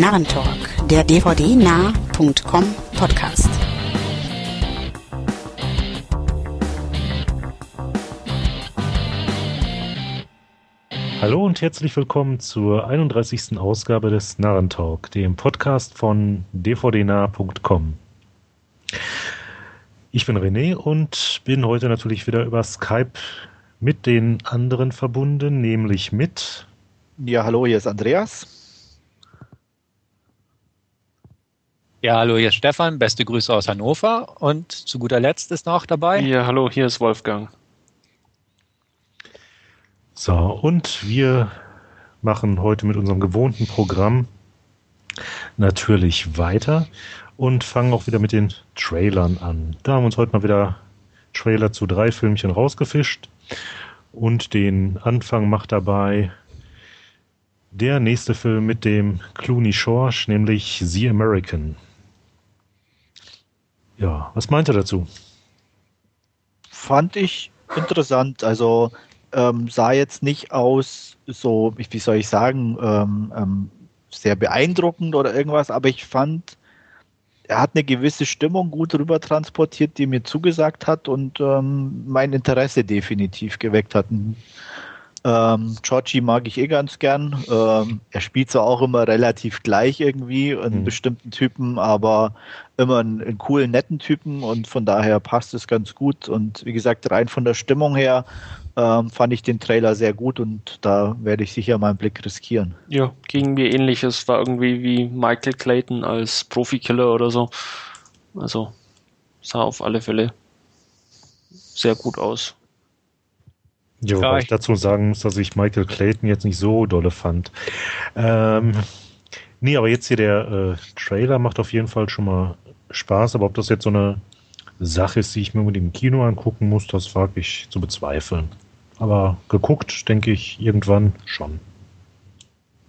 Narrentalk, der dvdnah.com Podcast. Hallo und herzlich willkommen zur 31. Ausgabe des Narrentalk, dem Podcast von dvdnah.com. Ich bin René und bin heute natürlich wieder über Skype mit den anderen verbunden, nämlich mit. Ja, hallo, hier ist Andreas. Ja, hallo, hier ist Stefan. Beste Grüße aus Hannover. Und zu guter Letzt ist noch dabei. Ja, hallo, hier ist Wolfgang. So, und wir machen heute mit unserem gewohnten Programm natürlich weiter und fangen auch wieder mit den Trailern an. Da haben wir uns heute mal wieder Trailer zu drei Filmchen rausgefischt und den Anfang macht dabei der nächste Film mit dem Clooney Schorsch, nämlich The American. Ja, was meint er dazu? Fand ich interessant. Also ähm, sah jetzt nicht aus so, wie soll ich sagen, ähm, ähm, sehr beeindruckend oder irgendwas, aber ich fand, er hat eine gewisse Stimmung gut rüber transportiert, die mir zugesagt hat und ähm, mein Interesse definitiv geweckt hat. Ähm, Georgie mag ich eh ganz gern. Ähm, er spielt zwar auch immer relativ gleich irgendwie in mhm. bestimmten Typen, aber immer einen, einen, coolen, netten Typen und von daher passt es ganz gut. Und wie gesagt, rein von der Stimmung her ähm, fand ich den Trailer sehr gut und da werde ich sicher meinen Blick riskieren. Ja, ging mir ähnlich. Es war irgendwie wie Michael Clayton als Profikiller oder so. Also sah auf alle Fälle sehr gut aus. Ja, wobei ich dazu sagen muss, dass ich Michael Clayton jetzt nicht so dolle fand. Ähm, nee, aber jetzt hier der äh, Trailer macht auf jeden Fall schon mal Spaß, aber ob das jetzt so eine Sache ist, die ich mir mit dem Kino angucken muss, das wage ich zu bezweifeln. Aber geguckt, denke ich, irgendwann schon.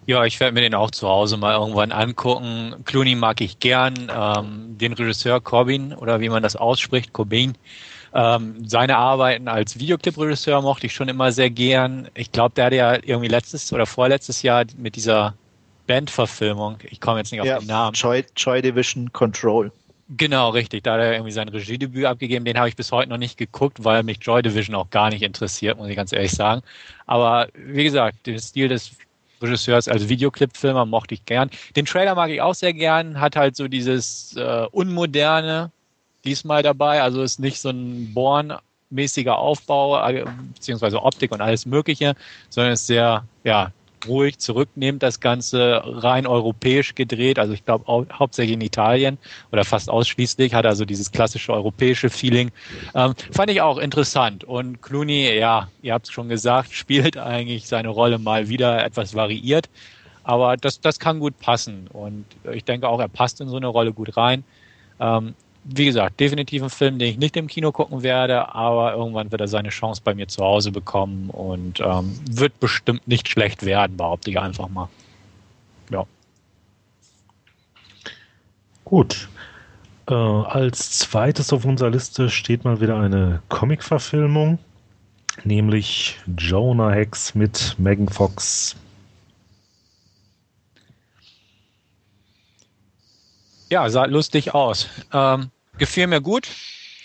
Ja, ich werde mir den auch zu Hause mal irgendwann angucken. Clooney mag ich gern. Ähm, den Regisseur Corbin oder wie man das ausspricht, Cobain. Ähm, seine Arbeiten als Videoclip-Regisseur mochte ich schon immer sehr gern. Ich glaube, der hat ja irgendwie letztes oder vorletztes Jahr mit dieser Bandverfilmung, ich komme jetzt nicht auf ja, den Namen. Joy, Joy Division Control. Genau, richtig. Da hat er irgendwie sein Regiedebüt abgegeben. Den habe ich bis heute noch nicht geguckt, weil mich Joy Division auch gar nicht interessiert, muss ich ganz ehrlich sagen. Aber wie gesagt, den Stil des Regisseurs als Videoclip-Filmer mochte ich gern. Den Trailer mag ich auch sehr gern. Hat halt so dieses äh, unmoderne diesmal dabei. Also ist nicht so ein Born-mäßiger Aufbau, äh, beziehungsweise Optik und alles Mögliche, sondern ist sehr, ja, ruhig zurücknehmend das Ganze rein europäisch gedreht. Also ich glaube hauptsächlich in Italien oder fast ausschließlich hat also dieses klassische europäische Feeling. Ähm, fand ich auch interessant. Und Clooney, ja, ihr habt es schon gesagt, spielt eigentlich seine Rolle mal wieder etwas variiert. Aber das, das kann gut passen. Und ich denke auch, er passt in so eine Rolle gut rein. Ähm, wie gesagt, definitiv ein Film, den ich nicht im Kino gucken werde, aber irgendwann wird er seine Chance bei mir zu Hause bekommen und ähm, wird bestimmt nicht schlecht werden, behaupte ich einfach mal. Ja. Gut. Äh, als zweites auf unserer Liste steht mal wieder eine Comic-Verfilmung, nämlich Jonah Hex mit Megan Fox. Ja, sah lustig aus. Ähm, gefiel mir gut.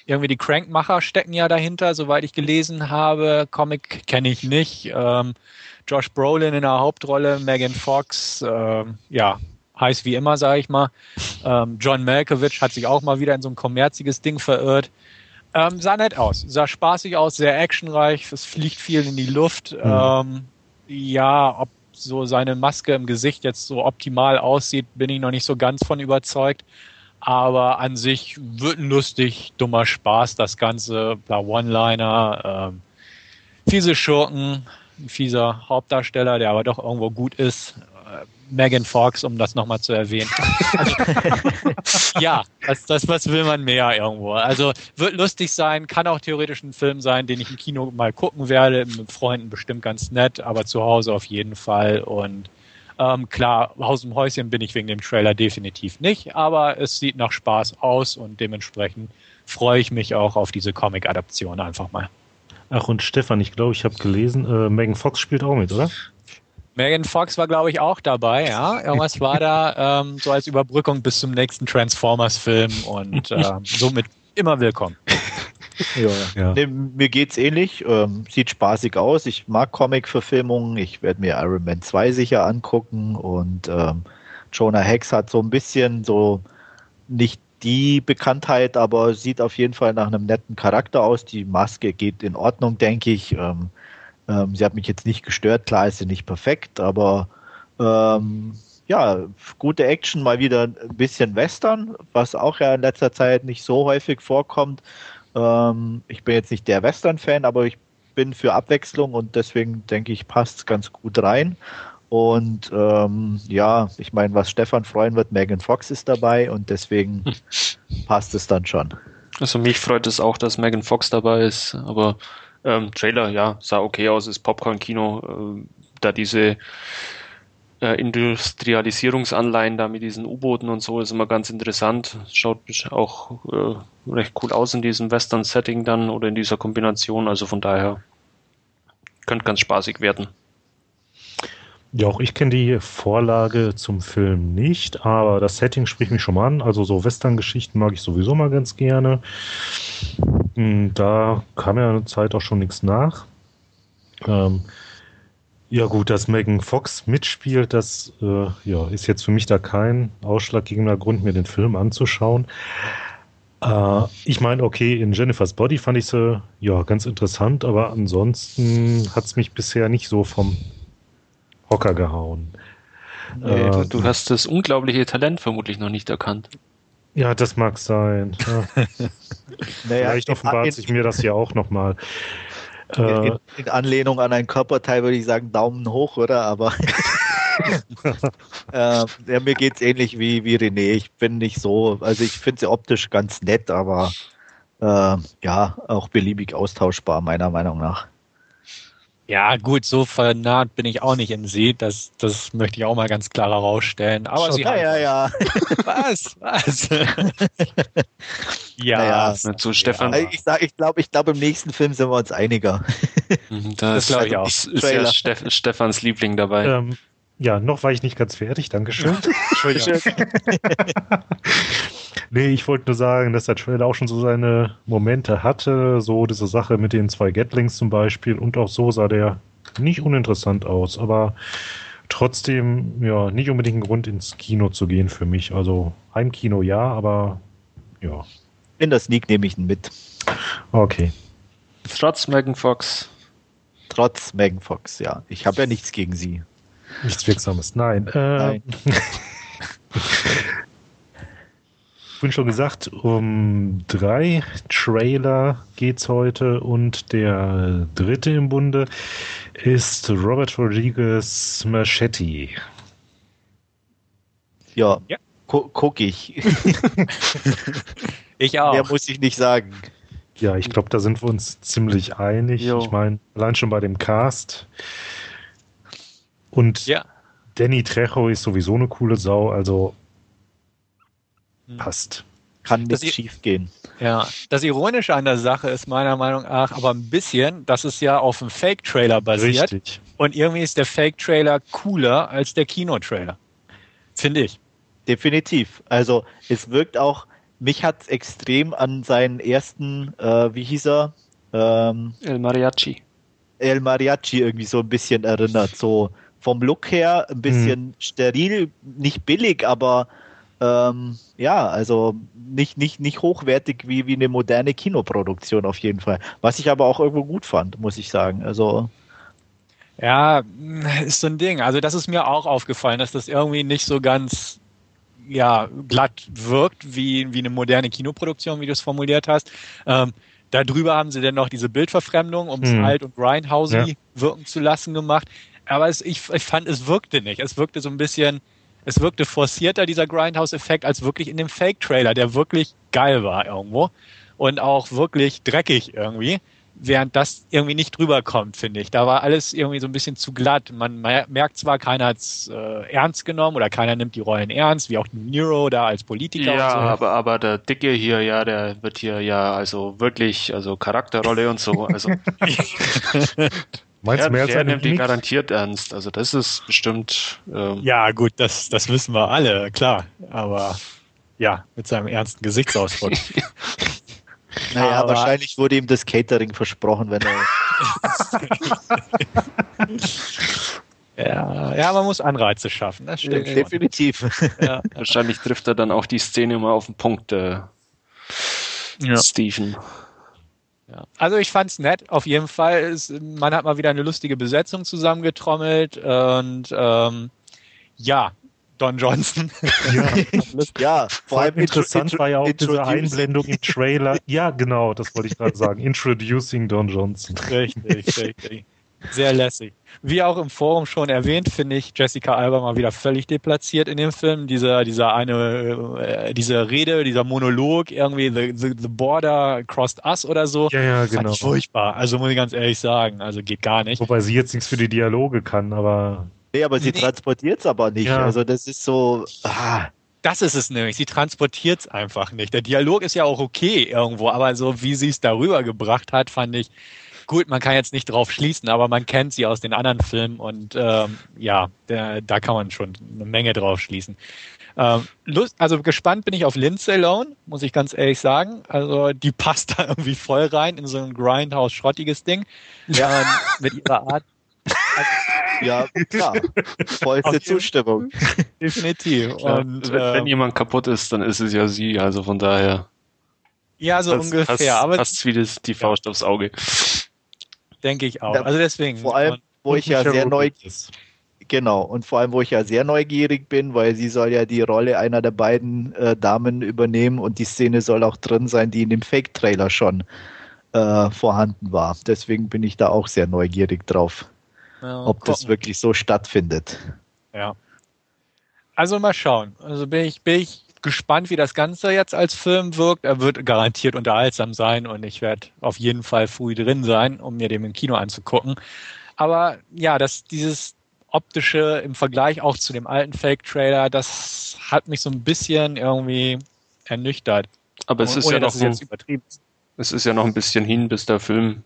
Irgendwie die Crankmacher stecken ja dahinter, soweit ich gelesen habe. Comic kenne ich nicht. Ähm, Josh Brolin in der Hauptrolle, Megan Fox, ähm, ja, heiß wie immer, sage ich mal. Ähm, John Malkovich hat sich auch mal wieder in so ein kommerziges Ding verirrt. Ähm, sah nett aus, sah spaßig aus, sehr actionreich, es fliegt viel in die Luft. Mhm. Ja, ob so seine Maske im Gesicht jetzt so optimal aussieht, bin ich noch nicht so ganz von überzeugt. Aber an sich wird ein lustig, dummer Spaß, das Ganze, paar One-Liner, ähm, fiese Schurken, ein fieser Hauptdarsteller, der aber doch irgendwo gut ist. Megan Fox, um das nochmal zu erwähnen. Also, ja, das, das, was will man mehr irgendwo. Also wird lustig sein, kann auch theoretisch ein Film sein, den ich im Kino mal gucken werde, mit Freunden bestimmt ganz nett, aber zu Hause auf jeden Fall. Und ähm, klar, Haus im Häuschen bin ich wegen dem Trailer definitiv nicht, aber es sieht nach Spaß aus und dementsprechend freue ich mich auch auf diese Comic-Adaption einfach mal. Ach und Stefan, ich glaube, ich habe gelesen, äh, Megan Fox spielt auch mit, oder? Megan Fox war, glaube ich, auch dabei, ja. Irgendwas war da ähm, so als Überbrückung bis zum nächsten Transformers-Film und ähm, somit immer willkommen. Ja, ja. Nee, mir geht's ähnlich. Ähm, sieht spaßig aus. Ich mag Comic-Verfilmungen. Ich werde mir Iron Man 2 sicher angucken und ähm, Jonah Hex hat so ein bisschen so nicht die Bekanntheit, aber sieht auf jeden Fall nach einem netten Charakter aus. Die Maske geht in Ordnung, denke ich. Ähm, ähm, sie hat mich jetzt nicht gestört. Klar ist sie nicht perfekt, aber ähm, ja, gute Action, mal wieder ein bisschen Western, was auch ja in letzter Zeit nicht so häufig vorkommt. Ähm, ich bin jetzt nicht der Western-Fan, aber ich bin für Abwechslung und deswegen denke ich, passt es ganz gut rein. Und ähm, ja, ich meine, was Stefan freuen wird, Megan Fox ist dabei und deswegen passt es dann schon. Also mich freut es auch, dass Megan Fox dabei ist, aber ähm, Trailer, ja, sah okay aus, ist Popcorn-Kino, äh, da diese äh, Industrialisierungsanleihen da mit diesen U-Booten und so ist immer ganz interessant. Schaut auch äh, recht cool aus in diesem Western-Setting dann oder in dieser Kombination, also von daher könnte ganz spaßig werden. Ja, auch ich kenne die Vorlage zum Film nicht, aber das Setting spricht mich schon mal an. Also so Western-Geschichten mag ich sowieso mal ganz gerne. Hm, da kam ja eine Zeit auch schon nichts nach. Ähm, ja gut, dass Megan Fox mitspielt, das äh, ja, ist jetzt für mich da kein ausschlaggebender Grund, mir den Film anzuschauen. Äh, ich meine, okay, in Jennifer's Body fand ich sie ja ganz interessant, aber ansonsten hat es mich bisher nicht so vom Hocker gehauen. Nee, äh, du, hast das unglaubliche Talent vermutlich noch nicht erkannt. Ja, das mag sein. Ja. naja, Vielleicht offenbart sich mir das ja auch nochmal. In, äh, in, Anlehnung an ein Körperteil würde ich sagen Daumen hoch, oder? Aber äh, ja, mir geht's ähnlich wie, wie René. Ich bin nicht so, also ich finde sie optisch ganz nett, aber äh, ja, auch beliebig austauschbar, meiner Meinung nach. Ja, gut, so vernaht bin ich auch nicht in Sie. Das, das möchte ich auch mal ganz klar herausstellen. Aber Sie ja, ja, ja. Was? Was? ja, naja, zu Stefan. Ja. Ich sag, ich glaube, ich glaube, im nächsten Film sind wir uns einiger. Mhm, das, das glaube ich auch. Ist, ist ja Steff, Stefans Liebling dabei. Ähm, ja, noch war ich nicht ganz fertig. Dankeschön. Entschuldigung. nee, ich wollte nur sagen, dass der Trailer auch schon so seine Momente hatte. So diese Sache mit den zwei Gatlings zum Beispiel. Und auch so sah der nicht uninteressant aus. Aber trotzdem, ja, nicht unbedingt ein Grund ins Kino zu gehen für mich. Also Heimkino ja, aber ja. In der Sneak nehme ich ihn mit. Okay. Trotz Megan Fox. Trotz Megan Fox, ja. Ich habe ja nichts gegen sie. Nichts Wirksames, nein. Äh, nein. bin schon gesagt, um drei Trailer geht's heute und der dritte im Bunde ist Robert Rodriguez Machete. Ja, ja. Gu guck ich. ich auch. Mehr muss ich nicht sagen. Ja, ich glaube, da sind wir uns ziemlich einig. Jo. Ich meine, allein schon bei dem Cast. Und ja. Danny Trejo ist sowieso eine coole Sau, also. Passt. Kann nicht schief gehen. Ja, das Ironische an der Sache ist meiner Meinung nach aber ein bisschen, dass es ja auf einem Fake-Trailer basiert. Richtig. Und irgendwie ist der Fake-Trailer cooler als der Kino-Trailer. Finde ich. Definitiv. Also es wirkt auch, mich hat es extrem an seinen ersten, äh, wie hieß er? Ähm, El Mariachi. El Mariachi irgendwie so ein bisschen erinnert. So vom Look her ein bisschen hm. steril, nicht billig, aber ähm, ja, also nicht, nicht, nicht hochwertig wie, wie eine moderne Kinoproduktion auf jeden Fall. Was ich aber auch irgendwo gut fand, muss ich sagen. Also. Ja, ist so ein Ding. Also das ist mir auch aufgefallen, dass das irgendwie nicht so ganz ja, glatt wirkt wie, wie eine moderne Kinoproduktion, wie du es formuliert hast. Ähm, darüber haben sie dann noch diese Bildverfremdung, um es hm. alt und grindhousey ja. wirken zu lassen, gemacht aber es, ich, ich fand, es wirkte nicht. Es wirkte so ein bisschen, es wirkte forcierter, dieser Grindhouse-Effekt, als wirklich in dem Fake-Trailer, der wirklich geil war irgendwo und auch wirklich dreckig irgendwie. Während das irgendwie nicht drüber kommt, finde ich. Da war alles irgendwie so ein bisschen zu glatt. Man merkt zwar, keiner hat es äh, ernst genommen oder keiner nimmt die Rollen ernst, wie auch Nero da als Politiker. Ja, so. aber, aber der Dicke hier, ja, der wird hier ja also wirklich, also Charakterrolle und so. Also Meinst du mehr als nimmt die garantiert ernst. Also das ist bestimmt. Ähm ja, gut, das, das wissen wir alle, klar. Aber ja, mit seinem ernsten Gesichtsausdruck. naja, Aber wahrscheinlich wurde ihm das Catering versprochen, wenn er. ja, ja, man muss Anreize schaffen, das stimmt. Ja, definitiv. Ja. Wahrscheinlich trifft er dann auch die Szene mal auf den Punkt, äh, ja. Stephen. Ja. Also ich fand's nett, auf jeden Fall. Es, man hat mal wieder eine lustige Besetzung zusammengetrommelt und ähm, ja, Don Johnson. Ja, ja vor allem interessant war ja auch diese Einblendung im Trailer. Ja, genau, das wollte ich gerade sagen. Introducing Don Johnson. Richtig, richtig. Sehr lässig. Wie auch im Forum schon erwähnt, finde ich Jessica Alba mal wieder völlig deplatziert in dem Film. Dieser, dieser eine, äh, diese Rede, dieser Monolog, irgendwie the, the, the Border Crossed Us oder so. Ja, ja, genau. Fand ich furchtbar. Also muss ich ganz ehrlich sagen. Also geht gar nicht. Wobei sie jetzt nichts für die Dialoge kann, aber. Nee, aber sie nee. transportiert es aber nicht. Ja. Also das ist so. Ah. Das ist es nämlich. Sie transportiert es einfach nicht. Der Dialog ist ja auch okay irgendwo, aber so wie sie es darüber gebracht hat, fand ich Gut, man kann jetzt nicht drauf schließen, aber man kennt sie aus den anderen Filmen und ähm, ja, der, da kann man schon eine Menge drauf schließen. Ähm, Lust, also gespannt bin ich auf Lindsay Lohan, muss ich ganz ehrlich sagen. Also die passt da irgendwie voll rein in so ein Grindhouse-schrottiges Ding. Ja. Ähm, mit ihrer Art. ja, klar. Vollste Zustimmung. Definitiv. Und, wenn, wenn ähm, jemand kaputt ist, dann ist es ja sie. Also von daher. Ja, so das, ungefähr. Passt, aber passt wie das, die Faust ja. aufs Auge. Denke ich auch. Also deswegen. Vor allem, wo ich ja sehr neugierig Genau, und vor allem, wo ich ja sehr neugierig bin, weil sie soll ja die Rolle einer der beiden äh, Damen übernehmen und die Szene soll auch drin sein, die in dem Fake-Trailer schon äh, vorhanden war. Deswegen bin ich da auch sehr neugierig drauf, ja, ob gucken. das wirklich so stattfindet. Ja. Also mal schauen. Also bin ich, bin ich gespannt, wie das Ganze jetzt als Film wirkt. Er wird garantiert unterhaltsam sein und ich werde auf jeden Fall früh drin sein, um mir den im Kino anzugucken. Aber ja, dass dieses optische im Vergleich auch zu dem alten Fake-Trailer, das hat mich so ein bisschen irgendwie ernüchtert. Aber es ist ja noch so, es ist ja noch ein bisschen hin, bis der Film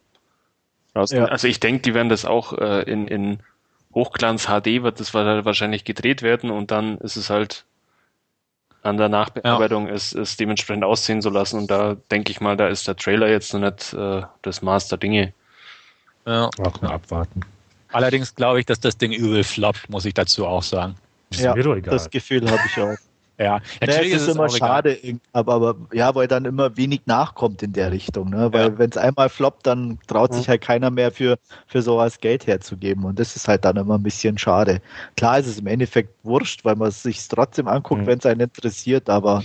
rauskommt. Ja. Also ich denke, die werden das auch äh, in, in Hochglanz HD wird das wahrscheinlich gedreht werden und dann ist es halt an der Nachbearbeitung ja. ist, ist dementsprechend aussehen zu lassen. Und da denke ich mal, da ist der Trailer jetzt noch nicht äh, das Maß der Dinge. Ja. Auch mal abwarten. Allerdings glaube ich, dass das Ding übel floppt, muss ich dazu auch sagen. Ja, das Gefühl habe ich auch. Ja, natürlich ist es immer schade, aber, aber ja, weil dann immer wenig nachkommt in der Richtung. Ne? Weil ja. wenn es einmal floppt, dann traut sich halt keiner mehr für, für sowas Geld herzugeben. Und das ist halt dann immer ein bisschen schade. Klar ist es im Endeffekt wurscht, weil man es sich trotzdem anguckt, mhm. wenn es einen interessiert, aber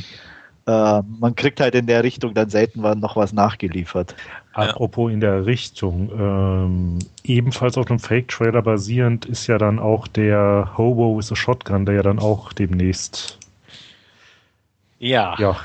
äh, man kriegt halt in der Richtung dann selten noch was nachgeliefert. Apropos in der Richtung, ähm, ebenfalls auf einem Fake-Trailer basierend ist ja dann auch der Hobo with a Shotgun, der ja dann auch demnächst ja. Ja.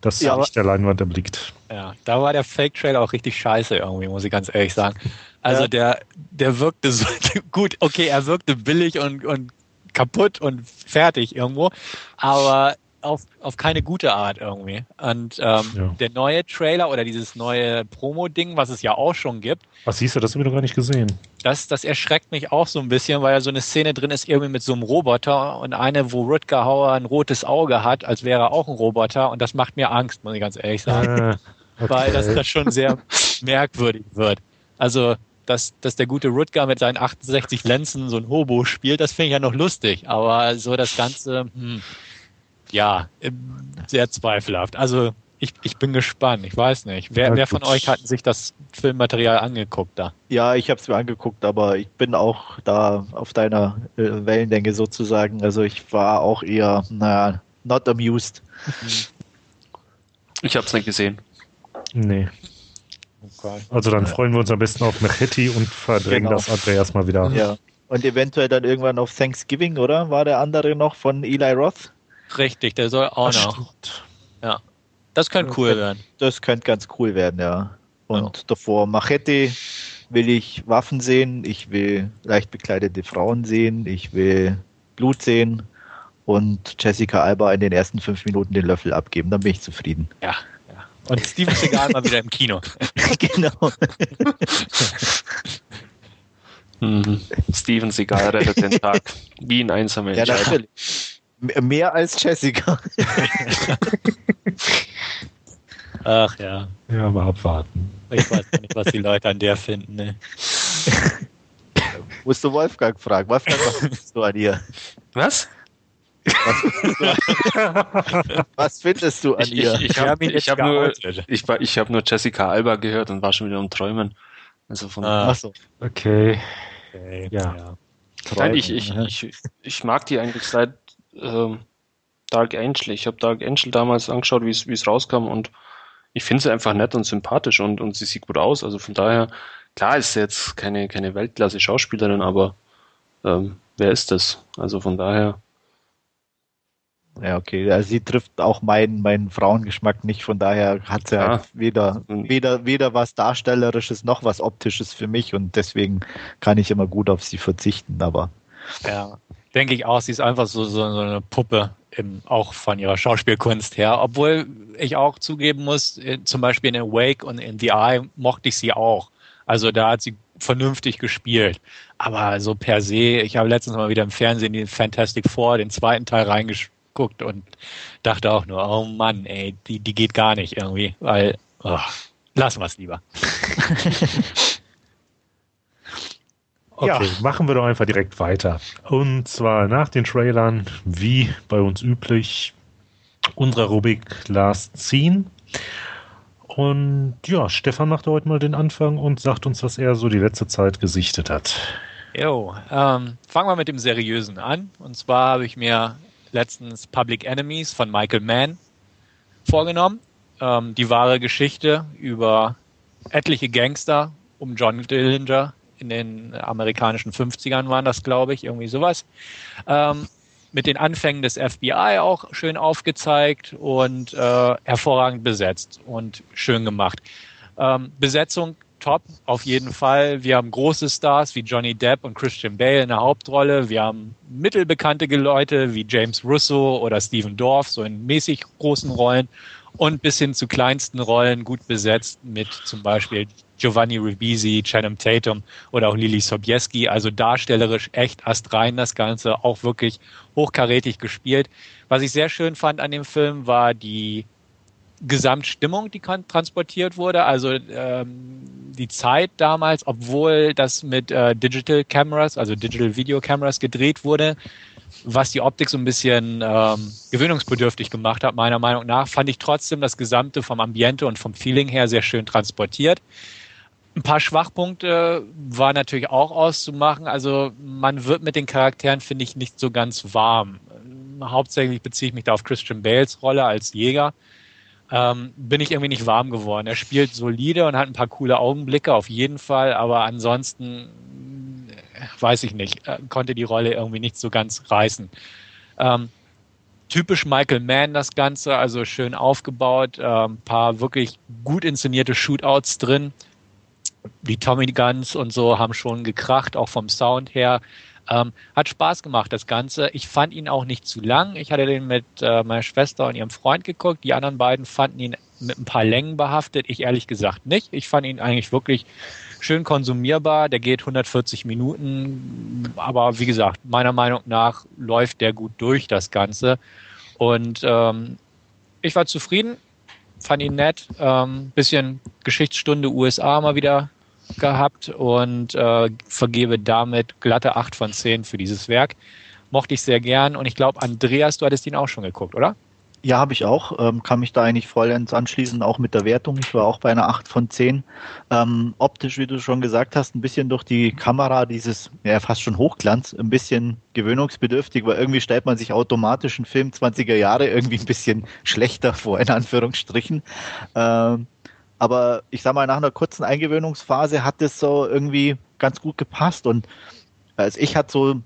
Das ja, nicht der Leinwand erblickt. Ja, da war der Fake-Trailer auch richtig scheiße irgendwie, muss ich ganz ehrlich sagen. Also ja. der, der wirkte so gut, okay, er wirkte billig und, und kaputt und fertig irgendwo, aber auf, auf keine gute Art irgendwie. Und ähm, ja. der neue Trailer oder dieses neue Promo-Ding, was es ja auch schon gibt. Was siehst du, das habe ich noch gar nicht gesehen. Das, das erschreckt mich auch so ein bisschen, weil ja so eine Szene drin ist, irgendwie mit so einem Roboter und eine, wo Rutger Hauer ein rotes Auge hat, als wäre er auch ein Roboter. Und das macht mir Angst, muss ich ganz ehrlich sagen. Ah, okay. Weil das, das schon sehr merkwürdig wird. Also, dass, dass der gute Rutger mit seinen 68 Lenzen so ein Hobo spielt, das finde ich ja noch lustig. Aber so das Ganze, hm, ja, sehr zweifelhaft. Also ich, ich bin gespannt. Ich weiß nicht. Wer, ja, wer von euch hat sich das Filmmaterial angeguckt da? Ja, ich habe es mir angeguckt, aber ich bin auch da auf deiner äh, Wellenlänge sozusagen. Also ich war auch eher, naja, not amused. Ich habe es nicht gesehen. Nee. Okay. Also dann freuen wir uns am besten auf Mechetti und verdrängen genau. das Andreas mal wieder. Ja. Und eventuell dann irgendwann auf Thanksgiving, oder? War der andere noch von Eli Roth? Richtig, der soll auch Ach, noch. Stimmt. Ja. Das könnte cool werden. Das könnte ganz cool werden, ja. Und ja. davor Machete will ich Waffen sehen, ich will leicht bekleidete Frauen sehen, ich will Blut sehen und Jessica Alba in den ersten fünf Minuten den Löffel abgeben. Dann bin ich zufrieden. Ja. ja. Und Steven Seagal mal wieder im Kino. genau. Mhm. Steven Seagal rettet den Tag. Wie ein einsamer Ja, natürlich. Mehr als Jessica. Ach ja. Ja, mal abwarten. Ich weiß nicht, was die Leute an der finden. Ne? Musst du Wolfgang fragen. Wolfgang, was findest du an ihr? Was? Was findest du an Ich, ihr? ich, ich habe hab nur, ich, war- ich hab nur Jessica Alba gehört und war schon wieder am Träumen. Also von Ah, Achso. Okay. okay. Ja. Nein, ich, ich, ich, ich mag die eigentlich seit ähm, Dark Angel. Ich habe Dark Angel damals angeschaut, wie es wie es rauskam und ich finde sie einfach nett und sympathisch und, und sie sieht gut aus. Also von daher, klar ist sie jetzt keine, keine Weltklasse-Schauspielerin, aber ähm, wer ist das? Also von daher, Ja, okay. Also sie trifft auch meinen, meinen Frauengeschmack nicht. Von daher hat sie Ja. halt weder, weder, weder was Darstellerisches noch was Optisches für mich und deswegen kann ich immer gut auf sie verzichten. Aber Ja, denke ich auch. Sie ist einfach so, so, so eine Puppe, im, auch von ihrer Schauspielkunst her. Obwohl ich auch zugeben muss, äh, zum Beispiel in Awake und in The Eye mochte ich sie auch. Also da hat sie vernünftig gespielt. Aber so per se, ich habe letztens mal wieder im Fernsehen den Fantastic Four, den zweiten Teil reingeguckt und dachte auch nur, oh Mann, ey, die, die geht gar nicht irgendwie, weil, oh, lassen wir es lieber. Okay, machen wir doch einfach direkt weiter. Und zwar nach den Trailern, wie bei uns üblich, unsere Rubrik Last Scene. Und ja, Stefan macht heute mal den Anfang und sagt uns, was er so die letzte Zeit gesichtet hat. Jo, ähm, fangen wir mit dem Seriösen an. Und zwar habe ich mir letztens Public Enemies von Michael Mann vorgenommen. Ähm, die wahre Geschichte über etliche Gangster um John Dillinger in den amerikanischen 50ern waren das, glaube ich, irgendwie sowas. Ähm, mit den Anfängen des FBI auch schön aufgezeigt und äh, hervorragend besetzt und schön gemacht. Ähm, Besetzung top, auf jeden Fall. Wir haben große Stars wie Johnny Depp und Christian Bale in der Hauptrolle. Wir haben mittelbekannte Leute wie James Russo oder Stephen Dorff, so in mäßig großen Rollen. Und bis hin zu kleinsten Rollen gut besetzt mit zum Beispiel Giovanni Ribisi, Channing Tatum oder auch Lili Sobieski. Also darstellerisch echt astrein das Ganze, auch wirklich hochkarätig gespielt. Was ich sehr schön fand an dem Film war die Gesamtstimmung, die transportiert wurde. Also ähm, die Zeit damals, obwohl das mit äh, Digital Cameras, also Digital Video Cameras gedreht wurde, was die Optik so ein bisschen ähm, gewöhnungsbedürftig gemacht hat, meiner Meinung nach, fand ich trotzdem das Gesamte vom Ambiente und vom Feeling her sehr schön transportiert. Ein paar Schwachpunkte war natürlich auch auszumachen. Also man wird mit den Charakteren, finde ich, nicht so ganz warm. Hauptsächlich beziehe ich mich da auf Christian Bales Rolle als Jäger. Ähm, bin ich irgendwie nicht warm geworden. Er spielt solide und hat ein paar coole Augenblicke auf jeden Fall, aber ansonsten äh, weiß ich nicht, äh, konnte die Rolle irgendwie nicht so ganz reißen. Ähm, typisch Michael Mann das Ganze, also schön aufgebaut, ein ähm, paar wirklich gut inszenierte Shootouts drin. Die Tommy Guns und so haben schon gekracht, auch vom Sound her. Ähm, hat Spaß gemacht, das Ganze. Ich fand ihn auch nicht zu lang. Ich hatte den mit äh, meiner Schwester und ihrem Freund geguckt. Die anderen beiden fanden ihn mit ein paar Längen behaftet. Ich ehrlich gesagt nicht. Ich fand ihn eigentlich wirklich schön konsumierbar. Der geht 140 Minuten. Aber wie gesagt, meiner Meinung nach läuft der gut durch, das Ganze. Und ähm, ich war zufrieden, fand ihn nett. Ähm, bisschen Geschichtsstunde USA mal wieder gehabt und äh, vergebe damit glatte 8 von 10 für dieses Werk. Mochte ich sehr gern und ich glaube, Andreas, du hattest ihn auch schon geguckt, oder? Ja, habe ich auch. Ähm, kann mich da eigentlich vollends anschließen, auch mit der Wertung. Ich war auch bei einer 8 von 10. Ähm, optisch, wie du schon gesagt hast, ein bisschen durch die Kamera, dieses, ja, fast schon Hochglanz, ein bisschen gewöhnungsbedürftig, weil irgendwie stellt man sich automatisch einen Film 20er Jahre irgendwie ein bisschen schlechter vor, in Anführungsstrichen. Ähm, aber ich sag mal, nach einer kurzen Eingewöhnungsphase hat es so irgendwie ganz gut gepasst und also ich hatte so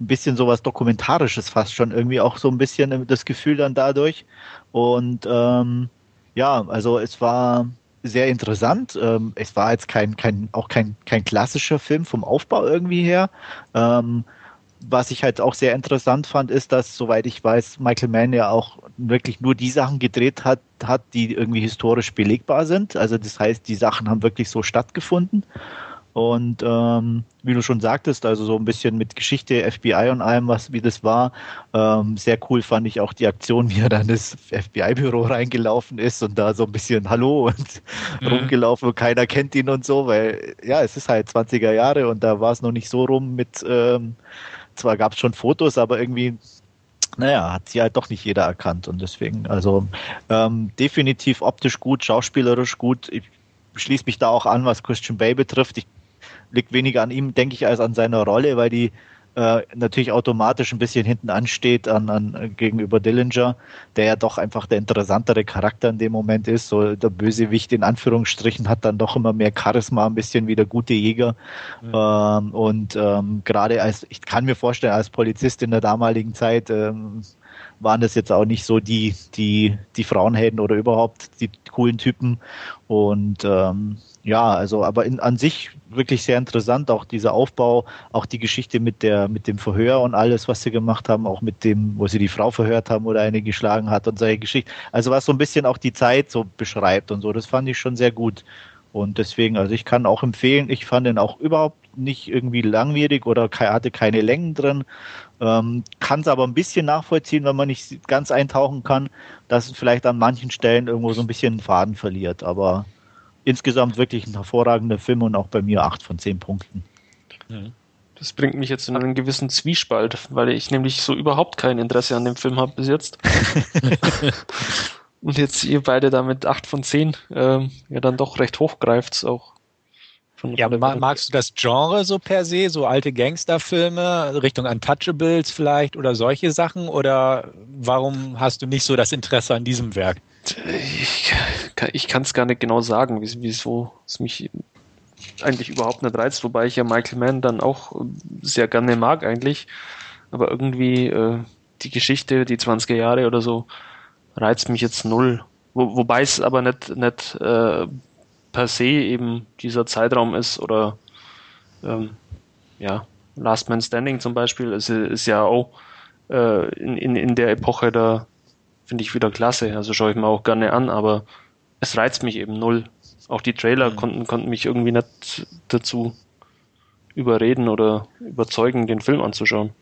ein bisschen sowas Dokumentarisches fast schon irgendwie auch so ein bisschen das Gefühl dann dadurch. Und ähm, ja, also es war sehr interessant. Ähm, es war jetzt kein, kein, auch kein, kein klassischer Film vom Aufbau irgendwie her. Ähm, was ich halt auch sehr interessant fand, ist, dass, soweit ich weiß, Michael Mann ja auch wirklich nur die Sachen gedreht hat, hat, die irgendwie historisch belegbar sind. Also das heißt, die Sachen haben wirklich so stattgefunden. Und ähm, wie du schon sagtest, also so ein bisschen mit Geschichte, FBI und allem, was wie das war. Ähm, sehr cool fand ich auch die Aktion, wie er dann ins FBI-Büro reingelaufen ist und da so ein bisschen Hallo und mhm. rumgelaufen und keiner kennt ihn und so, weil ja, es ist halt 20er Jahre und da war es noch nicht so rum mit, ähm, zwar gab es schon Fotos, aber irgendwie naja, hat sie halt doch nicht jeder erkannt und deswegen, also ähm, definitiv optisch gut, schauspielerisch gut. Ich schließe mich da auch an, was Christian Bay betrifft. Ich liegt weniger an ihm, denke ich, als an seiner Rolle, weil die äh, natürlich automatisch ein bisschen hinten ansteht an, an gegenüber Dillinger, der ja doch einfach der interessantere Charakter in dem Moment ist. So der Bösewicht in Anführungsstrichen hat dann doch immer mehr Charisma, ein bisschen wie der gute Jäger. Mhm. Ähm, und ähm, gerade als, ich kann mir vorstellen, als Polizist in der damaligen Zeit ähm, waren das jetzt auch nicht so die, die, die Frauenhelden oder überhaupt die coolen Typen. Und ähm, ja, also aber in, an sich wirklich sehr interessant, auch dieser Aufbau, auch die Geschichte mit der mit dem Verhör und alles, was sie gemacht haben, auch mit dem, wo sie die Frau verhört haben oder eine geschlagen hat und solche Geschichten. Also was so ein bisschen auch die Zeit so beschreibt und so, das fand ich schon sehr gut. Und deswegen, also ich kann auch empfehlen, ich fand den auch überhaupt nicht irgendwie langwierig oder hatte keine Längen drin. Ähm, kann es aber ein bisschen nachvollziehen, wenn man nicht ganz eintauchen kann, dass es vielleicht an manchen Stellen irgendwo so ein bisschen Faden verliert. Aber insgesamt wirklich ein hervorragender Film und auch bei mir acht von zehn Punkten. Das bringt mich jetzt in einen gewissen Zwiespalt, weil ich nämlich so überhaupt kein Interesse an dem Film habe bis jetzt. und jetzt ihr beide da mit acht von zehn ähm, ja dann doch recht hochgreift auch. Von, ja, von magst du das Genre so per se, so alte Gangsterfilme, Richtung Untouchables vielleicht oder solche Sachen? Oder warum hast du nicht so das Interesse an diesem Werk? Ich, ich kann es gar nicht genau sagen, wieso es mich eigentlich überhaupt nicht reizt, wobei ich ja Michael Mann dann auch sehr gerne mag eigentlich. Aber irgendwie äh, die Geschichte, die 20er Jahre oder so, reizt mich jetzt null. Wo, wobei es aber nicht, nicht äh, per se eben dieser Zeitraum ist oder ähm, ja, Last Man Standing zum Beispiel ist, ist ja auch äh, in, in, in der Epoche da finde ich wieder klasse. Also schaue ich mir auch gerne an, aber es reizt mich eben null. Auch die Trailer mhm. konnten, konnten mich irgendwie nicht dazu überreden oder überzeugen, den Film anzuschauen.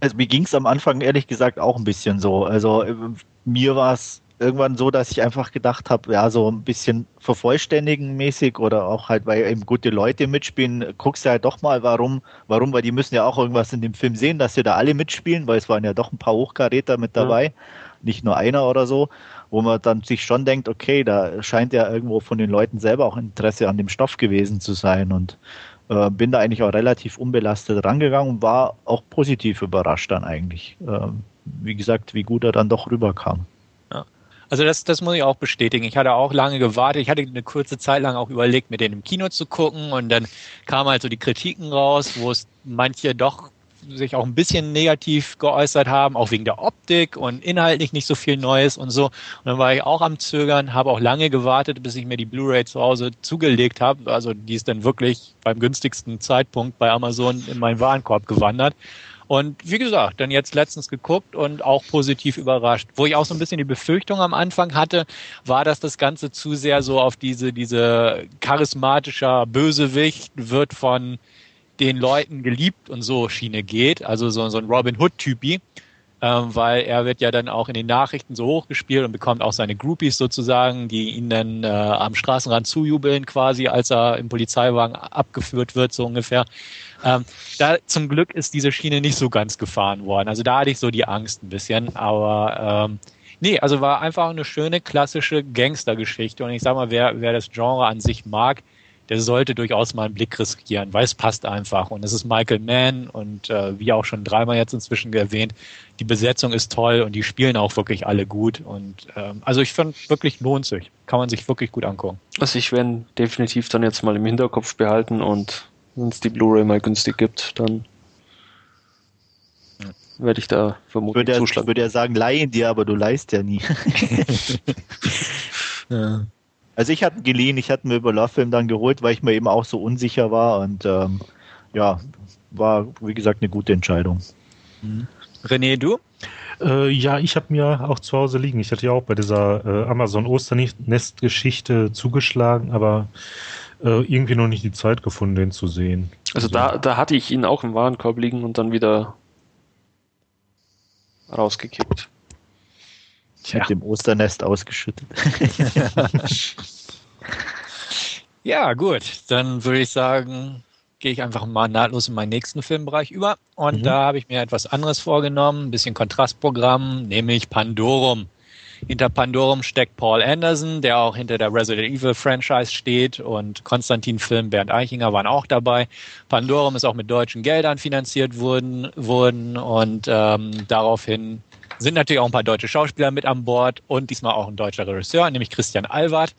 Also mir ging es am Anfang ehrlich gesagt auch ein bisschen so. Also äh, mir war es irgendwann so, dass ich einfach gedacht habe, ja, so ein bisschen vervollständigen mäßig oder auch halt, weil eben gute Leute mitspielen, guckst du halt doch mal, warum, warum, weil die müssen ja auch irgendwas in dem Film sehen, dass sie da alle mitspielen, weil es waren ja doch ein paar Hochkaräter mit dabei, ja. nicht nur einer oder so, wo man dann sich schon denkt, okay, da scheint ja irgendwo von den Leuten selber auch Interesse an dem Stoff gewesen zu sein und äh, bin da eigentlich auch relativ unbelastet rangegangen und war auch positiv überrascht dann eigentlich. Äh, wie gesagt, wie gut er dann doch rüberkam. Also das, das muss ich auch bestätigen. Ich hatte auch lange gewartet. Ich hatte eine kurze Zeit lang auch überlegt, mit denen im Kino zu gucken und dann kamen halt so die Kritiken raus, wo es manche doch sich auch ein bisschen negativ geäußert haben, auch wegen der Optik und inhaltlich nicht so viel Neues und so. Und dann war ich auch am Zögern, habe auch lange gewartet, bis ich mir die Blu-ray zu Hause zugelegt habe. Also die ist dann wirklich beim günstigsten Zeitpunkt bei Amazon in meinen Warenkorb gewandert. Und wie gesagt, dann jetzt letztens geguckt und auch positiv überrascht. Wo ich auch so ein bisschen die Befürchtung am Anfang hatte, war, dass das Ganze zu sehr so auf diese, diese charismatischer Bösewicht wird von den Leuten geliebt und so Schiene geht. Also so, so ein Robin Hood-Typi. Ähm, weil er wird ja dann auch in den Nachrichten so hochgespielt und bekommt auch seine Groupies sozusagen, die ihn dann äh, am Straßenrand zujubeln quasi, als er im Polizeiwagen abgeführt wird, so ungefähr. Ähm, da zum Glück ist diese Schiene nicht so ganz gefahren worden. Also da hatte ich so die Angst ein bisschen, aber ähm, nee, also war einfach eine schöne klassische Gangstergeschichte und ich sag mal, wer, wer das Genre an sich mag, der sollte durchaus mal einen Blick riskieren, weil es passt einfach. Und es ist Michael Mann und äh, wie auch schon dreimal jetzt inzwischen erwähnt, die Besetzung ist toll und die spielen auch wirklich alle gut. Und ähm, also ich finde wirklich lohnt sich. Kann man sich wirklich gut angucken. Also ich werde definitiv dann jetzt mal im Hinterkopf behalten und wenn es die Blu-ray mal günstig gibt, dann werde ich da vermutlich würde er, zuschlagen. Würde er sagen, leihen dir, aber du leihst ja nie. ja. Also ich hatte geliehen, ich hatte mir über Love dann geholt, weil ich mir eben auch so unsicher war und ähm, ja, war wie gesagt eine gute Entscheidung. Mhm. René, du? Äh, ja, ich habe mir auch zu Hause liegen. Ich hatte ja auch bei dieser äh, Amazon Osternest-Geschichte zugeschlagen, aber äh, irgendwie noch nicht die Zeit gefunden, den zu sehen. Also, also da, da hatte ich ihn auch im Warenkorb liegen und dann wieder rausgekippt. Tja. Mit dem Osternest ausgeschüttet. ja, gut. Dann würde ich sagen, gehe ich einfach mal nahtlos in meinen nächsten Filmbereich über. Und mhm. da habe ich mir etwas anderes vorgenommen, ein bisschen Kontrastprogramm, nämlich Pandorum. Hinter Pandorum steckt Paul Anderson, der auch hinter der Resident Evil Franchise steht. Und Konstantin Film, Bernd Eichinger waren auch dabei. Pandorum ist auch mit deutschen Geldern finanziert worden, worden. Und ähm, daraufhin sind natürlich auch ein paar deutsche Schauspieler mit an Bord. Und diesmal auch ein deutscher Regisseur, nämlich Christian Alward,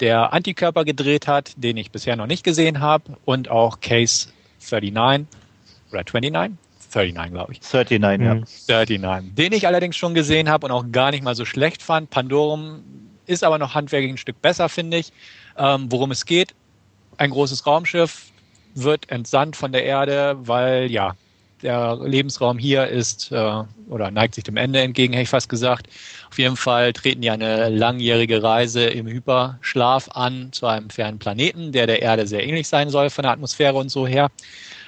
der Antikörper gedreht hat, den ich bisher noch nicht gesehen habe. Und auch Case 39 oder 29 39, glaube ich. 39, ja. 39. Mhm. Den ich allerdings schon gesehen habe und auch gar nicht mal so schlecht fand. Pandorum ist aber noch handwerklich ein Stück besser, finde ich. Ähm, worum es geht, ein großes Raumschiff wird entsandt von der Erde, weil ja, der Lebensraum hier ist äh, oder neigt sich dem Ende entgegen, hätte ich fast gesagt. Auf jeden Fall treten die eine langjährige Reise im Hyperschlaf an zu einem fernen Planeten, der der Erde sehr ähnlich sein soll von der Atmosphäre und so her.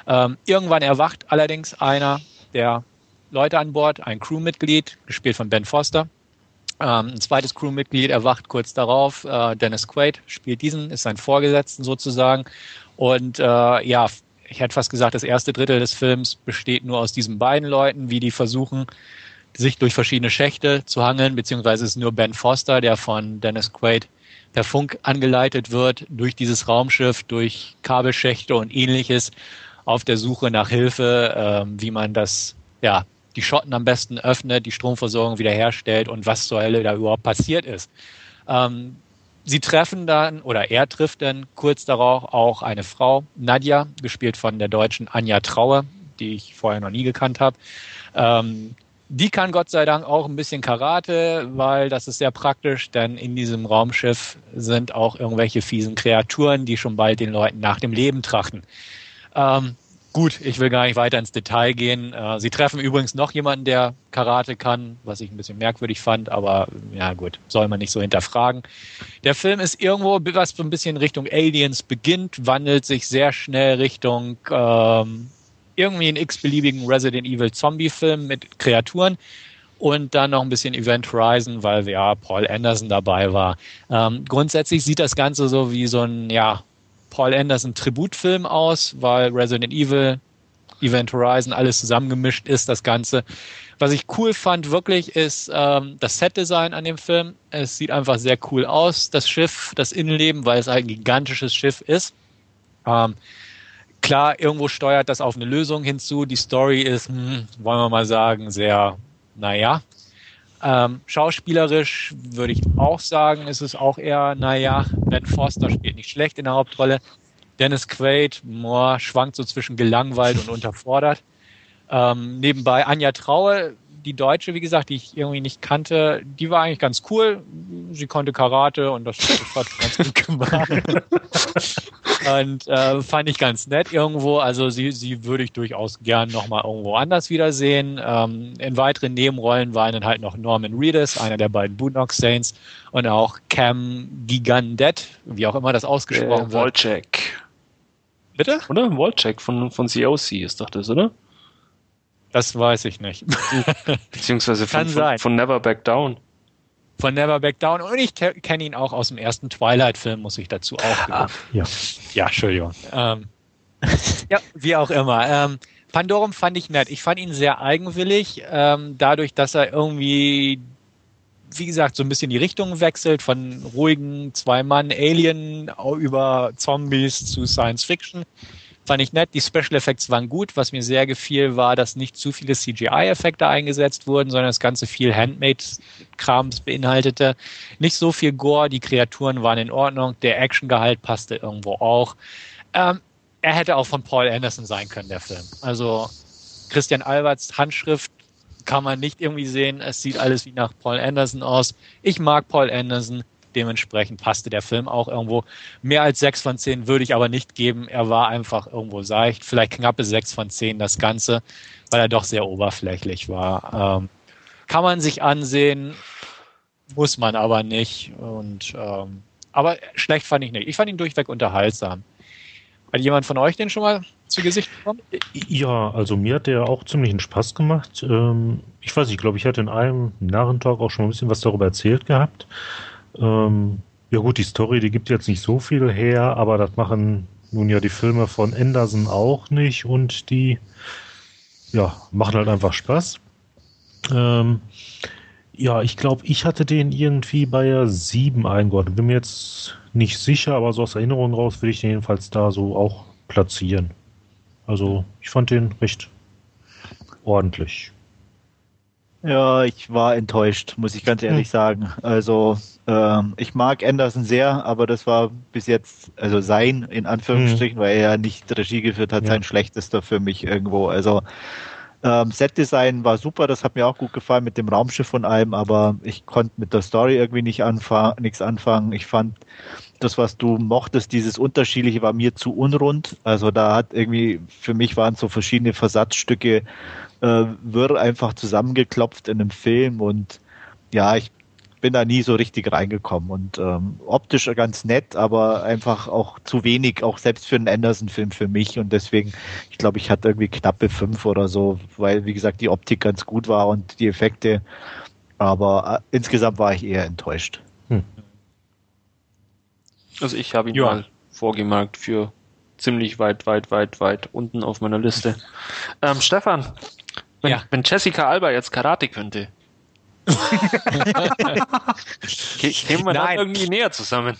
Ähm, irgendwann erwacht allerdings einer der Leute an Bord, ein Crewmitglied, gespielt von Ben Foster. Ähm, ein zweites Crewmitglied erwacht kurz darauf. Äh, Dennis Quaid spielt diesen, ist sein Vorgesetzten sozusagen. Und äh, ja, ich hätte fast gesagt, das erste Drittel des Films besteht nur aus diesen beiden Leuten, wie die versuchen, sich durch verschiedene Schächte zu hangeln, beziehungsweise ist nur Ben Foster, der von Dennis Quaid per Funk angeleitet wird, durch dieses Raumschiff, durch Kabelschächte und ähnliches auf der Suche nach Hilfe, ähm, wie man das, ja, die Schotten am besten öffnet, die Stromversorgung wiederherstellt und was zur Hölle da überhaupt passiert ist. Ähm, sie treffen dann, oder er trifft dann kurz darauf auch eine Frau, Nadja, gespielt von der deutschen Anja Traue, die ich vorher noch nie gekannt habe. Ähm, die kann Gott sei Dank auch ein bisschen Karate, weil das ist sehr praktisch, denn in diesem Raumschiff sind auch irgendwelche fiesen Kreaturen, die schon bald den Leuten nach dem Leben trachten. Ähm, gut, ich will gar nicht weiter ins Detail gehen. Äh, sie treffen übrigens noch jemanden, der Karate kann, was ich ein bisschen merkwürdig fand, aber ja gut, soll man nicht so hinterfragen. Der Film ist irgendwo, was so ein bisschen Richtung Aliens beginnt, wandelt sich sehr schnell Richtung ähm, irgendwie einen x-beliebigen Resident Evil Zombie-Film mit Kreaturen und dann noch ein bisschen Event Horizon, weil ja Paul Anderson dabei war. Ähm, grundsätzlich sieht das Ganze so wie so ein ja Paul Anderson Tributfilm aus, weil Resident Evil, Event Horizon, alles zusammengemischt ist, das Ganze. Was ich cool fand wirklich ist ähm, das Setdesign an dem Film. Es sieht einfach sehr cool aus, das Schiff, das Innenleben, weil es ein gigantisches Schiff ist. Ähm, klar, irgendwo steuert das auf eine Lösung hinzu. Die Story ist, hm, wollen wir mal sagen, sehr, naja, ähm, schauspielerisch würde ich auch sagen, ist es auch eher, naja, Ben Foster spielt nicht schlecht in der Hauptrolle. Dennis Quaid boah, schwankt so zwischen gelangweilt und unterfordert. Ähm, nebenbei Anja Traue, die Deutsche, wie gesagt, die ich irgendwie nicht kannte, die war eigentlich ganz cool. Sie konnte Karate und das, das hat ganz gut gemacht. und äh, fand ich ganz nett irgendwo. Also sie, sie würde ich durchaus gern nochmal irgendwo anders wiedersehen. Ähm, in weiteren Nebenrollen waren dann halt noch Norman Reedus, einer der beiden Boondock Saints, und auch Cam Gigandet, wie auch immer das ausgesprochen äh, wird. Wolczek. Bitte? Oder? Wolczek von, von COC ist doch das, oder? Das weiß ich nicht. Beziehungsweise von, von, von, Never Back Down. Von Never Back Down. Und ich kenne ihn auch aus dem ersten Twilight-Film, muss ich dazu auch ah, Ja. Ja, Entschuldigung. Ähm, ja, wie auch immer. Ähm, Pandorum fand ich nett. Ich fand ihn sehr eigenwillig, ähm, dadurch, dass er irgendwie, wie gesagt, so ein bisschen die Richtung wechselt von ruhigen Zwei-Mann-Alien über Zombies zu Science Fiction fand ich nett. Die Special Effects waren gut. Was mir sehr gefiel, war, dass nicht zu viele CGI-Effekte eingesetzt wurden, sondern das Ganze viel Handmade-Krams beinhaltete. Nicht so viel Gore, die Kreaturen waren in Ordnung, der Actiongehalt passte irgendwo auch. Ähm, er hätte auch von Paul Anderson sein können, der Film. Also Christian Alberts Handschrift kann man nicht irgendwie sehen. Es sieht alles wie nach Paul Anderson aus. Ich mag Paul Anderson. Dementsprechend passte der Film auch irgendwo. Mehr als sechs von zehn würde ich aber nicht geben. Er war einfach irgendwo seicht. Vielleicht knappe sechs von zehn das Ganze, weil er doch sehr oberflächlich war. Ähm, kann man sich ansehen, muss man aber nicht. Und ähm, Aber schlecht fand ich nicht. Ich fand ihn durchweg unterhaltsam. Hat jemand von euch den schon mal zu Gesicht bekommen? Ja, also mir hat der auch ziemlich einen Spaß gemacht. Ähm, ich weiß nicht, ich glaube, ich hatte in einem Narrentalk auch schon ein bisschen was darüber erzählt gehabt. Ähm, ja gut, die Story, die gibt jetzt nicht so viel her, aber das machen nun ja die Filme von Anderson auch nicht und die ja, machen halt einfach Spaß. Ähm, ja, ich glaube, ich hatte den irgendwie bei 7 eingeordnet. Bin mir jetzt nicht sicher, aber so aus Erinnerung raus würde ich den jedenfalls da so auch platzieren. Also ich fand den recht ordentlich. Ja, ich war enttäuscht, muss ich ganz ehrlich hm. sagen. Also ähm, ich mag Anderson sehr, aber das war bis jetzt, also sein in Anführungsstrichen, hm. weil er ja nicht Regie geführt hat, ja. sein schlechtester für mich irgendwo. Also ähm, Setdesign war super, das hat mir auch gut gefallen mit dem Raumschiff und allem, aber ich konnte mit der Story irgendwie nicht anfangen, nichts anfangen. Ich fand das, was du mochtest, dieses Unterschiedliche war mir zu unrund. Also da hat irgendwie, für mich waren so verschiedene Versatzstücke äh, wirr einfach zusammengeklopft in einem Film und ja, ich bin da nie so richtig reingekommen und ähm, optisch ganz nett, aber einfach auch zu wenig, auch selbst für einen Anderson-Film für mich und deswegen, ich glaube, ich hatte irgendwie knappe fünf oder so, weil wie gesagt die Optik ganz gut war und die Effekte, aber äh, insgesamt war ich eher enttäuscht. Hm. Also ich habe ihn ja. mal vorgemerkt für ziemlich weit, weit, weit, weit unten auf meiner Liste. Ähm, Stefan, wenn, ja. wenn Jessica Alba jetzt Karate könnte, Kämen wir dann irgendwie näher zusammen?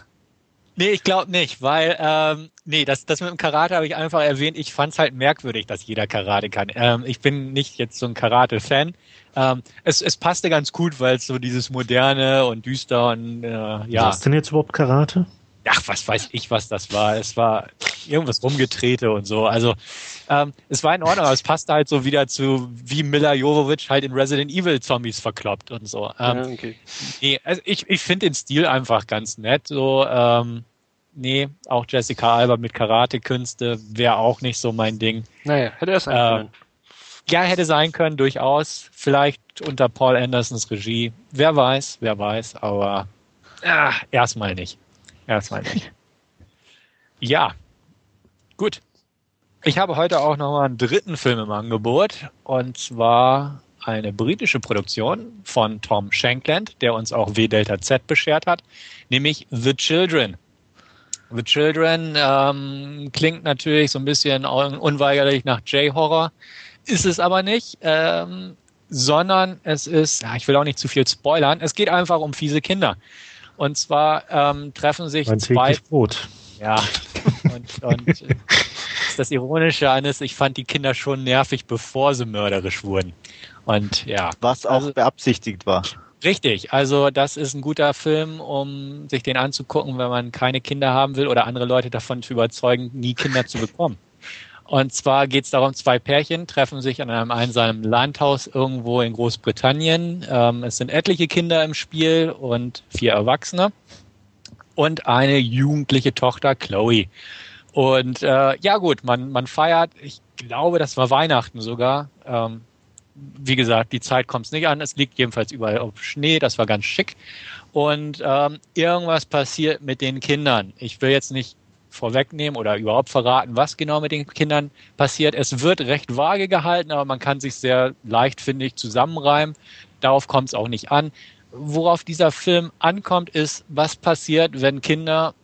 Nee, ich glaube nicht, weil, ähm, nee, das, das mit dem Karate habe ich einfach erwähnt. Ich fand es halt merkwürdig, dass jeder Karate kann. Ähm, ich bin nicht jetzt so ein Karate-Fan. Ähm, es, es passte ganz gut, weil es so dieses moderne und düster und äh, ja. Was ist denn jetzt überhaupt Karate? Ach, was weiß ich, was das war. Es war irgendwas rumgetrete und so. Also ähm, es war in Ordnung, aber es passte halt so wieder zu, wie Mila Jovovich halt in Resident Evil Zombies verkloppt und so. Ähm, ja, okay. Nee, also ich, ich finde den Stil einfach ganz nett. So, ähm, nee, auch Jessica Alba mit Karate-Künste wäre auch nicht so mein Ding. Naja, hätte er sein äh, können. Ja, hätte sein können, durchaus. Vielleicht unter Paul Andersons Regie. Wer weiß, wer weiß, aber ah, erstmal nicht. Erstmal nicht. Ja, gut. Ich habe heute auch noch mal einen dritten Film im Angebot und zwar eine britische Produktion von Tom Shankland, der uns auch W Delta Z beschert hat, nämlich The Children. The Children ähm, klingt natürlich so ein bisschen unweigerlich nach J-Horror, ist es aber nicht, ähm, sondern es ist, ich will auch nicht zu viel spoilern, es geht einfach um fiese Kinder. Und zwar ähm, treffen sich mein zwei. Brot. Ja. Und, und das Ironische an ist, ich fand die Kinder schon nervig, bevor sie mörderisch wurden. Und ja. Was auch also, beabsichtigt war. Richtig, also das ist ein guter Film, um sich den anzugucken, wenn man keine Kinder haben will oder andere Leute davon zu überzeugen, nie Kinder zu bekommen. Und zwar geht es darum, zwei Pärchen treffen sich an einem einsamen Landhaus irgendwo in Großbritannien. Ähm, es sind etliche Kinder im Spiel und vier Erwachsene und eine jugendliche Tochter, Chloe. Und äh, ja gut, man, man feiert, ich glaube, das war Weihnachten sogar. Ähm, wie gesagt, die Zeit kommt es nicht an. Es liegt jedenfalls überall auf Schnee, das war ganz schick. Und ähm, irgendwas passiert mit den Kindern. Ich will jetzt nicht vorwegnehmen oder überhaupt verraten, was genau mit den Kindern passiert. Es wird recht vage gehalten, aber man kann sich sehr leicht, finde ich, zusammenreimen. Darauf kommt es auch nicht an. Worauf dieser Film ankommt, ist, was passiert, wenn Kinder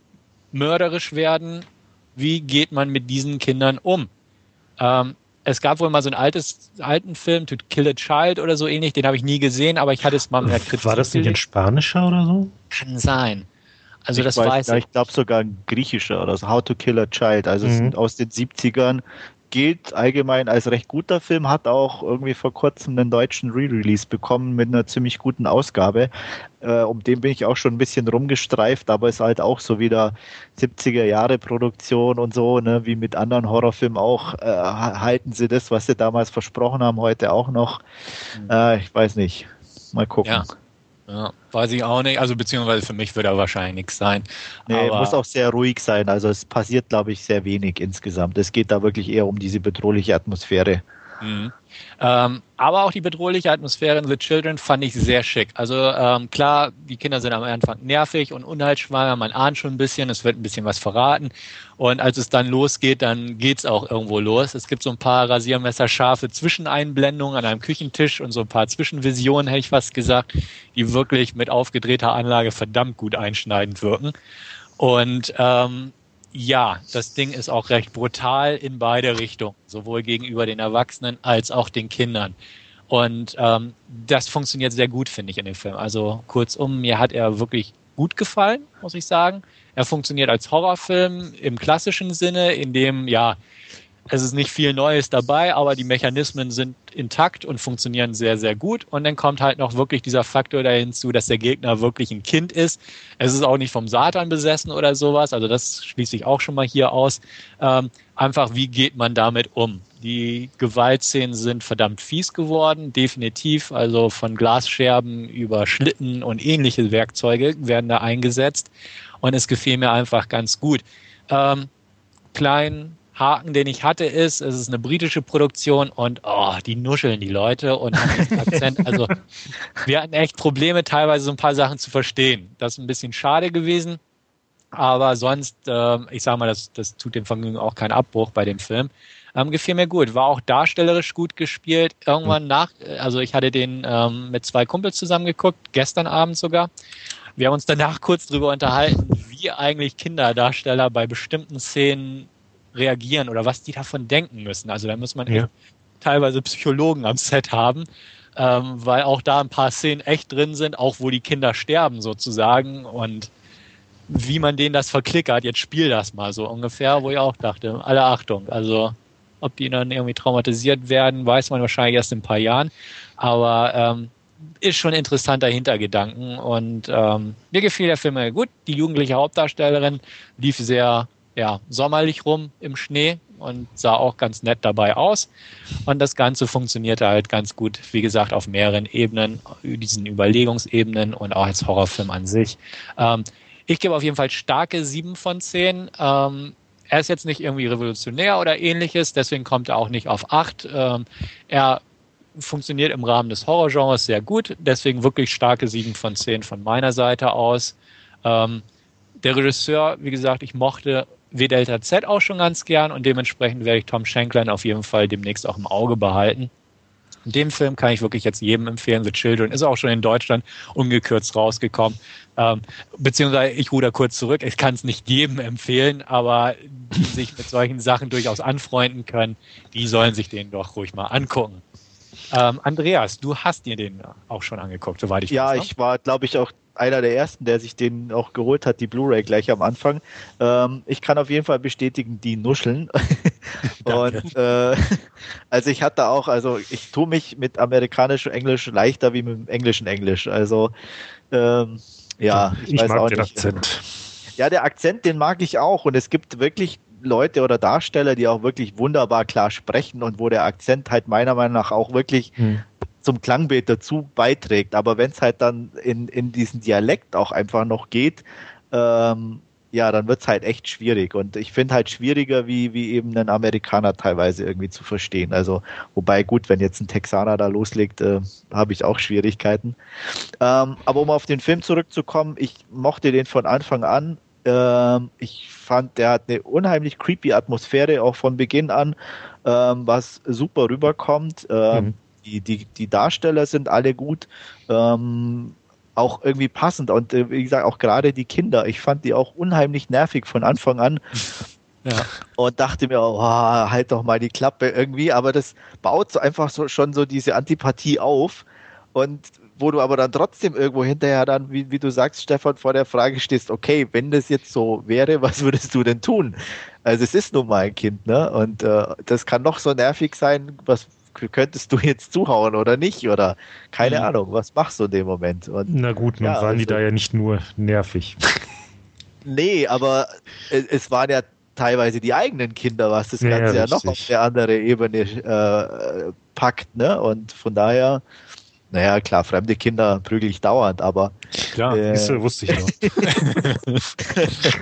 mörderisch werden? Wie geht man mit diesen Kindern um? Ähm, es gab wohl mal so einen altes, alten Film, To Kill a Child oder so ähnlich, den habe ich nie gesehen, aber ich hatte es mal der Kritik. War das nicht ein spanischer oder so? Kann sein. Also ich das weiß, weiß ich. Ich glaube sogar ein griechischer oder so, How to Kill a Child. Also mhm. aus den 70ern gilt allgemein als recht guter Film, hat auch irgendwie vor kurzem einen deutschen Re-Release bekommen mit einer ziemlich guten Ausgabe. Äh, um den bin ich auch schon ein bisschen rumgestreift, aber ist halt auch so wieder 70er Jahre Produktion und so, ne, wie mit anderen Horrorfilmen auch. Äh, halten sie das, was sie damals versprochen haben, heute auch noch? Mhm. Äh, ich weiß nicht. Mal gucken. Ja. Ja, weiß ich auch nicht. Also beziehungsweise für mich wird er wahrscheinlich nichts sein. Nee, muss auch sehr ruhig sein. Also es passiert, glaube ich, sehr wenig insgesamt. Es geht da wirklich eher um diese bedrohliche Atmosphäre. Mhm. Ähm, aber auch die bedrohliche Atmosphäre in The Children fand ich sehr schick. Also ähm, klar, die Kinder sind am Anfang nervig und unheilschwanger, man ahnt schon ein bisschen, es wird ein bisschen was verraten. Und als es dann losgeht, dann geht's auch irgendwo los. Es gibt so ein paar rasiermesserscharfe Zwischeneinblendungen an einem Küchentisch und so ein paar Zwischenvisionen, hätte ich fast gesagt, die wirklich mit aufgedrehter Anlage verdammt gut einschneidend wirken. Und ähm, ja, das Ding ist auch recht brutal in beide Richtungen, sowohl gegenüber den Erwachsenen als auch den Kindern. Und ähm, das funktioniert sehr gut, finde ich, in dem Film. Also kurzum, mir hat er wirklich gut gefallen, muss ich sagen. Er funktioniert als Horrorfilm im klassischen Sinne, in dem ja es ist nicht viel Neues dabei, aber die Mechanismen sind intakt und funktionieren sehr, sehr gut. Und dann kommt halt noch wirklich dieser Faktor da hinzu, dass der Gegner wirklich ein Kind ist. Es ist auch nicht vom Satan besessen oder sowas. Also das schließe ich auch schon mal hier aus. Ähm, einfach, wie geht man damit um? Die Gewaltszenen sind verdammt fies geworden, definitiv. Also von Glasscherben über Schlitten und ähnliche Werkzeuge werden da eingesetzt. Und es gefiel mir einfach ganz gut. Ähm, klein, Haken, den ich hatte, ist, es ist eine britische Produktion und oh, die nuscheln die Leute und haben Akzent. Also wir hatten echt Probleme, teilweise so ein paar Sachen zu verstehen. Das ist ein bisschen schade gewesen. Aber sonst, äh, ich sage mal, das, das tut dem Vergnügen auch keinen Abbruch bei dem Film. Ähm, gefiel mir gut. War auch darstellerisch gut gespielt. Irgendwann mhm. nach, also ich hatte den ähm, mit zwei Kumpels zusammengeguckt, gestern Abend sogar. Wir haben uns danach kurz drüber unterhalten, wie eigentlich Kinderdarsteller bei bestimmten Szenen reagieren oder was die davon denken müssen. Also da muss man ja. teilweise Psychologen am Set haben, ähm, weil auch da ein paar Szenen echt drin sind, auch wo die Kinder sterben sozusagen und wie man denen das verklickert, jetzt spiel das mal so ungefähr, wo ich auch dachte, alle Achtung, also ob die dann irgendwie traumatisiert werden, weiß man wahrscheinlich erst in ein paar Jahren, aber ähm, ist schon ein interessanter Hintergedanken und ähm, mir gefiel der Film sehr gut. Die jugendliche Hauptdarstellerin lief sehr ja, sommerlich rum im Schnee und sah auch ganz nett dabei aus. Und das Ganze funktionierte halt ganz gut, wie gesagt, auf mehreren Ebenen, diesen Überlegungsebenen und auch als Horrorfilm an sich. Ähm, ich gebe auf jeden Fall starke sieben von zehn. Ähm, er ist jetzt nicht irgendwie revolutionär oder ähnliches, deswegen kommt er auch nicht auf acht. Ähm, er funktioniert im Rahmen des Horrorgenres sehr gut, deswegen wirklich starke sieben von zehn von meiner Seite aus. Ähm, der Regisseur, wie gesagt, ich mochte W Delta Z auch schon ganz gern und dementsprechend werde ich Tom Shankland auf jeden Fall demnächst auch im Auge behalten. Den Film kann ich wirklich jetzt jedem empfehlen. The Children ist auch schon in Deutschland ungekürzt rausgekommen. Ähm, beziehungsweise ich ruder kurz zurück. Ich kann es nicht jedem empfehlen, aber die sich mit solchen Sachen durchaus anfreunden können, die sollen sich den doch ruhig mal angucken. Ähm, Andreas, du hast dir den auch schon angeguckt, soweit ich ja, weiß. Ja, ne? ich war, glaube ich, auch einer der ersten, der sich den auch geholt hat, die Blu-ray gleich am Anfang. Ähm, ich kann auf jeden Fall bestätigen, die nuscheln. und äh, also ich hatte auch, also ich tue mich mit amerikanischem Englisch leichter wie mit dem englischen Englisch. Also ähm, ja, ich, ich weiß mag auch den nicht. Akzent. Ja, der Akzent, den mag ich auch. Und es gibt wirklich Leute oder Darsteller, die auch wirklich wunderbar klar sprechen und wo der Akzent halt meiner Meinung nach auch wirklich hm zum Klangbild dazu beiträgt. Aber wenn es halt dann in, in diesen Dialekt auch einfach noch geht, ähm, ja, dann wird es halt echt schwierig. Und ich finde halt schwieriger, wie, wie eben ein Amerikaner teilweise irgendwie zu verstehen. Also, wobei gut, wenn jetzt ein Texaner da loslegt, äh, habe ich auch Schwierigkeiten. Ähm, aber um auf den Film zurückzukommen, ich mochte den von Anfang an. Ähm, ich fand, der hat eine unheimlich creepy Atmosphäre, auch von Beginn an, ähm, was super rüberkommt. Ähm, mhm die, die, die Darsteller sind alle gut. Ähm, auch irgendwie passend und äh, wie gesagt auch gerade die Kinder, ich fand die auch unheimlich nervig von Anfang an ja. und dachte mir, oh, halt doch mal die Klappe irgendwie, aber das baut so einfach so schon so diese Antipathie auf und wo du aber dann trotzdem irgendwo hinterher dann, wie, wie du sagst, Stefan, vor der Frage stehst, okay, wenn das jetzt so wäre, was würdest du denn tun? Also es ist nun mal ein Kind, ne? Und äh, das kann noch so nervig sein, was könntest du jetzt zuhauen oder nicht? Oder keine mhm. Ahnung, was machst du in dem Moment? Und, Na gut, nun ja, waren also, die da ja nicht nur nervig. Nee, aber es, es waren ja teilweise die eigenen Kinder, was das Ganze ja, ja noch auf eine andere Ebene äh, packt, ne? Und von daher, naja, klar, fremde Kinder prügel ich dauernd, aber. Klar, äh, wusste ich noch.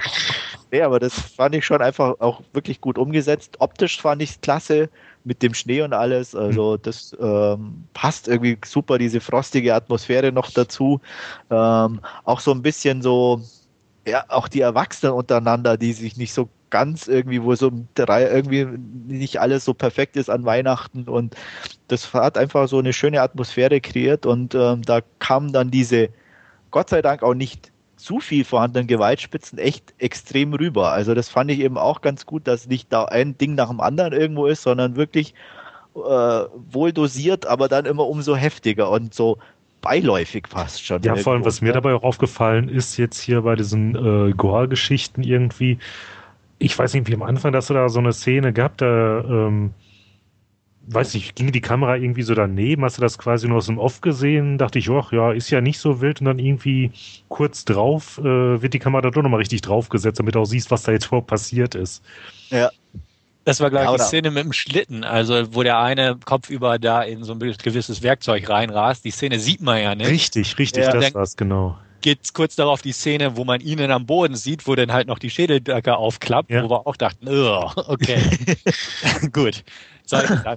Nee, aber das fand ich schon einfach auch wirklich gut umgesetzt. Optisch fand ich es klasse mit dem Schnee und alles. Also mhm. das ähm, passt irgendwie super, diese frostige Atmosphäre noch dazu. Ähm, auch so ein bisschen so, ja, auch die Erwachsenen untereinander, die sich nicht so ganz irgendwie, wo so drei irgendwie nicht alles so perfekt ist an Weihnachten und das hat einfach so eine schöne Atmosphäre kreiert und ähm, da kam dann diese, Gott sei Dank auch nicht zu viel vorhandenen Gewaltspitzen echt extrem rüber. Also das fand ich eben auch ganz gut, dass nicht da ein Ding nach dem anderen irgendwo ist, sondern wirklich äh, wohl dosiert, aber dann immer umso heftiger und so beiläufig fast schon. Ja, vor allem, was mir dabei auch aufgefallen ist, jetzt hier bei diesen äh, Gore-Geschichten irgendwie, ich weiß nicht, wie am Anfang, dass du da so eine Szene gehabt, da ähm, weiß nicht, ging die Kamera irgendwie so daneben? Hast du das quasi nur aus dem Off gesehen? Dachte ich, ach ja, ist ja nicht so wild. Und dann irgendwie kurz drauf äh, wird die Kamera da doch nochmal richtig draufgesetzt, damit du auch siehst, was da jetzt überhaupt passiert ist. Ja. Das war, glaube ich, die Szene mit dem Schlitten, also wo der eine kopfüber da in so ein gewisses Werkzeug reinrast. Die Szene sieht man ja nicht. Richtig, richtig, ja. das war's, genau geht kurz darauf die Szene, wo man ihn am Boden sieht, wo dann halt noch die Schädeldecke aufklappt, ja. wo wir auch dachten, okay, gut.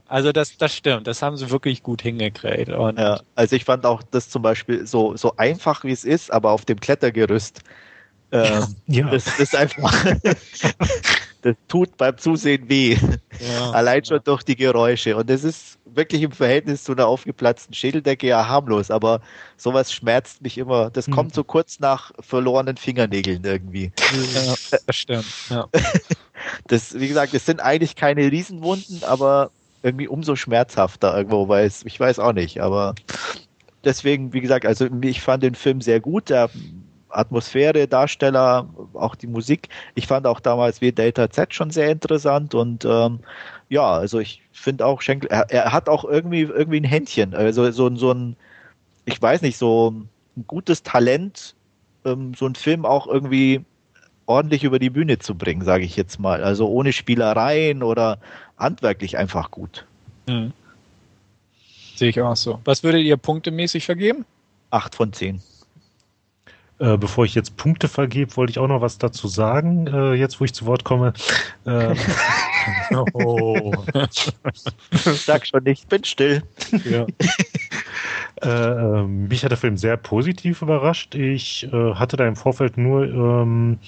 Also das, das stimmt, das haben sie wirklich gut hingekriegt. Und ja, also ich fand auch das zum Beispiel so, so einfach wie es ist, aber auf dem Klettergerüst. Ähm, ja. Das, das ist einfach, das tut beim Zusehen weh. Ja, Allein schon ja. durch die Geräusche. Und das ist wirklich im Verhältnis zu einer aufgeplatzten Schädeldecke ja harmlos, aber sowas schmerzt mich immer. Das hm. kommt so kurz nach verlorenen Fingernägeln irgendwie. Ja, das stimmt. Ja. Das, wie gesagt, es sind eigentlich keine Riesenwunden, aber irgendwie umso schmerzhafter irgendwo, weil es, ich weiß auch nicht, aber deswegen, wie gesagt, also ich fand den Film sehr gut. Der Atmosphäre, Darsteller, auch die Musik. Ich fand auch damals wie Delta Z schon sehr interessant und ähm, ja, also ich finde auch Schenkel, er, er, hat auch irgendwie irgendwie ein Händchen, also so, so ein, ich weiß nicht, so ein gutes Talent, ähm, so ein Film auch irgendwie ordentlich über die Bühne zu bringen, sage ich jetzt mal. Also ohne Spielereien oder handwerklich einfach gut. Mhm. Sehe ich auch so. Was würdet ihr punktemäßig vergeben? Acht von zehn. Äh, bevor ich jetzt Punkte vergebe, wollte ich auch noch was dazu sagen, äh, jetzt wo ich zu Wort komme. Ähm, oh. Sag schon nicht, bin still. Ja. Äh, mich hat der Film sehr positiv überrascht. Ich äh, hatte da im Vorfeld nur ähm,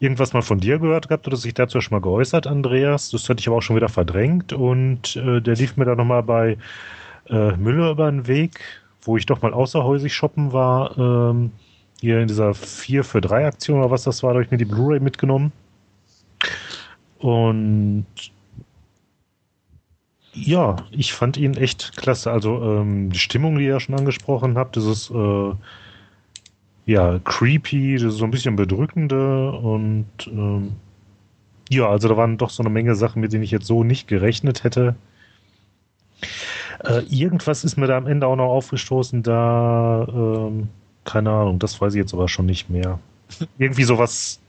irgendwas mal von dir gehört gehabt oder sich dazu schon mal geäußert, Andreas. Das hatte ich aber auch schon wieder verdrängt und äh, der lief mir dann nochmal bei äh, Müller über den Weg, wo ich doch mal außerhäusig shoppen war. Ähm, hier in dieser 4 für 3 Aktion oder was das war, da habe ich mir die Blu-ray mitgenommen. Und ja, ich fand ihn echt klasse. Also ähm, die Stimmung, die ihr ja schon angesprochen habt, das ist äh, ja creepy, das ist so ein bisschen bedrückende und ähm, ja, also da waren doch so eine Menge Sachen, mit denen ich jetzt so nicht gerechnet hätte. Äh, irgendwas ist mir da am Ende auch noch aufgestoßen, da ähm, keine Ahnung, das weiß ich jetzt aber schon nicht mehr. Irgendwie sowas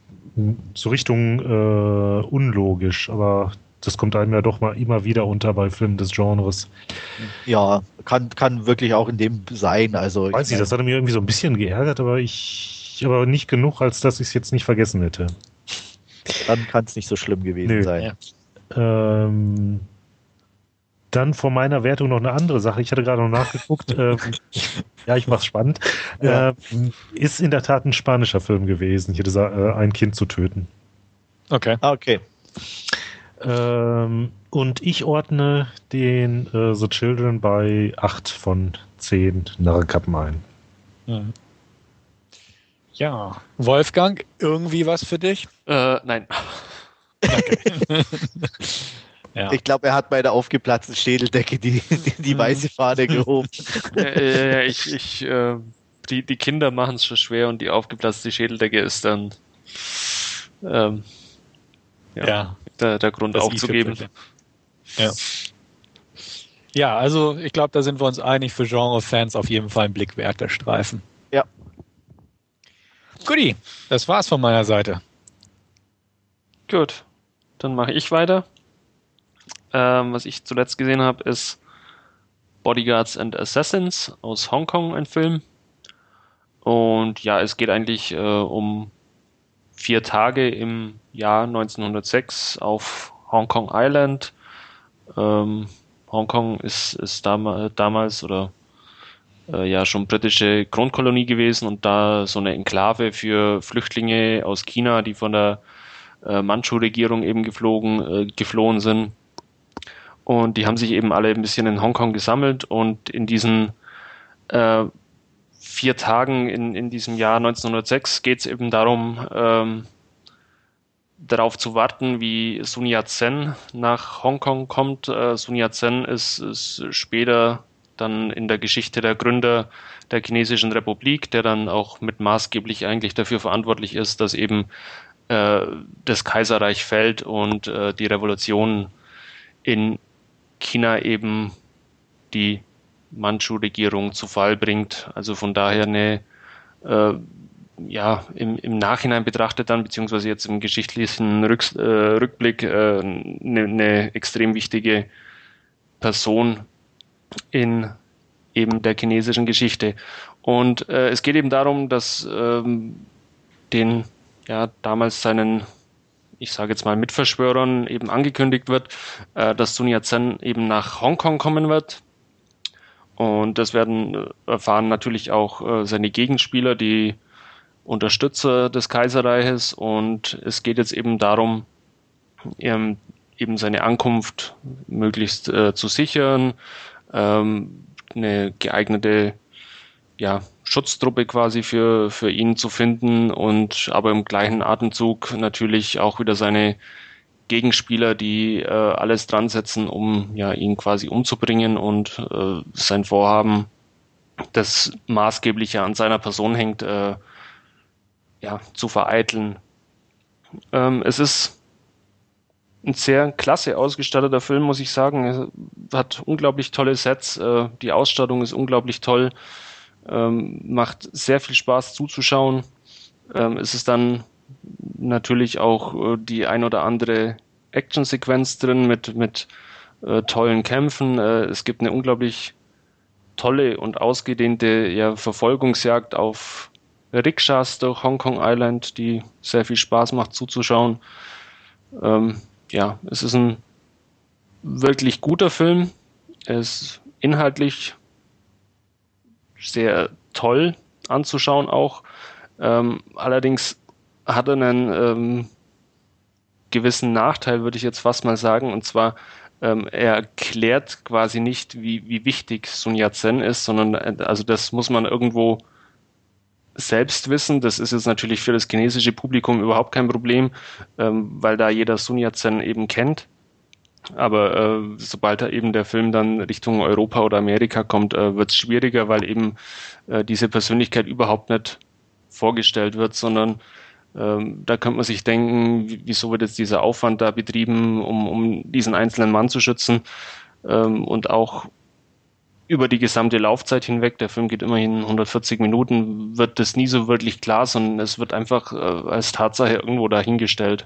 so Richtung äh, unlogisch, aber das kommt einem ja doch mal immer wieder unter bei Filmen des Genres. Ja, kann, kann wirklich auch in dem sein. Also weiß ich, das hat mir irgendwie so ein bisschen geärgert, aber ich aber nicht genug, als dass ich es jetzt nicht vergessen hätte. Dann kann es nicht so schlimm gewesen Nö. sein. Ja. Ähm, dann vor meiner Wertung noch eine andere Sache. Ich hatte gerade noch nachgeguckt. ähm, ja, ich mach's spannend. Ja. Ähm, ist in der Tat ein spanischer Film gewesen, hier dieser äh, Ein Kind zu töten. Okay. Ah, okay. Ähm, und ich ordne den äh, The Children bei 8 von 10 Narrenkappen ein. Mhm. Ja, Wolfgang, irgendwie was für dich? Äh, nein. Okay. Ja. Ich glaube, er hat bei der aufgeplatzten Schädeldecke die, die, die mhm. weiße Fahne gehoben. äh, ich, ich, äh, die, die Kinder machen es schon schwer und die aufgeplatzte Schädeldecke ist dann ähm, ja, ja, Der, der Grund aufzugeben. Ja. ja, also ich glaube, da sind wir uns einig für Genre-Fans auf jeden Fall ein Blick wert, der Streifen. Ja. Guti, das war's von meiner Seite. Gut, dann mache ich weiter. Ähm, was ich zuletzt gesehen habe, ist Bodyguards and Assassins aus Hongkong, ein Film. Und ja, es geht eigentlich äh, um vier Tage im Jahr 1906 auf Hong Kong Island. Ähm, Hongkong ist, ist dam damals oder äh, ja schon britische Grundkolonie gewesen und da so eine Enklave für Flüchtlinge aus China, die von der äh, Manchu-Regierung eben geflogen, äh, geflohen sind. Und die haben sich eben alle ein bisschen in Hongkong gesammelt und in diesen äh, vier Tagen in, in diesem Jahr 1906 geht es eben darum, ähm, darauf zu warten, wie Sun Yat-sen nach Hongkong kommt. Äh, Sun Yat-sen ist, ist später dann in der Geschichte der Gründer der chinesischen Republik, der dann auch mit maßgeblich eigentlich dafür verantwortlich ist, dass eben äh, das Kaiserreich fällt und äh, die Revolution in China eben die Manchu-Regierung zu Fall bringt. Also von daher eine, äh, ja, im, im Nachhinein betrachtet dann, beziehungsweise jetzt im geschichtlichen Rück, äh, Rückblick, äh, eine, eine extrem wichtige Person in eben der chinesischen Geschichte. Und äh, es geht eben darum, dass ähm, den ja damals seinen ich sage jetzt mal Mitverschwörern eben angekündigt wird, äh, dass Sun Yat-sen eben nach Hongkong kommen wird. Und das werden äh, erfahren natürlich auch äh, seine Gegenspieler, die Unterstützer des Kaiserreiches. Und es geht jetzt eben darum, ähm, eben seine Ankunft möglichst äh, zu sichern, ähm, eine geeignete ja, Schutztruppe quasi für, für ihn zu finden und aber im gleichen Atemzug natürlich auch wieder seine Gegenspieler, die äh, alles dran setzen, um ja, ihn quasi umzubringen und äh, sein Vorhaben, das maßgeblich an seiner Person hängt, äh, ja, zu vereiteln. Ähm, es ist ein sehr klasse ausgestatteter Film, muss ich sagen. Er hat unglaublich tolle Sets, äh, die Ausstattung ist unglaublich toll. Ähm, macht sehr viel Spaß zuzuschauen. Ähm, es ist dann natürlich auch äh, die ein oder andere Actionsequenz drin mit, mit äh, tollen Kämpfen. Äh, es gibt eine unglaublich tolle und ausgedehnte ja, Verfolgungsjagd auf Rikschas durch Hong Kong Island, die sehr viel Spaß macht zuzuschauen. Ähm, ja, es ist ein wirklich guter Film. Er ist inhaltlich sehr toll anzuschauen auch. Ähm, allerdings hat er einen ähm, gewissen Nachteil, würde ich jetzt fast mal sagen, und zwar ähm, er erklärt quasi nicht, wie, wie wichtig Sun Yat-sen ist, sondern äh, also das muss man irgendwo selbst wissen. Das ist jetzt natürlich für das chinesische Publikum überhaupt kein Problem, ähm, weil da jeder Sun Yat-sen eben kennt. Aber äh, sobald da eben der Film dann Richtung Europa oder Amerika kommt, äh, wird es schwieriger, weil eben äh, diese Persönlichkeit überhaupt nicht vorgestellt wird, sondern ähm, da könnte man sich denken, wieso wird jetzt dieser Aufwand da betrieben, um, um diesen einzelnen Mann zu schützen ähm, und auch über die gesamte Laufzeit hinweg, der Film geht immerhin 140 Minuten, wird das nie so wirklich klar, sondern es wird einfach äh, als Tatsache irgendwo dahingestellt.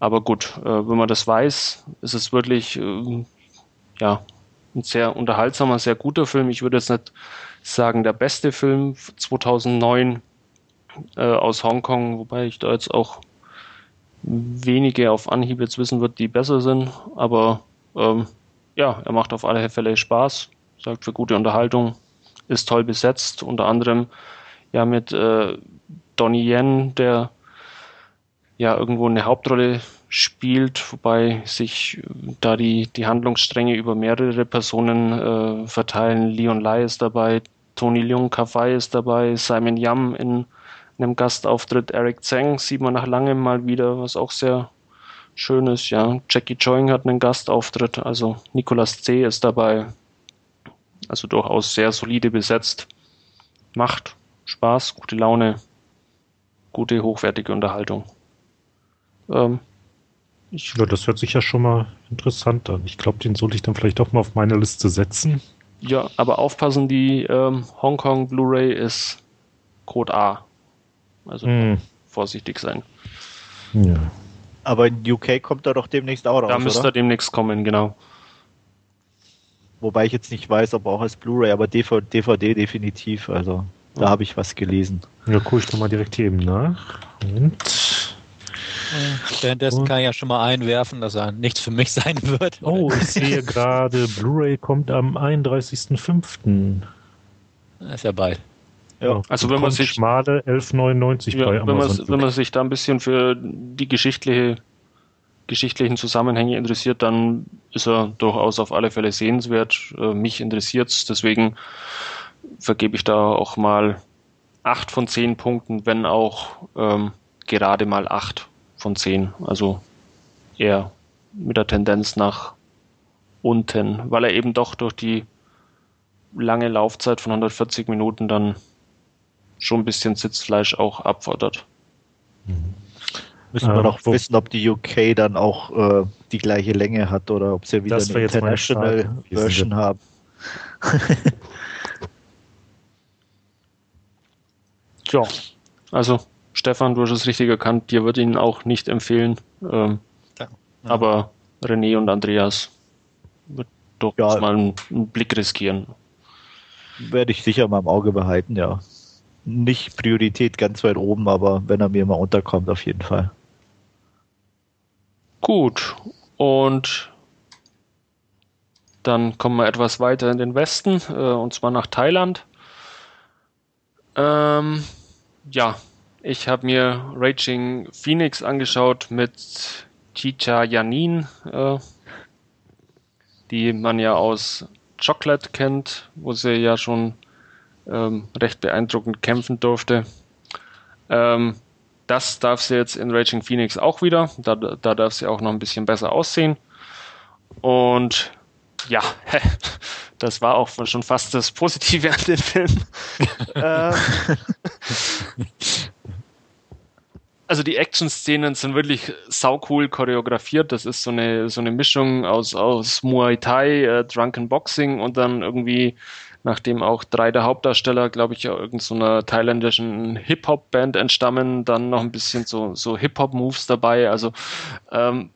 Aber gut, äh, wenn man das weiß, ist es wirklich äh, ja, ein sehr unterhaltsamer, sehr guter Film. Ich würde jetzt nicht sagen, der beste Film 2009 äh, aus Hongkong, wobei ich da jetzt auch wenige auf Anhieb jetzt wissen wird, die besser sind. Aber ähm, ja, er macht auf alle Fälle Spaß, sagt für gute Unterhaltung, ist toll besetzt, unter anderem ja mit äh, Donnie Yen, der ja irgendwo eine Hauptrolle spielt, wobei sich äh, da die, die Handlungsstränge über mehrere Personen äh, verteilen. Leon Lai ist dabei, Tony Leung Kafai ist dabei, Simon Yam in einem Gastauftritt, Eric Zhang sieht man nach langem mal wieder, was auch sehr schön ist. Ja, Jackie Choing hat einen Gastauftritt, also Nicolas C. ist dabei. Also durchaus sehr solide besetzt. Macht Spaß, gute Laune, gute, hochwertige Unterhaltung. Ähm, ich ja, das hört sich ja schon mal interessant an. Ich glaube, den sollte ich dann vielleicht auch mal auf meine Liste setzen. Ja, aber aufpassen, die ähm, Hongkong Blu-ray ist Code A. Also hm. vorsichtig sein. Ja. Aber in UK kommt er doch demnächst auch raus. Da müsste er demnächst kommen, genau. Wobei ich jetzt nicht weiß, ob auch als Blu-ray, aber DVD, DVD definitiv. Also da ja. habe ich was gelesen. Ja, gucke ich nochmal direkt eben nach. Und Währenddessen kann ich ja schon mal einwerfen, dass er nichts für mich sein wird. Oh, ich sehe gerade, Blu-ray kommt am 31.05. Das ist ja bald. Ja, also wenn man sich schmale 11,99 ja, bei Amazon. Wenn man, wenn man sich da ein bisschen für die geschichtliche geschichtlichen Zusammenhänge interessiert, dann ist er durchaus auf alle Fälle sehenswert. Äh, mich interessiert es, deswegen vergebe ich da auch mal acht von zehn Punkten, wenn auch ähm, gerade mal acht von zehn. Also eher mit der Tendenz nach unten, weil er eben doch durch die lange Laufzeit von 140 Minuten dann schon ein bisschen Sitzfleisch auch abfordert. Mhm. Müssen wir ähm, noch wissen, ob die UK dann auch äh, die gleiche Länge hat oder ob sie wieder eine International Version haben. Tja, also Stefan, du hast es richtig erkannt, dir würde ich ihn auch nicht empfehlen. Ähm, ja. Aber René und Andreas wird doch ja. mal einen, einen Blick riskieren. Werde ich sicher mal im Auge behalten, ja. Nicht Priorität ganz weit oben, aber wenn er mir mal unterkommt, auf jeden Fall. Gut, und dann kommen wir etwas weiter in den Westen, äh, und zwar nach Thailand. Ähm, ja, ich habe mir Raging Phoenix angeschaut mit Chicha Janin, äh, die man ja aus Chocolate kennt, wo sie ja schon ähm, recht beeindruckend kämpfen durfte. Ähm, das darf sie jetzt in Raging Phoenix auch wieder. Da, da darf sie auch noch ein bisschen besser aussehen. Und ja, das war auch schon fast das Positive an dem Film. Ähm, also die Action-Szenen sind wirklich saucool choreografiert. Das ist so eine, so eine Mischung aus, aus Muay Thai, äh, Drunken Boxing und dann irgendwie nachdem auch drei der Hauptdarsteller, glaube ich, irgendeiner so thailändischen Hip-Hop-Band entstammen, dann noch ein bisschen so, so Hip-Hop-Moves dabei. Also ähm,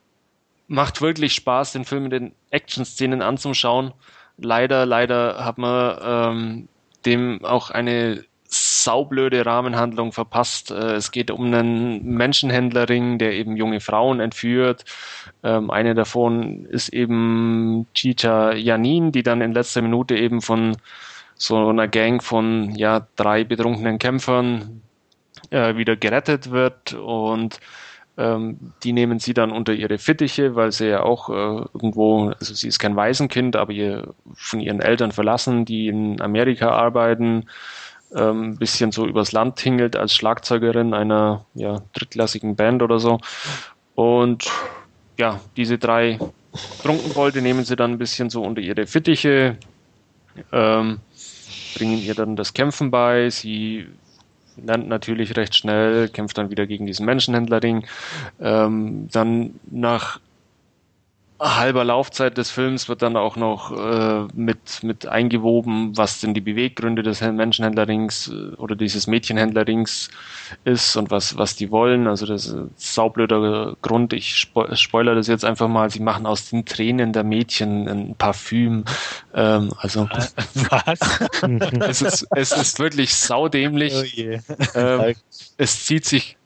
macht wirklich Spaß, den Film in den Action-Szenen anzuschauen. Leider, leider hat man ähm, dem auch eine saublöde Rahmenhandlung verpasst. Äh, es geht um einen Menschenhändlerring, der eben junge Frauen entführt. Ähm, eine davon ist eben Chicha Janin, die dann in letzter Minute eben von so einer Gang von ja drei betrunkenen Kämpfern äh, wieder gerettet wird und ähm, die nehmen sie dann unter ihre Fittiche, weil sie ja auch äh, irgendwo, also sie ist kein Waisenkind, aber ihr, von ihren Eltern verlassen, die in Amerika arbeiten, ein bisschen so übers Land tingelt als Schlagzeugerin einer ja, drittklassigen Band oder so. Und ja, diese drei Trunkenbolde nehmen sie dann ein bisschen so unter ihre Fittiche, ähm, bringen ihr dann das Kämpfen bei. Sie lernt natürlich recht schnell, kämpft dann wieder gegen diesen Menschenhändlerring. Ähm, dann nach halber Laufzeit des Films wird dann auch noch äh, mit, mit eingewoben, was denn die Beweggründe des Menschenhändlerrings äh, oder dieses Mädchenhändlerrings ist und was, was die wollen. Also das ist ein saublöder Grund. Ich spo spoiler das jetzt einfach mal. Sie machen aus den Tränen der Mädchen ein Parfüm. Ähm, also was? es, ist, es ist wirklich saudämlich. Oh ähm, es zieht sich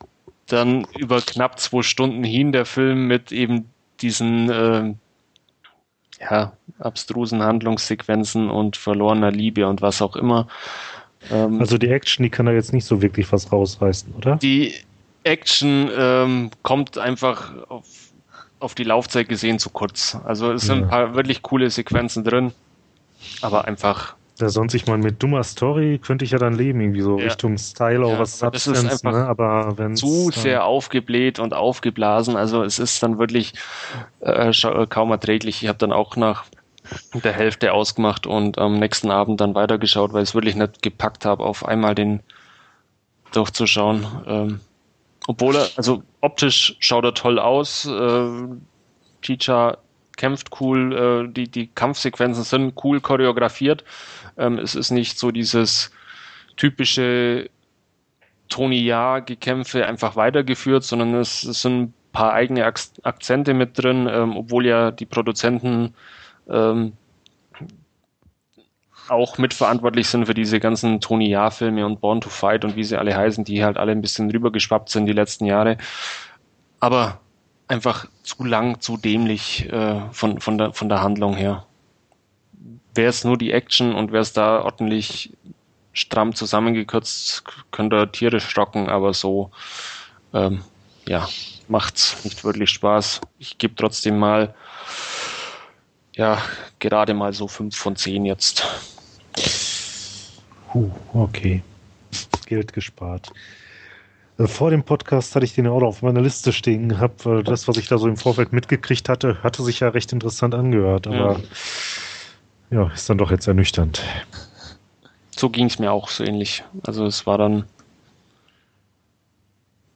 dann über knapp zwei Stunden hin, der Film mit eben diesen äh, ja, abstrusen Handlungssequenzen und verlorener Liebe und was auch immer. Ähm, also die Action, die kann da jetzt nicht so wirklich was rausreißen, oder? Die Action ähm, kommt einfach auf, auf die Laufzeit gesehen zu kurz. Also es sind ja. ein paar wirklich coole Sequenzen drin, aber einfach da sonst ich mal mit dummer Story könnte ich ja dann leben, irgendwie so ja. Richtung Style ja, oder Substance, das ist einfach ne? aber wenn zu sehr aufgebläht und aufgeblasen, also es ist dann wirklich äh, kaum erträglich. Ich habe dann auch nach der Hälfte ausgemacht und am nächsten Abend dann weitergeschaut, weil ich es wirklich nicht gepackt habe, auf einmal den durchzuschauen. Ähm, obwohl er, also optisch schaut er toll aus. Äh, Chicha kämpft cool, äh, die, die Kampfsequenzen sind cool choreografiert. Ähm, es ist nicht so dieses typische Tony Ja-Gekämpfe einfach weitergeführt, sondern es, es, sind ein paar eigene Akzente mit drin, ähm, obwohl ja die Produzenten ähm, auch mitverantwortlich sind für diese ganzen Tony Ja-Filme und Born to Fight und wie sie alle heißen, die halt alle ein bisschen rübergeschwappt sind die letzten Jahre. aber einfach zu lang, zu dämlich äh, von, von, der, von der Handlung her. Wäre es nur die Action und wäre es da ordentlich stramm zusammengekürzt, könnte er tierisch rocken, aber so, ähm, ja, macht's nicht wirklich Spaß. Ich gebe trotzdem mal, ja, gerade mal so fünf von zehn jetzt. Puh, okay. Geld gespart. Äh, vor dem Podcast hatte ich den auch auf meiner Liste stehen gehabt, weil das, was ich da so im Vorfeld mitgekriegt hatte, hatte sich ja recht interessant angehört, aber ja, ja ist dann doch jetzt ernüchternd. So ging es mir auch so ähnlich. Also es war dann,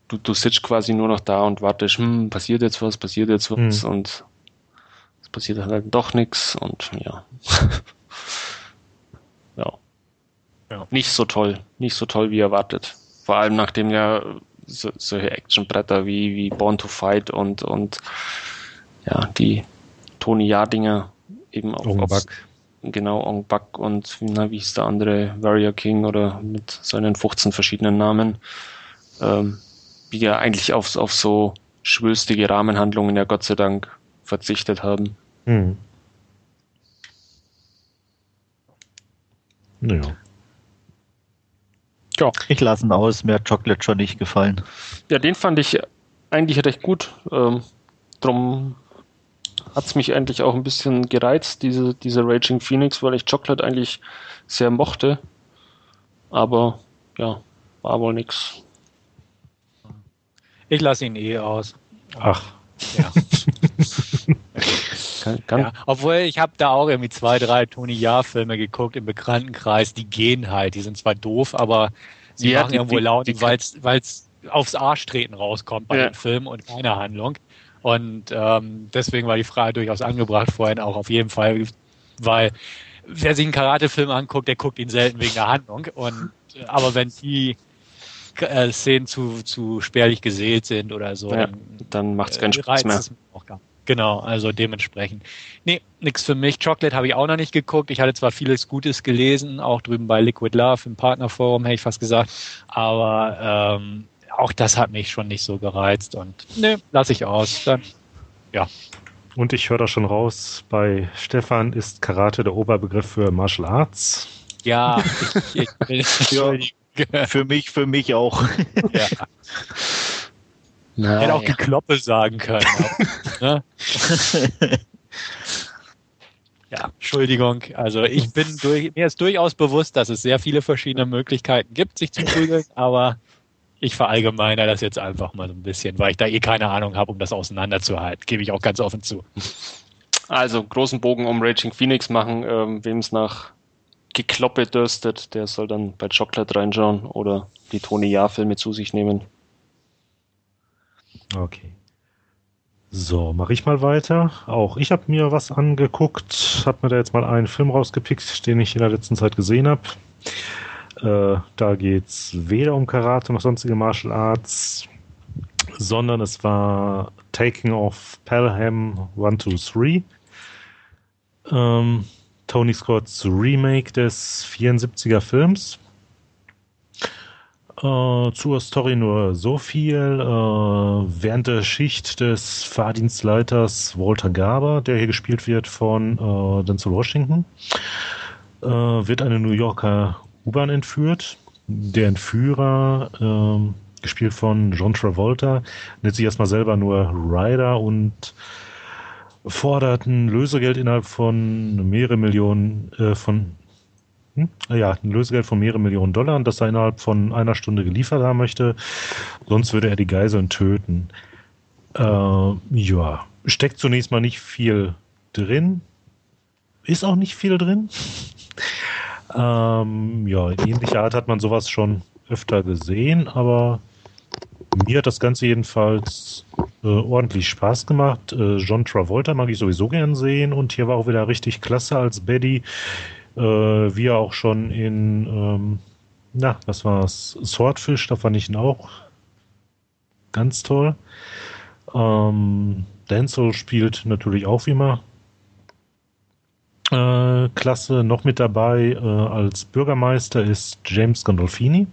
du, du sitzt quasi nur noch da und wartest, hm, passiert jetzt was, passiert jetzt was hm. und es passiert halt doch nichts und ja. ja. ja. Nicht so toll, nicht so toll wie erwartet. Vor allem nachdem ja so, solche Actionbretter wie, wie Born to Fight und, und ja, die Tony Jardinger eben auch aufs, genau Ong Bak und na, wie hieß der andere Warrior King oder mit seinen 15 verschiedenen Namen, ähm, die ja eigentlich auf, auf so schwülstige Rahmenhandlungen ja Gott sei Dank verzichtet haben. Hm. Naja. Ja. Ich lasse ihn aus, mir hat Chocolate schon nicht gefallen. Ja, den fand ich eigentlich recht gut. Ähm, drum hat es mich eigentlich auch ein bisschen gereizt, diese, diese Raging Phoenix, weil ich Chocolate eigentlich sehr mochte. Aber ja, war wohl nix. Ich lasse ihn eh aus. Ach. Ja. kann, kann. Ja, obwohl ich habe da auch irgendwie zwei, drei Tony Jahr-Filme geguckt im Bekanntenkreis, die gehen halt. Die sind zwar doof, aber sie ja, machen die, irgendwo laut, weil es aufs Arschtreten rauskommt bei ja. dem Film und keine Handlung. Und ähm, deswegen war die Frage durchaus angebracht vorhin auch auf jeden Fall, weil wer sich einen Karate-Film anguckt, der guckt ihn selten wegen der Handlung. Und aber wenn die äh, Szenen zu, zu spärlich gesät sind oder so, ja, dann, macht es keinen äh, Spaß mehr. Genau, also dementsprechend. Nee, nix für mich. Chocolate habe ich auch noch nicht geguckt. Ich hatte zwar vieles Gutes gelesen, auch drüben bei Liquid Love im Partnerforum, hätte ich fast gesagt. Aber ähm, auch das hat mich schon nicht so gereizt und ne, lasse ich aus. Dann, ja. Und ich höre da schon raus, bei Stefan ist Karate der Oberbegriff für Martial Arts. Ja, ich, ich, ja für mich, für mich auch. Ja. Naja. Hätte auch Gekloppe sagen können. ne? ja, Entschuldigung. Also ich bin durch, mir ist durchaus bewusst, dass es sehr viele verschiedene Möglichkeiten gibt, sich zu prügeln, aber ich verallgemeine das jetzt einfach mal so ein bisschen, weil ich da eh keine Ahnung habe, um das auseinanderzuhalten. Gebe ich auch ganz offen zu. Also großen Bogen um Raging Phoenix machen, ähm, wem es nach Gekloppe dürstet, der soll dann bei Chocolate reinschauen oder die Tony Jahr-Filme zu sich nehmen. Okay. So, mache ich mal weiter. Auch ich habe mir was angeguckt, habe mir da jetzt mal einen Film rausgepickt, den ich in der letzten Zeit gesehen habe. Äh, da geht es weder um Karate noch sonstige Martial Arts, sondern es war Taking of Pelham 1, 2, 3. Ähm, Tony Scott's Remake des 74er Films. Äh, zur Story nur so viel. Äh, während der Schicht des Fahrdienstleiters Walter Garber, der hier gespielt wird von äh, Denzel Washington, äh, wird eine New Yorker U-Bahn entführt. Der Entführer, ähm, gespielt von John Travolta, nennt sich erstmal selber nur Ryder und fordert ein Lösegeld innerhalb von mehrere Millionen äh, von hm? ja, ein Lösegeld von mehreren Millionen Dollar das er innerhalb von einer Stunde geliefert haben möchte. Sonst würde er die Geiseln töten. Äh, ja, steckt zunächst mal nicht viel drin. Ist auch nicht viel drin. Ähm, ja, in ähnlicher Art hat man sowas schon öfter gesehen, aber mir hat das Ganze jedenfalls äh, ordentlich Spaß gemacht. Äh, John Travolta mag ich sowieso gern sehen und hier war auch wieder richtig klasse als Betty äh, wie auch schon in, ähm, na, was war's? Swordfish, da fand ich ihn auch ganz toll. Ähm, Denzel spielt natürlich auch wie immer äh, klasse. Noch mit dabei äh, als Bürgermeister ist James Gandolfini.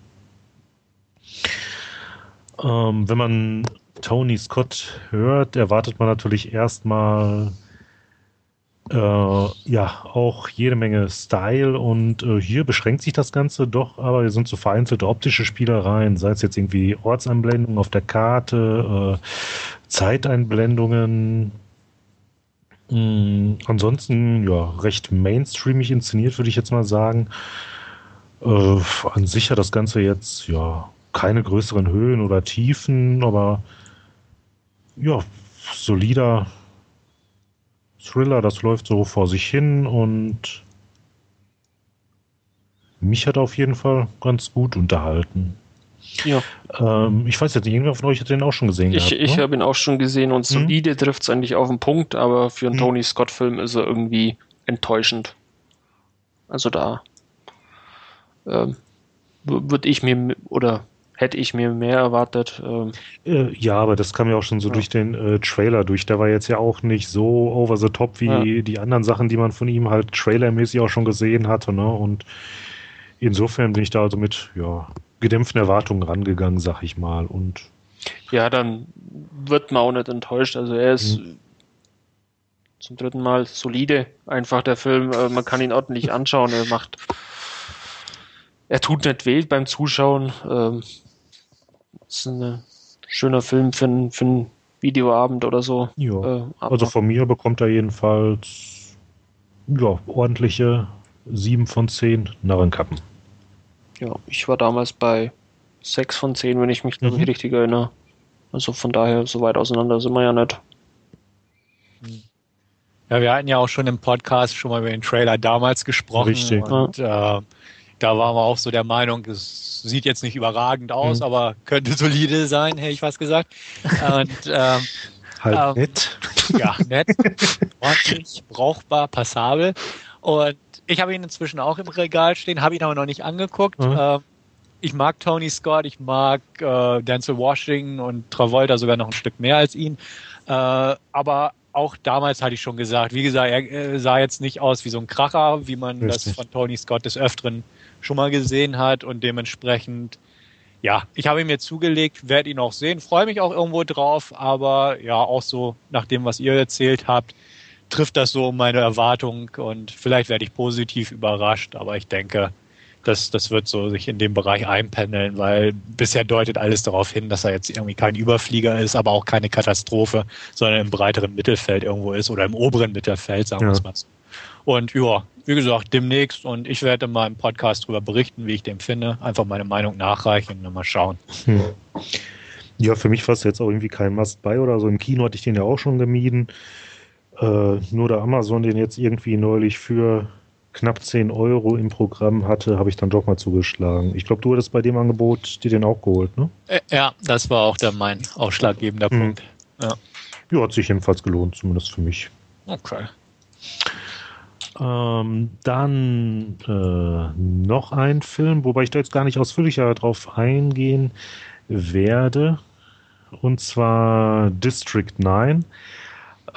Ähm, wenn man Tony Scott hört, erwartet man natürlich erstmal äh, ja auch jede Menge Style und äh, hier beschränkt sich das Ganze doch, aber wir sind so vereinzelte optische Spielereien, sei es jetzt irgendwie Ortseinblendungen auf der Karte, äh, Zeiteinblendungen. Mh, hm, ansonsten ja recht mainstreamig inszeniert, würde ich jetzt mal sagen. Äh, an sich hat das Ganze jetzt ja keine größeren Höhen oder Tiefen, aber ja, solider Thriller, das läuft so vor sich hin und mich hat auf jeden Fall ganz gut unterhalten. Ja. Ähm, ich weiß jetzt nicht, irgendwer von euch hat den auch schon gesehen. Ich, ich ne? habe ihn auch schon gesehen und hm? solide hm? trifft es eigentlich auf den Punkt, aber für einen hm. Tony Scott-Film ist er irgendwie enttäuschend. Also da ähm, würde ich mir oder hätte ich mir mehr erwartet. Ähm. Äh, ja, aber das kam ja auch schon so ja. durch den äh, Trailer durch. Der war jetzt ja auch nicht so over the top wie ja. die anderen Sachen, die man von ihm halt trailermäßig auch schon gesehen hatte. Ne? Und insofern bin ich da also mit ja, gedämpften Erwartungen rangegangen, sag ich mal. Und ja, dann wird man auch nicht enttäuscht. Also er ist mhm. zum dritten Mal solide. Einfach der Film, äh, man kann ihn ordentlich anschauen. Er macht er tut nicht weh beim Zuschauen. Ähm, ist ein schöner Film für, einen, für einen Videoabend oder so. Ja. Äh, also von mir bekommt er jedenfalls ja, ordentliche 7 von 10 Narrenkappen. Ja, ich war damals bei 6 von 10, wenn ich mich mhm. richtig erinnere. Also von daher, so weit auseinander sind wir ja nicht. Ja, wir hatten ja auch schon im Podcast schon mal über den Trailer damals gesprochen. Richtig. Und äh, da waren wir auch so der Meinung, es sieht jetzt nicht überragend aus, mhm. aber könnte solide sein, hätte ich was gesagt. Und, ähm, halt ähm, nett. Ja, nett, ordentlich, brauchbar, passabel. Und ich habe ihn inzwischen auch im Regal stehen, habe ihn aber noch nicht angeguckt. Mhm. Ähm, ich mag Tony Scott, ich mag äh, Denzel Washington und Travolta sogar noch ein Stück mehr als ihn. Äh, aber auch damals hatte ich schon gesagt, wie gesagt, er äh, sah jetzt nicht aus wie so ein Kracher, wie man Richtig. das von Tony Scott des Öfteren schon mal gesehen hat und dementsprechend, ja, ich habe ihn mir zugelegt, werde ihn auch sehen, freue mich auch irgendwo drauf, aber ja, auch so nach dem, was ihr erzählt habt, trifft das so meine Erwartung und vielleicht werde ich positiv überrascht, aber ich denke, das, das wird so sich in dem Bereich einpendeln, weil bisher deutet alles darauf hin, dass er jetzt irgendwie kein Überflieger ist, aber auch keine Katastrophe, sondern im breiteren Mittelfeld irgendwo ist oder im oberen Mittelfeld, sagen wir es mal so. Und ja, wie gesagt, demnächst und ich werde mal im Podcast darüber berichten, wie ich den finde. Einfach meine Meinung nachreichen und dann mal schauen. Hm. Ja, für mich war es jetzt auch irgendwie kein Must-Buy oder so. Im Kino hatte ich den ja auch schon gemieden. Äh, nur da Amazon den jetzt irgendwie neulich für knapp 10 Euro im Programm hatte, habe ich dann doch mal zugeschlagen. Ich glaube, du hattest bei dem Angebot dir den auch geholt, ne? Äh, ja, das war auch der mein ausschlaggebender hm. Punkt. Ja. ja, hat sich jedenfalls gelohnt, zumindest für mich. Okay. Ähm, dann äh, noch ein Film, wobei ich da jetzt gar nicht ausführlicher drauf eingehen werde. Und zwar District 9.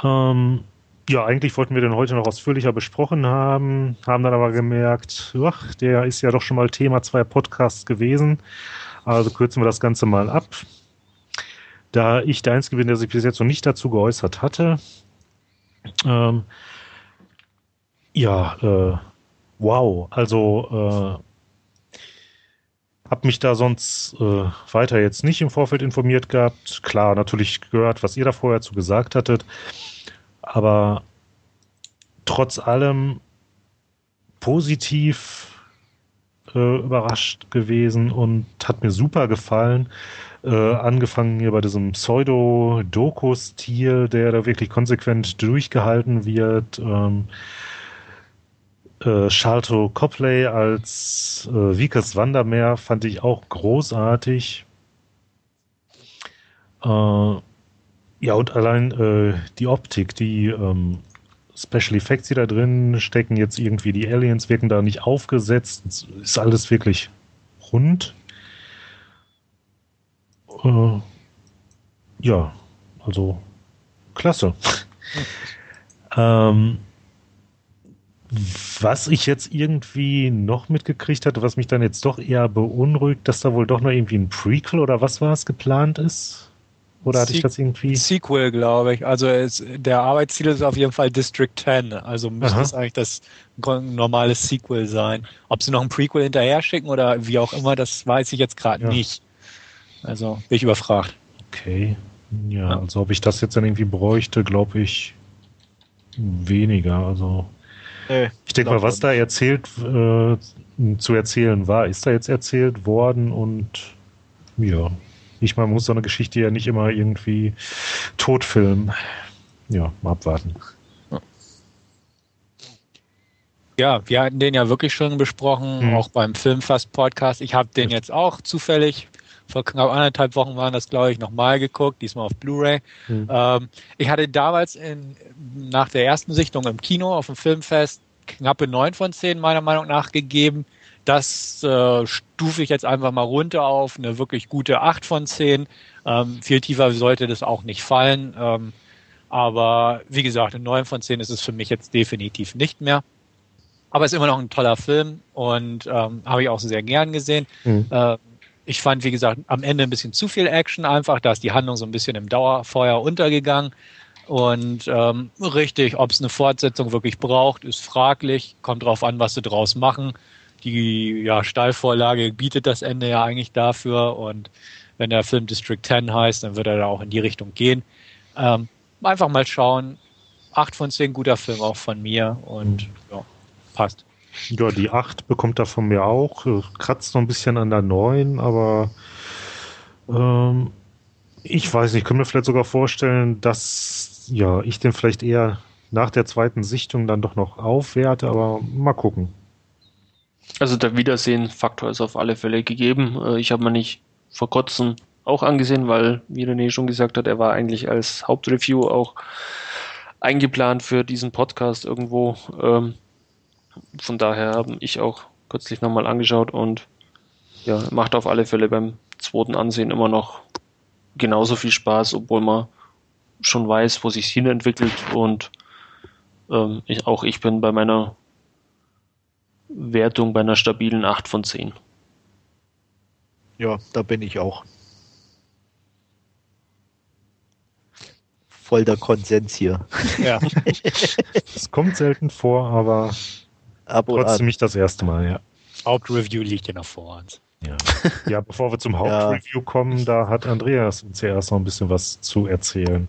Ähm, ja, eigentlich wollten wir den heute noch ausführlicher besprochen haben, haben dann aber gemerkt, ach, der ist ja doch schon mal Thema zweier Podcasts gewesen. Also kürzen wir das Ganze mal ab. Da ich der Einzige bin, der sich bis jetzt noch nicht dazu geäußert hatte, ähm, ja, äh, wow. Also äh, hab mich da sonst äh, weiter jetzt nicht im Vorfeld informiert gehabt. Klar, natürlich gehört, was ihr da vorher zu gesagt hattet. Aber trotz allem positiv äh, überrascht gewesen und hat mir super gefallen. Äh, angefangen hier bei diesem Pseudo-Doku-Stil, der da wirklich konsequent durchgehalten wird. Ähm, äh, Charlton Copley als äh, Vickers Wandermeer fand ich auch großartig. Äh, ja, und allein äh, die Optik, die ähm, Special Effects, die da drin stecken, jetzt irgendwie die Aliens wirken da nicht aufgesetzt. Ist alles wirklich rund. Äh, ja, also klasse. ähm, was ich jetzt irgendwie noch mitgekriegt hatte, was mich dann jetzt doch eher beunruhigt, dass da wohl doch noch irgendwie ein Prequel oder was war es geplant ist. Oder hatte Se ich das irgendwie? Sequel, glaube ich. Also es, der Arbeitsziel ist auf jeden Fall District 10. Also müsste Aha. es eigentlich das normales Sequel sein. Ob sie noch ein Prequel hinterher schicken oder wie auch immer, das weiß ich jetzt gerade ja. nicht. Also bin ich überfragt. Okay. Ja, ja, also ob ich das jetzt dann irgendwie bräuchte, glaube ich weniger. Also nee, ich denke mal, was da erzählt äh, zu erzählen war, ist da jetzt erzählt worden und ja, ich meine, man muss so eine Geschichte ja nicht immer irgendwie totfilmen. Ja, mal abwarten. Ja, wir hatten den ja wirklich schon besprochen, hm. auch beim Filmfast-Podcast. Ich habe den jetzt auch zufällig vor knapp anderthalb Wochen waren das, glaube ich, nochmal geguckt, diesmal auf Blu-ray. Mhm. Ähm, ich hatte damals in, nach der ersten Sichtung im Kino auf dem Filmfest knappe neun von zehn meiner Meinung nach gegeben. Das äh, stufe ich jetzt einfach mal runter auf eine wirklich gute acht von zehn. Ähm, viel tiefer sollte das auch nicht fallen. Ähm, aber wie gesagt, eine neun von zehn ist es für mich jetzt definitiv nicht mehr. Aber es ist immer noch ein toller Film und ähm, habe ich auch sehr gern gesehen. Mhm. Äh, ich fand, wie gesagt, am Ende ein bisschen zu viel Action einfach. Da ist die Handlung so ein bisschen im Dauerfeuer untergegangen. Und ähm, richtig, ob es eine Fortsetzung wirklich braucht, ist fraglich. Kommt drauf an, was sie draus machen. Die ja, Steilvorlage bietet das Ende ja eigentlich dafür. Und wenn der Film District 10 heißt, dann wird er da auch in die Richtung gehen. Ähm, einfach mal schauen. Acht von zehn guter Film auch von mir und ja, passt. Ja, die 8 bekommt er von mir auch. Kratzt noch ein bisschen an der 9, aber ähm, ich weiß nicht, ich könnte mir vielleicht sogar vorstellen, dass ja, ich den vielleicht eher nach der zweiten Sichtung dann doch noch aufwerte, aber mal gucken. Also der Wiedersehen-Faktor ist auf alle Fälle gegeben. Äh, ich habe mir nicht vor kurzem auch angesehen, weil, wie René schon gesagt hat, er war eigentlich als Hauptreview auch eingeplant für diesen Podcast irgendwo. Ähm, von daher habe ich auch kürzlich nochmal angeschaut und ja, macht auf alle Fälle beim zweiten Ansehen immer noch genauso viel Spaß, obwohl man schon weiß, wo sich hin entwickelt und ähm, ich, auch ich bin bei meiner Wertung bei einer stabilen 8 von 10. Ja, da bin ich auch. Voll der Konsens hier. Ja. Es kommt selten vor, aber Ab Trotzdem nicht das erste Mal, ja. Hauptreview liegt ja noch vor uns. Ja. ja, bevor wir zum Hauptreview ja. kommen, da hat Andreas uns ja erst noch ein bisschen was zu erzählen.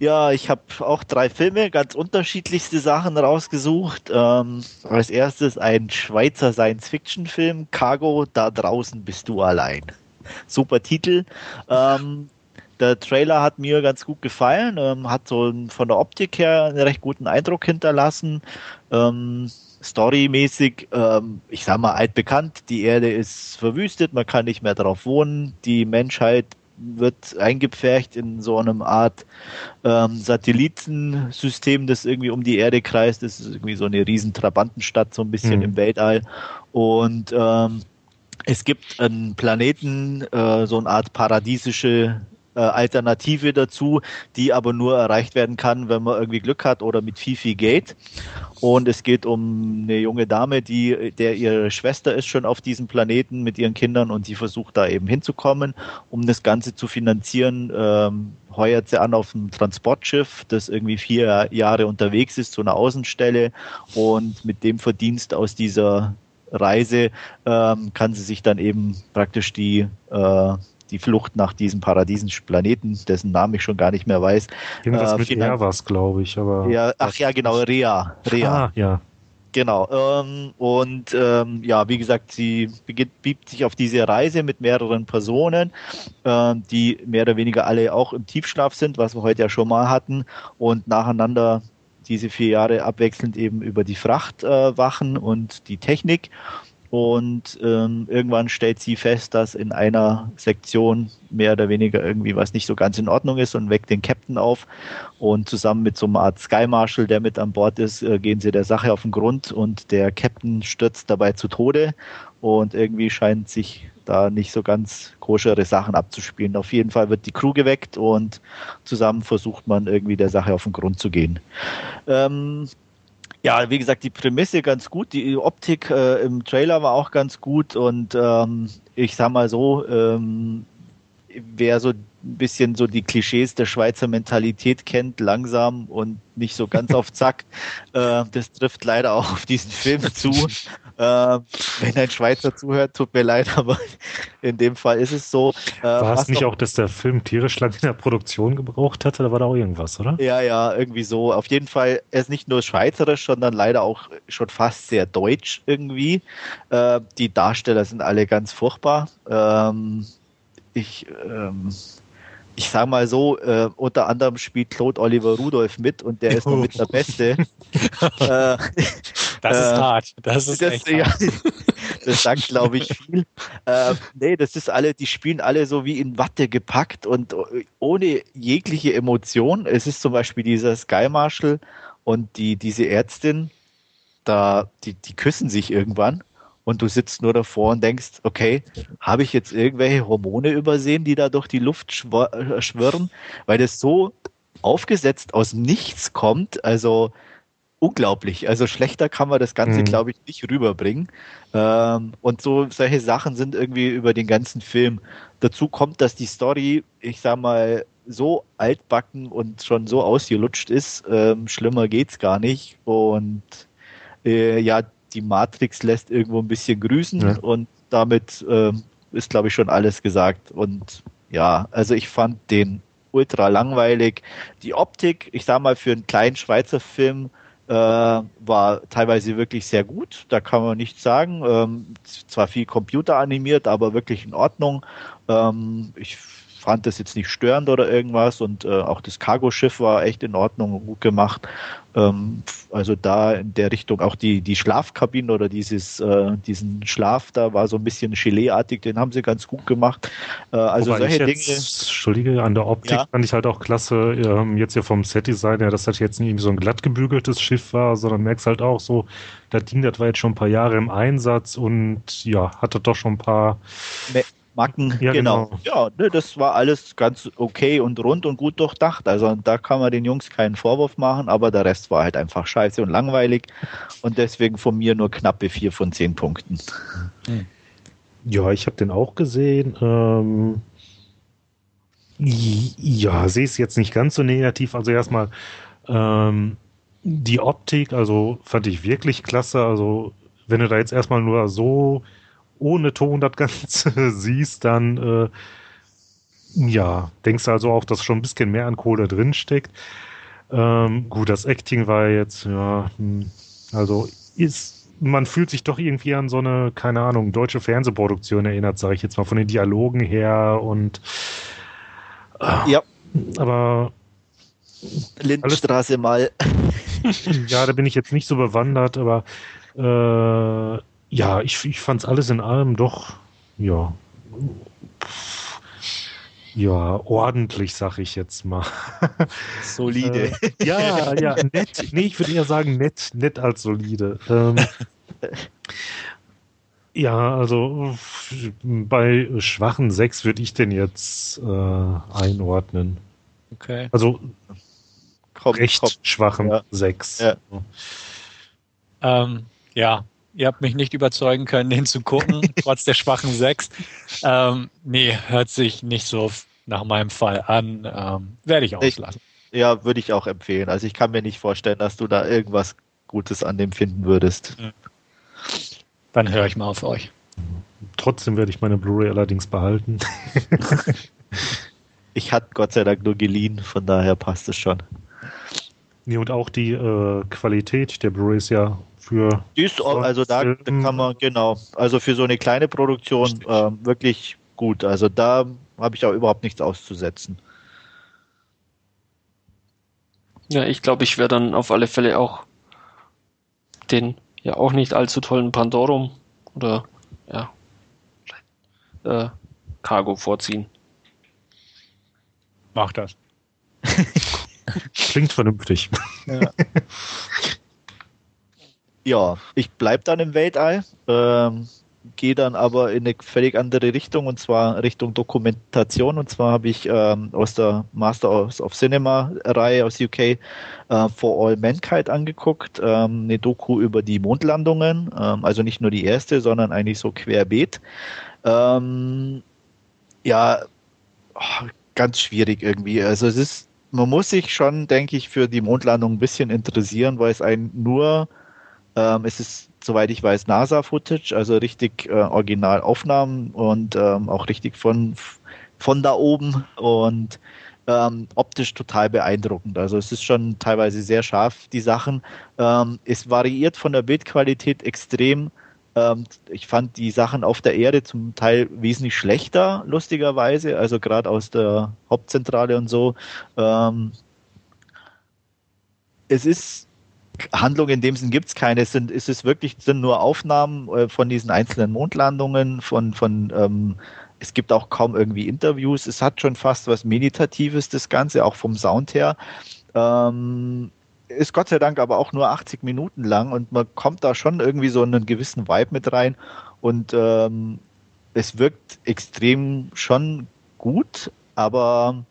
Ja, ich habe auch drei Filme, ganz unterschiedlichste Sachen rausgesucht. Ähm, als erstes ein Schweizer Science-Fiction-Film, Cargo, da draußen bist du allein. Super Titel. Ähm, der Trailer hat mir ganz gut gefallen, ähm, hat so von der Optik her einen recht guten Eindruck hinterlassen. Ähm, storymäßig, ähm, ich sag mal, altbekannt. Die Erde ist verwüstet, man kann nicht mehr drauf wohnen. Die Menschheit wird eingepfercht in so einem Art ähm, Satellitensystem, das irgendwie um die Erde kreist. Das ist irgendwie so eine riesen Trabantenstadt, so ein bisschen mhm. im Weltall. Und ähm, es gibt einen Planeten, äh, so eine Art paradiesische äh, Alternative dazu, die aber nur erreicht werden kann, wenn man irgendwie Glück hat oder mit viel, viel Geld. Und es geht um eine junge Dame, die, der ihre Schwester ist schon auf diesem Planeten mit ihren Kindern und sie versucht da eben hinzukommen. Um das Ganze zu finanzieren, ähm, heuert sie an auf ein Transportschiff, das irgendwie vier Jahre unterwegs ist zu einer Außenstelle und mit dem Verdienst aus dieser Reise ähm, kann sie sich dann eben praktisch die äh, die Flucht nach diesem paradiesischen Planeten, dessen Namen ich schon gar nicht mehr weiß. Irgendwas äh, mit R was, glaube ich. Aber ja, ach ja, genau, Rea. Rea. Ah, ja. Genau. Ähm, und ähm, ja, wie gesagt, sie begibt sich auf diese Reise mit mehreren Personen, ähm, die mehr oder weniger alle auch im Tiefschlaf sind, was wir heute ja schon mal hatten, und nacheinander diese vier Jahre abwechselnd eben über die Fracht äh, wachen und die Technik. Und ähm, irgendwann stellt sie fest, dass in einer Sektion mehr oder weniger irgendwie was nicht so ganz in Ordnung ist und weckt den Captain auf. Und zusammen mit so einer Art Sky Marshal, der mit an Bord ist, äh, gehen sie der Sache auf den Grund und der Captain stürzt dabei zu Tode. Und irgendwie scheint sich da nicht so ganz koschere Sachen abzuspielen. Auf jeden Fall wird die Crew geweckt und zusammen versucht man irgendwie der Sache auf den Grund zu gehen. Ähm, ja, wie gesagt, die Prämisse ganz gut, die Optik äh, im Trailer war auch ganz gut und ähm, ich sag mal so, ähm, wer so ein bisschen so die Klischees der Schweizer Mentalität kennt, langsam und nicht so ganz auf Zack. Äh, das trifft leider auch auf diesen Film zu. Äh, wenn ein Schweizer zuhört, tut mir leid, aber in dem Fall ist es so. Äh, war es nicht auch, dass der Film tierisch lang in der Produktion gebraucht hatte? Da war da auch irgendwas, oder? Ja, ja, irgendwie so. Auf jeden Fall, er ist nicht nur schweizerisch, sondern leider auch schon fast sehr deutsch irgendwie. Äh, die Darsteller sind alle ganz furchtbar. Ähm, ich, ähm, ich sag mal so, äh, unter anderem spielt Claude Oliver Rudolph mit und der ist noch mit der Beste. äh, das ist äh, hart. Das ist das, echt hart. das sagt, glaube ich, viel. Äh, nee, das ist alle, die spielen alle so wie in Watte gepackt und ohne jegliche Emotion. Es ist zum Beispiel dieser Sky Marshal und die, diese Ärztin, da, die, die küssen sich irgendwann und du sitzt nur davor und denkst, okay, habe ich jetzt irgendwelche Hormone übersehen, die da durch die Luft schwirren, weil das so aufgesetzt aus nichts kommt, also unglaublich. Also schlechter kann man das Ganze, mhm. glaube ich, nicht rüberbringen. Ähm, und so solche Sachen sind irgendwie über den ganzen Film. Dazu kommt, dass die Story, ich sag mal, so altbacken und schon so ausgelutscht ist. Ähm, schlimmer geht's gar nicht. Und äh, ja, die Matrix lässt irgendwo ein bisschen grüßen ja. und damit äh, ist, glaube ich, schon alles gesagt. Und ja, also ich fand den ultra langweilig. Die Optik, ich sag mal, für einen kleinen Schweizer Film äh, war teilweise wirklich sehr gut. Da kann man nichts sagen. Ähm, zwar viel computeranimiert, aber wirklich in Ordnung. Ähm, ich fand das jetzt nicht störend oder irgendwas und äh, auch das Cargoschiff war echt in Ordnung, gut gemacht. Ähm, also da in der Richtung auch die, die Schlafkabine oder dieses, äh, diesen Schlaf da war so ein bisschen Gelee-artig, den haben sie ganz gut gemacht. Äh, also Wobei solche jetzt, Dinge. Entschuldige, an der Optik ja. fand ich halt auch klasse, ähm, jetzt hier vom Set-Design her, dass das jetzt nicht so ein glatt gebügeltes Schiff war, sondern merkst halt auch so, das Ding, das war jetzt schon ein paar Jahre im Einsatz und ja, hatte doch schon ein paar Me Macken. Ja, genau. genau. Ja, ne, das war alles ganz okay und rund und gut durchdacht. Also da kann man den Jungs keinen Vorwurf machen, aber der Rest war halt einfach scheiße und langweilig. Und deswegen von mir nur knappe vier von zehn Punkten. Hm. Ja, ich habe den auch gesehen. Ähm, ja, sehe es jetzt nicht ganz so negativ. Also erstmal ähm, die Optik, also fand ich wirklich klasse. Also wenn du da jetzt erstmal nur so ohne Ton das Ganze siehst, dann äh, ja, denkst du also auch, dass schon ein bisschen mehr an Kohle drin steckt. Ähm, gut, das Acting war jetzt, ja, hm, also ist, man fühlt sich doch irgendwie an so eine, keine Ahnung, deutsche Fernsehproduktion erinnert, sage ich jetzt mal, von den Dialogen her und äh, ja. Aber Lindenstraße mal. ja, da bin ich jetzt nicht so bewandert, aber äh, ja, ich, ich fand es alles in allem doch, ja, ja, ordentlich, sag ich jetzt mal. Solide. Äh, ja, ja, nett. Nee, ich würde eher sagen nett, nett als solide. Ähm, ja, also bei schwachen sechs würde ich den jetzt äh, einordnen. Okay. Also komm, recht komm. schwachen ja. sechs. Ja. Ähm, ja, Ihr habt mich nicht überzeugen können, den zu gucken, trotz der schwachen Sechs. Ähm, nee, hört sich nicht so nach meinem Fall an. Ähm, werde ich auslassen. Ich, ja, würde ich auch empfehlen. Also ich kann mir nicht vorstellen, dass du da irgendwas Gutes an dem finden würdest. Dann höre ich mal auf euch. Trotzdem werde ich meine Blu-ray allerdings behalten. ich hatte Gott sei Dank nur geliehen, von daher passt es schon. Nee, und auch die äh, Qualität der Blu-ray ist ja für. Ist, also da, da, kann man, genau, also für so eine kleine Produktion äh, wirklich gut. Also da habe ich auch überhaupt nichts auszusetzen. Ja, ich glaube, ich werde dann auf alle Fälle auch den ja auch nicht allzu tollen Pandorum oder ja äh, Cargo vorziehen. Mach das. Klingt vernünftig. Ja. ja, ich bleibe dann im Weltall, ähm, gehe dann aber in eine völlig andere Richtung und zwar Richtung Dokumentation. Und zwar habe ich ähm, aus der Master of Cinema Reihe aus UK äh, For All Mankind angeguckt, ähm, eine Doku über die Mondlandungen, ähm, also nicht nur die erste, sondern eigentlich so querbeet. Ähm, ja, ganz schwierig irgendwie. Also es ist, man muss sich schon, denke ich, für die Mondlandung ein bisschen interessieren, weil es ein nur, ähm, es ist, soweit ich weiß, NASA-Footage, also richtig äh, Originalaufnahmen und ähm, auch richtig von, von da oben und ähm, optisch total beeindruckend. Also es ist schon teilweise sehr scharf, die Sachen. Ähm, es variiert von der Bildqualität extrem. Ähm, ich fand die Sachen auf der Erde zum Teil wesentlich schlechter, lustigerweise, also gerade aus der Hauptzentrale und so. Ähm, es ist Handlung in dem Sinn gibt es keine. Es sind, es ist wirklich sind nur Aufnahmen äh, von diesen einzelnen Mondlandungen, von, von ähm, es gibt auch kaum irgendwie Interviews. Es hat schon fast was Meditatives, das Ganze, auch vom Sound her. Ähm, ist Gott sei Dank aber auch nur 80 Minuten lang und man kommt da schon irgendwie so einen gewissen Vibe mit rein und ähm, es wirkt extrem schon gut, aber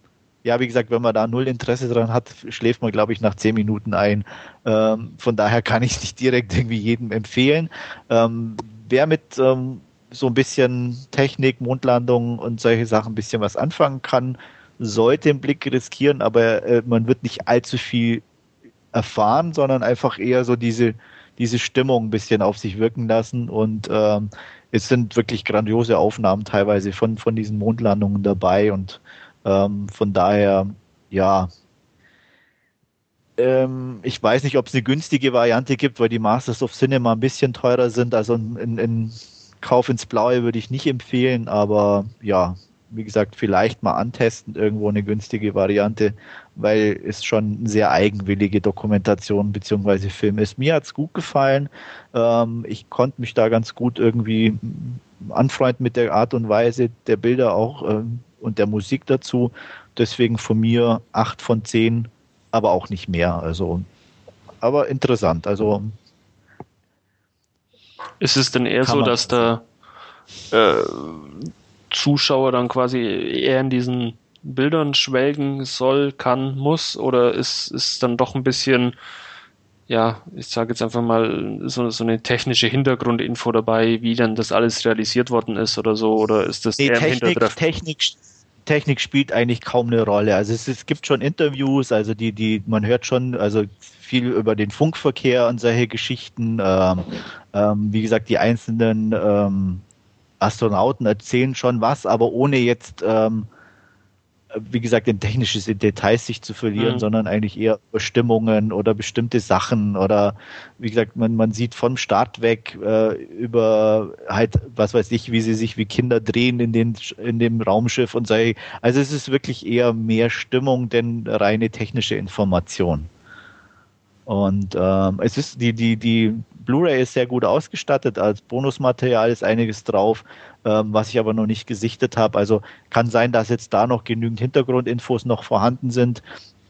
ja, wie gesagt, wenn man da null Interesse dran hat, schläft man, glaube ich, nach 10 Minuten ein. Ähm, von daher kann ich es nicht direkt irgendwie jedem empfehlen. Ähm, wer mit ähm, so ein bisschen Technik, Mondlandung und solche Sachen ein bisschen was anfangen kann, sollte den Blick riskieren, aber äh, man wird nicht allzu viel erfahren, sondern einfach eher so diese, diese Stimmung ein bisschen auf sich wirken lassen und ähm, es sind wirklich grandiose Aufnahmen teilweise von, von diesen Mondlandungen dabei und ähm, von daher, ja, ähm, ich weiß nicht, ob es eine günstige Variante gibt, weil die Masters of Cinema ein bisschen teurer sind. Also in, in Kauf ins Blaue würde ich nicht empfehlen, aber ja, wie gesagt, vielleicht mal antesten, irgendwo eine günstige Variante, weil es schon eine sehr eigenwillige Dokumentation bzw. Film ist. Mir hat es gut gefallen. Ähm, ich konnte mich da ganz gut irgendwie anfreunden mit der Art und Weise der Bilder auch ähm, und der Musik dazu. Deswegen von mir acht von zehn, aber auch nicht mehr. Also, aber interessant. Also ist es denn eher so, dass der äh, Zuschauer dann quasi eher in diesen Bildern schwelgen soll, kann, muss? Oder ist es dann doch ein bisschen, ja, ich sage jetzt einfach mal, so, so eine technische Hintergrundinfo dabei, wie dann das alles realisiert worden ist oder so? Oder ist das nee, eher Technik, Technik, Technik spielt eigentlich kaum eine Rolle. Also es, es gibt schon Interviews, also die, die, man hört schon, also viel über den Funkverkehr und solche Geschichten. Ähm, ähm, wie gesagt, die einzelnen ähm, Astronauten erzählen schon was, aber ohne jetzt, ähm, wie gesagt, in technische Details sich zu verlieren, mhm. sondern eigentlich eher Bestimmungen oder bestimmte Sachen oder wie gesagt, man, man sieht vom Start weg äh, über halt, was weiß ich, wie sie sich wie Kinder drehen in, den, in dem Raumschiff und so. Also es ist wirklich eher mehr Stimmung denn reine technische Information. Und ähm, es ist die, die, die Blu-ray ist sehr gut ausgestattet. Als Bonusmaterial ist einiges drauf, ähm, was ich aber noch nicht gesichtet habe. Also kann sein, dass jetzt da noch genügend Hintergrundinfos noch vorhanden sind.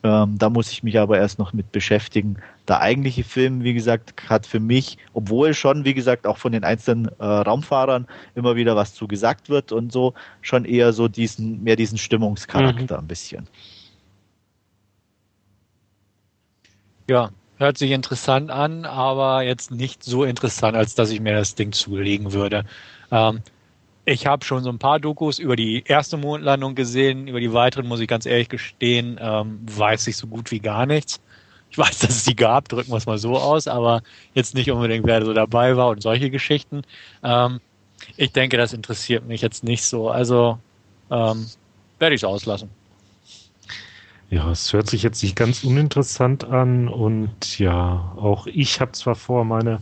Ähm, da muss ich mich aber erst noch mit beschäftigen. Der eigentliche Film, wie gesagt, hat für mich, obwohl schon, wie gesagt, auch von den einzelnen äh, Raumfahrern immer wieder was zu gesagt wird und so, schon eher so diesen, mehr diesen Stimmungscharakter mhm. ein bisschen. Ja, Hört sich interessant an, aber jetzt nicht so interessant, als dass ich mir das Ding zulegen würde. Ähm, ich habe schon so ein paar Dokus über die erste Mondlandung gesehen. Über die weiteren, muss ich ganz ehrlich gestehen, ähm, weiß ich so gut wie gar nichts. Ich weiß, dass es die gab, drücken wir es mal so aus, aber jetzt nicht unbedingt, wer so dabei war und solche Geschichten. Ähm, ich denke, das interessiert mich jetzt nicht so. Also ähm, werde ich es auslassen. Ja, es hört sich jetzt nicht ganz uninteressant an und ja, auch ich habe zwar vor, meine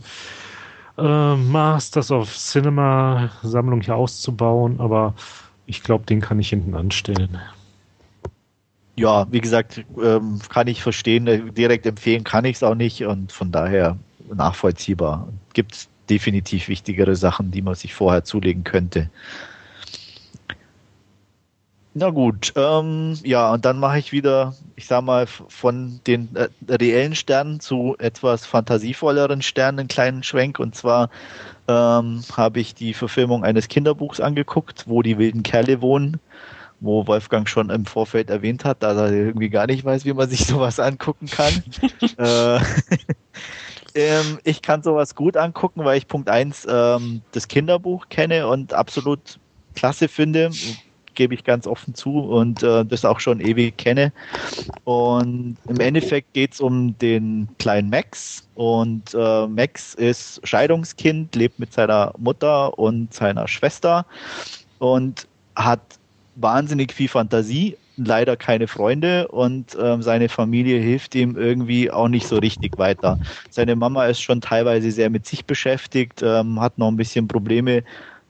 äh, Masters of Cinema Sammlung hier auszubauen, aber ich glaube, den kann ich hinten anstellen. Ja, wie gesagt, ähm, kann ich verstehen. Direkt empfehlen kann ich es auch nicht und von daher nachvollziehbar. Gibt definitiv wichtigere Sachen, die man sich vorher zulegen könnte. Na gut, ähm, ja, und dann mache ich wieder, ich sag mal, von den äh, reellen Sternen zu etwas fantasievolleren Sternen einen kleinen Schwenk. Und zwar ähm, habe ich die Verfilmung eines Kinderbuchs angeguckt, wo die wilden Kerle wohnen, wo Wolfgang schon im Vorfeld erwähnt hat, dass er irgendwie gar nicht weiß, wie man sich sowas angucken kann. äh, ähm, ich kann sowas gut angucken, weil ich Punkt 1 ähm, das Kinderbuch kenne und absolut klasse finde gebe ich ganz offen zu und äh, das auch schon ewig kenne. Und im Endeffekt geht es um den kleinen Max. Und äh, Max ist Scheidungskind, lebt mit seiner Mutter und seiner Schwester und hat wahnsinnig viel Fantasie, leider keine Freunde und ähm, seine Familie hilft ihm irgendwie auch nicht so richtig weiter. Seine Mama ist schon teilweise sehr mit sich beschäftigt, ähm, hat noch ein bisschen Probleme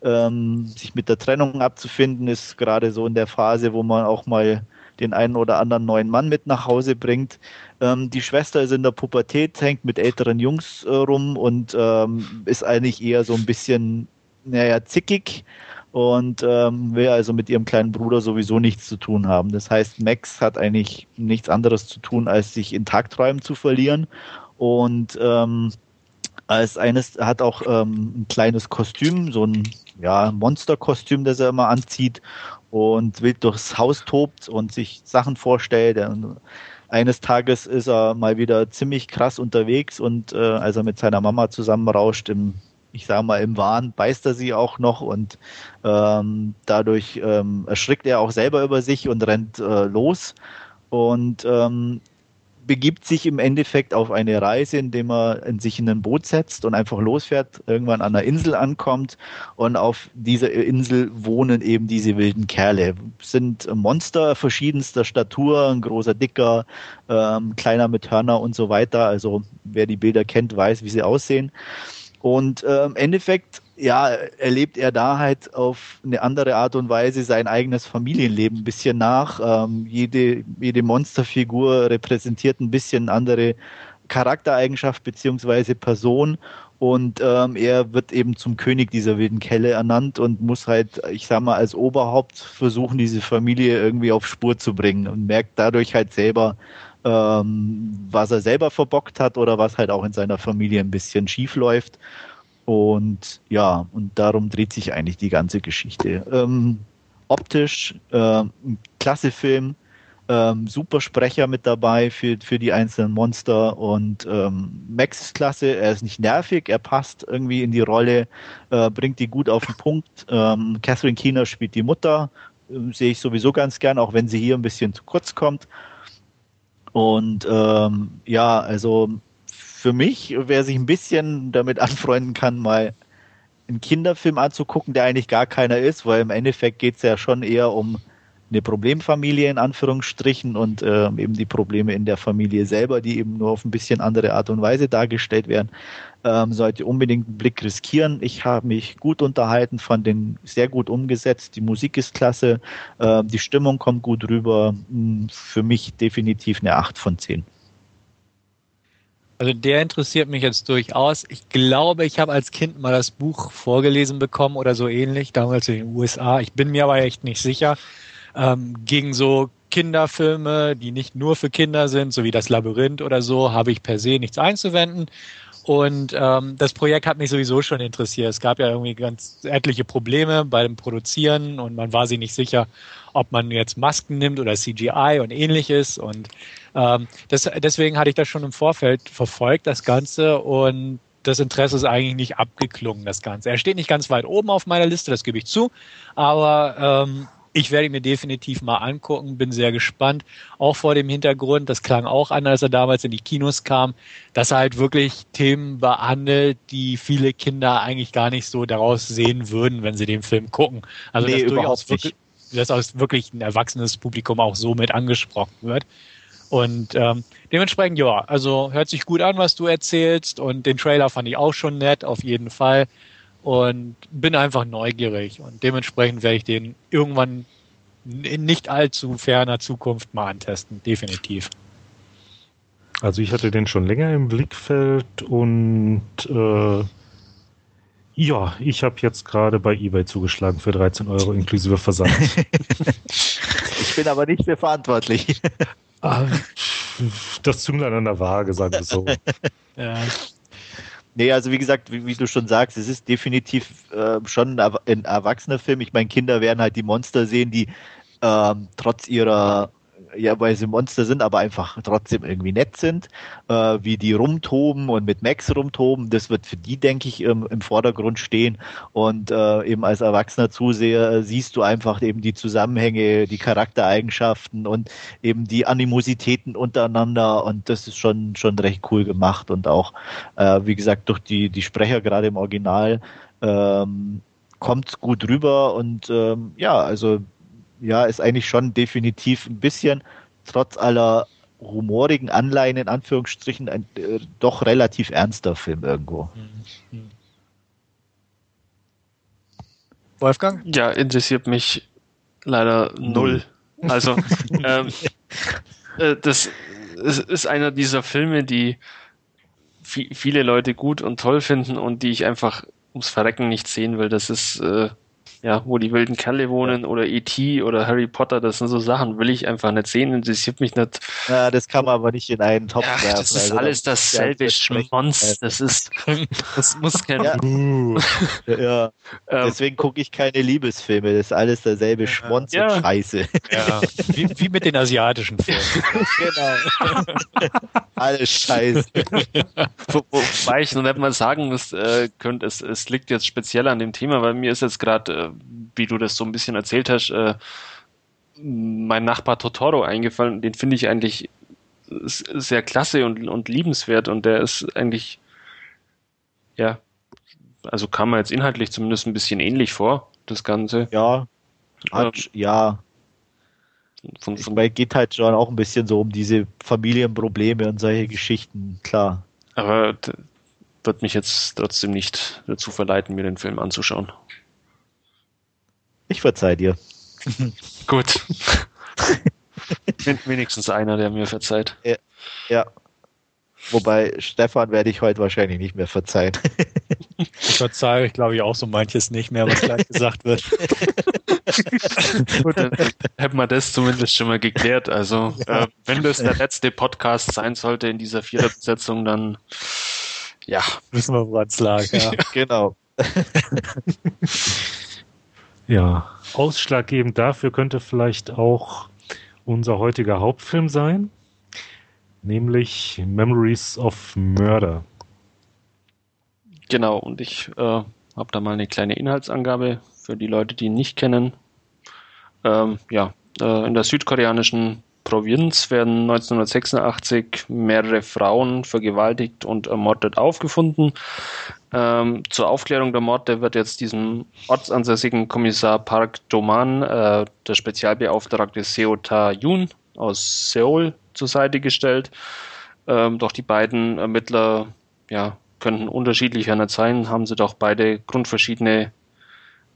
ähm, sich mit der Trennung abzufinden, ist gerade so in der Phase, wo man auch mal den einen oder anderen neuen Mann mit nach Hause bringt. Ähm, die Schwester ist in der Pubertät, hängt mit älteren Jungs äh, rum und ähm, ist eigentlich eher so ein bisschen, naja, zickig und ähm, will also mit ihrem kleinen Bruder sowieso nichts zu tun haben. Das heißt, Max hat eigentlich nichts anderes zu tun, als sich in Tagträumen zu verlieren und ähm, als eines hat auch ähm, ein kleines Kostüm, so ein ja, Monsterkostüm, das er immer anzieht und wild durchs Haus tobt und sich Sachen vorstellt. Und eines Tages ist er mal wieder ziemlich krass unterwegs und äh, als er mit seiner Mama zusammenrauscht im ich sage mal, im Wahn beißt er sie auch noch und ähm, dadurch ähm, erschrickt er auch selber über sich und rennt äh, los. Und ähm, begibt sich im Endeffekt auf eine Reise, indem er in sich in ein Boot setzt und einfach losfährt, irgendwann an einer Insel ankommt und auf dieser Insel wohnen eben diese wilden Kerle. Sind Monster verschiedenster Statur, ein großer, dicker, ähm, kleiner mit Hörner und so weiter. Also wer die Bilder kennt, weiß, wie sie aussehen. Und äh, im Endeffekt, ja, erlebt er da halt auf eine andere Art und Weise sein eigenes Familienleben ein bisschen nach. Ähm, jede, jede Monsterfigur repräsentiert ein bisschen andere Charaktereigenschaft beziehungsweise Person und ähm, er wird eben zum König dieser wilden Kelle ernannt und muss halt, ich sag mal, als Oberhaupt versuchen, diese Familie irgendwie auf Spur zu bringen und merkt dadurch halt selber, ähm, was er selber verbockt hat oder was halt auch in seiner Familie ein bisschen schief läuft. Und ja, und darum dreht sich eigentlich die ganze Geschichte. Ähm, optisch, äh, klasse Film, ähm, super Sprecher mit dabei für, für die einzelnen Monster und ähm, Max ist klasse, er ist nicht nervig, er passt irgendwie in die Rolle, äh, bringt die gut auf den Punkt. Ähm, Catherine Keener spielt die Mutter, äh, sehe ich sowieso ganz gern, auch wenn sie hier ein bisschen zu kurz kommt. Und ähm, ja, also für mich, wer sich ein bisschen damit anfreunden kann, mal einen Kinderfilm anzugucken, der eigentlich gar keiner ist, weil im Endeffekt geht es ja schon eher um eine Problemfamilie in Anführungsstrichen und äh, eben die Probleme in der Familie selber, die eben nur auf ein bisschen andere Art und Weise dargestellt werden, ähm, sollte unbedingt einen Blick riskieren. Ich habe mich gut unterhalten, fand den sehr gut umgesetzt, die Musik ist klasse, äh, die Stimmung kommt gut rüber. Hm, für mich definitiv eine 8 von 10. Also der interessiert mich jetzt durchaus. Ich glaube, ich habe als Kind mal das Buch vorgelesen bekommen oder so ähnlich, damals in den USA. Ich bin mir aber echt nicht sicher ähm, gegen so Kinderfilme, die nicht nur für Kinder sind, so wie das Labyrinth oder so, habe ich per se nichts einzuwenden. Und ähm, das Projekt hat mich sowieso schon interessiert. Es gab ja irgendwie ganz etliche Probleme beim Produzieren und man war sich nicht sicher, ob man jetzt Masken nimmt oder CGI und ähnliches. Und ähm, das, deswegen hatte ich das schon im Vorfeld verfolgt, das Ganze. Und das Interesse ist eigentlich nicht abgeklungen, das Ganze. Er steht nicht ganz weit oben auf meiner Liste, das gebe ich zu. Aber ähm, ich werde ihn mir definitiv mal angucken, bin sehr gespannt. Auch vor dem Hintergrund, das klang auch an, als er damals in die Kinos kam, dass er halt wirklich Themen behandelt, die viele Kinder eigentlich gar nicht so daraus sehen würden, wenn sie den Film gucken. Also nee, dass durchaus wirklich, dass aus wirklich ein erwachsenes Publikum auch so mit angesprochen wird. Und ähm, dementsprechend, ja, also hört sich gut an, was du erzählst. Und den Trailer fand ich auch schon nett, auf jeden Fall und bin einfach neugierig und dementsprechend werde ich den irgendwann in nicht allzu ferner Zukunft mal antesten, definitiv. Also ich hatte den schon länger im Blickfeld und äh, ja, ich habe jetzt gerade bei eBay zugeschlagen für 13 Euro inklusive Versand. ich bin aber nicht mehr verantwortlich. Ah, das Zünglein an der Waage, sagen wir so. ja. Nee, also wie gesagt, wie, wie, du schon sagst, es ist definitiv äh, schon ein, ein erwachsener Film. Ich meine, Kinder werden halt die Monster sehen, die ähm, trotz ihrer ja, weil sie Monster sind, aber einfach trotzdem irgendwie nett sind, äh, wie die rumtoben und mit Max rumtoben, das wird für die, denke ich, im, im Vordergrund stehen. Und äh, eben als erwachsener Zuseher siehst du einfach eben die Zusammenhänge, die Charaktereigenschaften und eben die Animositäten untereinander und das ist schon, schon recht cool gemacht und auch, äh, wie gesagt, durch die, die Sprecher gerade im Original ähm, kommt gut rüber und ähm, ja, also ja, ist eigentlich schon definitiv ein bisschen, trotz aller humorigen Anleihen in Anführungsstrichen, ein äh, doch relativ ernster Film irgendwo. Wolfgang? Ja, interessiert mich leider null. Also, ähm, äh, das ist einer dieser Filme, die viele Leute gut und toll finden und die ich einfach ums Verrecken nicht sehen will. Das ist äh, ja, wo die wilden Kerle wohnen oder E.T. oder Harry Potter, das sind so Sachen, will ich einfach nicht sehen, interessiert mich nicht. Ja, das kann man aber nicht in einen Topf ja, werfen. Das ist also alles dasselbe Schmonz, das ist, das muss kein... Ja, ja. Ähm, deswegen gucke ich keine Liebesfilme, das ist alles derselbe Schmonz ja. und Scheiße. Ja, wie, wie mit den asiatischen Filmen. genau. alles Scheiße. Wobei ich noch nicht mal sagen muss, äh, könnte, es, es liegt jetzt speziell an dem Thema, weil mir ist jetzt gerade äh, wie du das so ein bisschen erzählt hast, äh, mein Nachbar Totoro eingefallen. Den finde ich eigentlich sehr klasse und, und liebenswert und der ist eigentlich, ja, also kam mir jetzt inhaltlich zumindest ein bisschen ähnlich vor, das Ganze. Ja, hat, ähm, ja. Von, von ich geht halt schon auch ein bisschen so um diese Familienprobleme und solche Geschichten, klar. Aber wird mich jetzt trotzdem nicht dazu verleiten, mir den Film anzuschauen. Ich verzeih dir. Gut. Wenigstens einer, der mir verzeiht. Ja. ja. Wobei Stefan werde ich heute wahrscheinlich nicht mehr verzeihen. ich verzeihe, ich glaube ich auch so manches nicht mehr, was gleich gesagt wird. Gut, dann hätten wir das zumindest schon mal geklärt. Also, ja. äh, wenn das der letzte Podcast sein sollte in dieser vierten Besetzung, dann ja. Wissen wir, woran es lag. Ja. genau. Ja, ausschlaggebend dafür könnte vielleicht auch unser heutiger Hauptfilm sein, nämlich Memories of Murder. Genau, und ich äh, habe da mal eine kleine Inhaltsangabe für die Leute, die ihn nicht kennen. Ähm, ja, äh, in der südkoreanischen Provinz werden 1986 mehrere Frauen vergewaltigt und ermordet aufgefunden. Ähm, zur Aufklärung der Morde wird jetzt diesem ortsansässigen Kommissar Park Doman äh, der Spezialbeauftragte Seo Ta-yoon aus Seoul zur Seite gestellt. Ähm, doch die beiden Ermittler ja, könnten unterschiedlicher nicht sein, haben sie doch beide grundverschiedene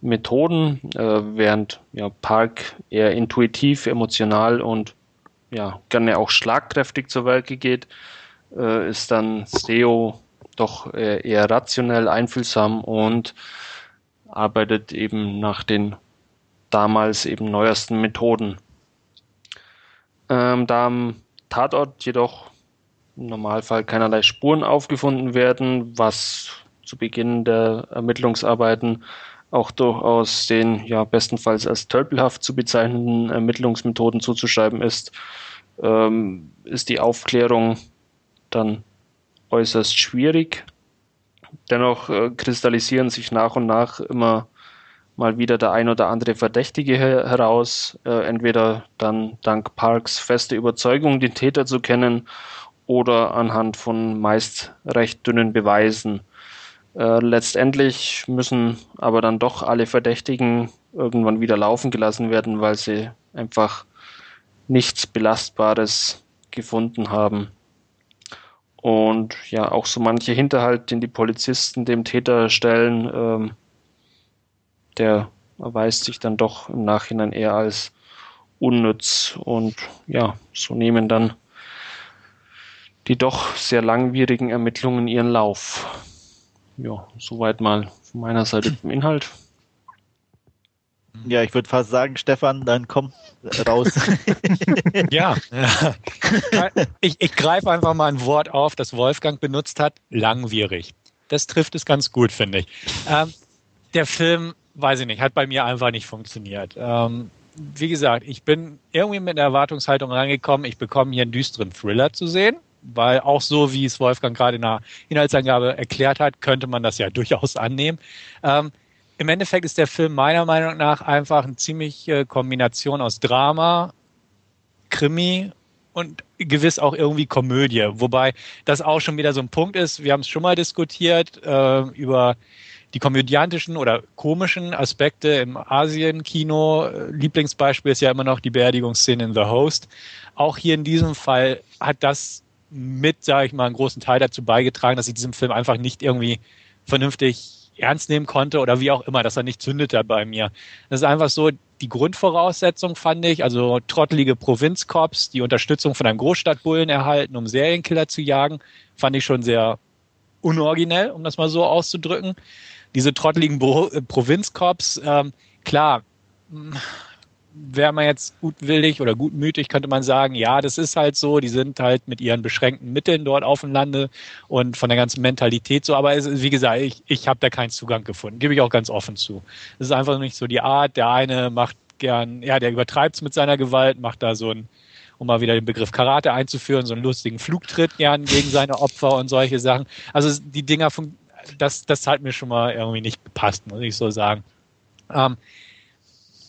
Methoden, äh, während ja, Park eher intuitiv, emotional und ja, gerne auch schlagkräftig zur Werke geht, äh, ist dann SEO doch äh, eher rationell, einfühlsam und arbeitet eben nach den damals eben neuesten Methoden. Ähm, da am Tatort jedoch im Normalfall keinerlei Spuren aufgefunden werden, was zu Beginn der Ermittlungsarbeiten auch durchaus den ja bestenfalls als tölpelhaft zu bezeichnenden Ermittlungsmethoden zuzuschreiben ist, ähm, ist die Aufklärung dann äußerst schwierig. Dennoch äh, kristallisieren sich nach und nach immer mal wieder der ein oder andere Verdächtige her heraus, äh, entweder dann dank Parks feste Überzeugung, den Täter zu kennen, oder anhand von meist recht dünnen Beweisen. Äh, letztendlich müssen aber dann doch alle Verdächtigen irgendwann wieder laufen gelassen werden, weil sie einfach nichts Belastbares gefunden haben. Und ja, auch so manche Hinterhalt, den die Polizisten dem Täter stellen, ähm, der erweist sich dann doch im Nachhinein eher als unnütz. Und ja, so nehmen dann die doch sehr langwierigen Ermittlungen ihren Lauf. Ja, soweit mal von meiner Seite zum Inhalt. Ja, ich würde fast sagen, Stefan, dann komm raus. ja, ich, ich greife einfach mal ein Wort auf, das Wolfgang benutzt hat, langwierig. Das trifft es ganz gut, finde ich. Ähm, der Film, weiß ich nicht, hat bei mir einfach nicht funktioniert. Ähm, wie gesagt, ich bin irgendwie mit der Erwartungshaltung reingekommen, ich bekomme hier einen düsteren Thriller zu sehen, weil auch so, wie es Wolfgang gerade in der Inhaltsangabe erklärt hat, könnte man das ja durchaus annehmen. Ähm, Im Endeffekt ist der Film meiner Meinung nach einfach eine ziemliche Kombination aus Drama, Krimi und gewiss auch irgendwie Komödie. Wobei das auch schon wieder so ein Punkt ist, wir haben es schon mal diskutiert äh, über die komödiantischen oder komischen Aspekte im Asien-Kino. Lieblingsbeispiel ist ja immer noch die Beerdigungsszene in The Host. Auch hier in diesem Fall hat das mit, sage ich mal, einen großen Teil dazu beigetragen, dass ich diesen Film einfach nicht irgendwie vernünftig ernst nehmen konnte oder wie auch immer, dass er nicht zündete bei mir. Das ist einfach so, die Grundvoraussetzung fand ich, also trottelige Provinzcops, die Unterstützung von einem Großstadtbullen erhalten, um Serienkiller zu jagen, fand ich schon sehr unoriginell, um das mal so auszudrücken. Diese trotteligen äh, Provinzcops, ähm, klar, wäre man jetzt gutwillig oder gutmütig, könnte man sagen, ja, das ist halt so, die sind halt mit ihren beschränkten Mitteln dort auf dem Lande und von der ganzen Mentalität so, aber es, wie gesagt, ich, ich habe da keinen Zugang gefunden, gebe ich auch ganz offen zu. Es ist einfach nicht so die Art, der eine macht gern, ja, der übertreibt es mit seiner Gewalt, macht da so ein, um mal wieder den Begriff Karate einzuführen, so einen lustigen Flugtritt gern gegen seine Opfer und solche Sachen. Also die Dinger, das, das hat mir schon mal irgendwie nicht gepasst, muss ich so sagen. Ähm,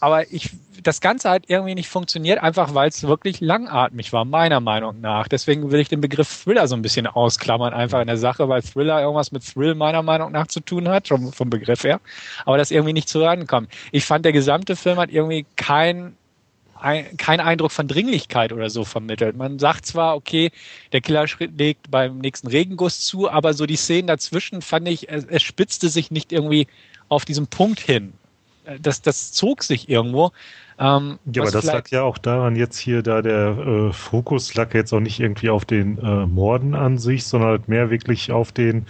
aber ich, das Ganze hat irgendwie nicht funktioniert, einfach weil es wirklich langatmig war, meiner Meinung nach. Deswegen will ich den Begriff Thriller so ein bisschen ausklammern, einfach in der Sache, weil Thriller irgendwas mit Thrill meiner Meinung nach zu tun hat, schon vom Begriff her. Aber das irgendwie nicht zu rankommt. Ich fand, der gesamte Film hat irgendwie kein ein, kein Eindruck von Dringlichkeit oder so vermittelt. Man sagt zwar, okay, der Killer legt beim nächsten Regenguss zu, aber so die Szenen dazwischen fand ich, es, es spitzte sich nicht irgendwie auf diesen Punkt hin das, das zog sich irgendwo. Ähm, ja, aber das lag ja auch daran, jetzt hier, da der äh, Fokus lag jetzt auch nicht irgendwie auf den äh, Morden an sich, sondern halt mehr wirklich auf den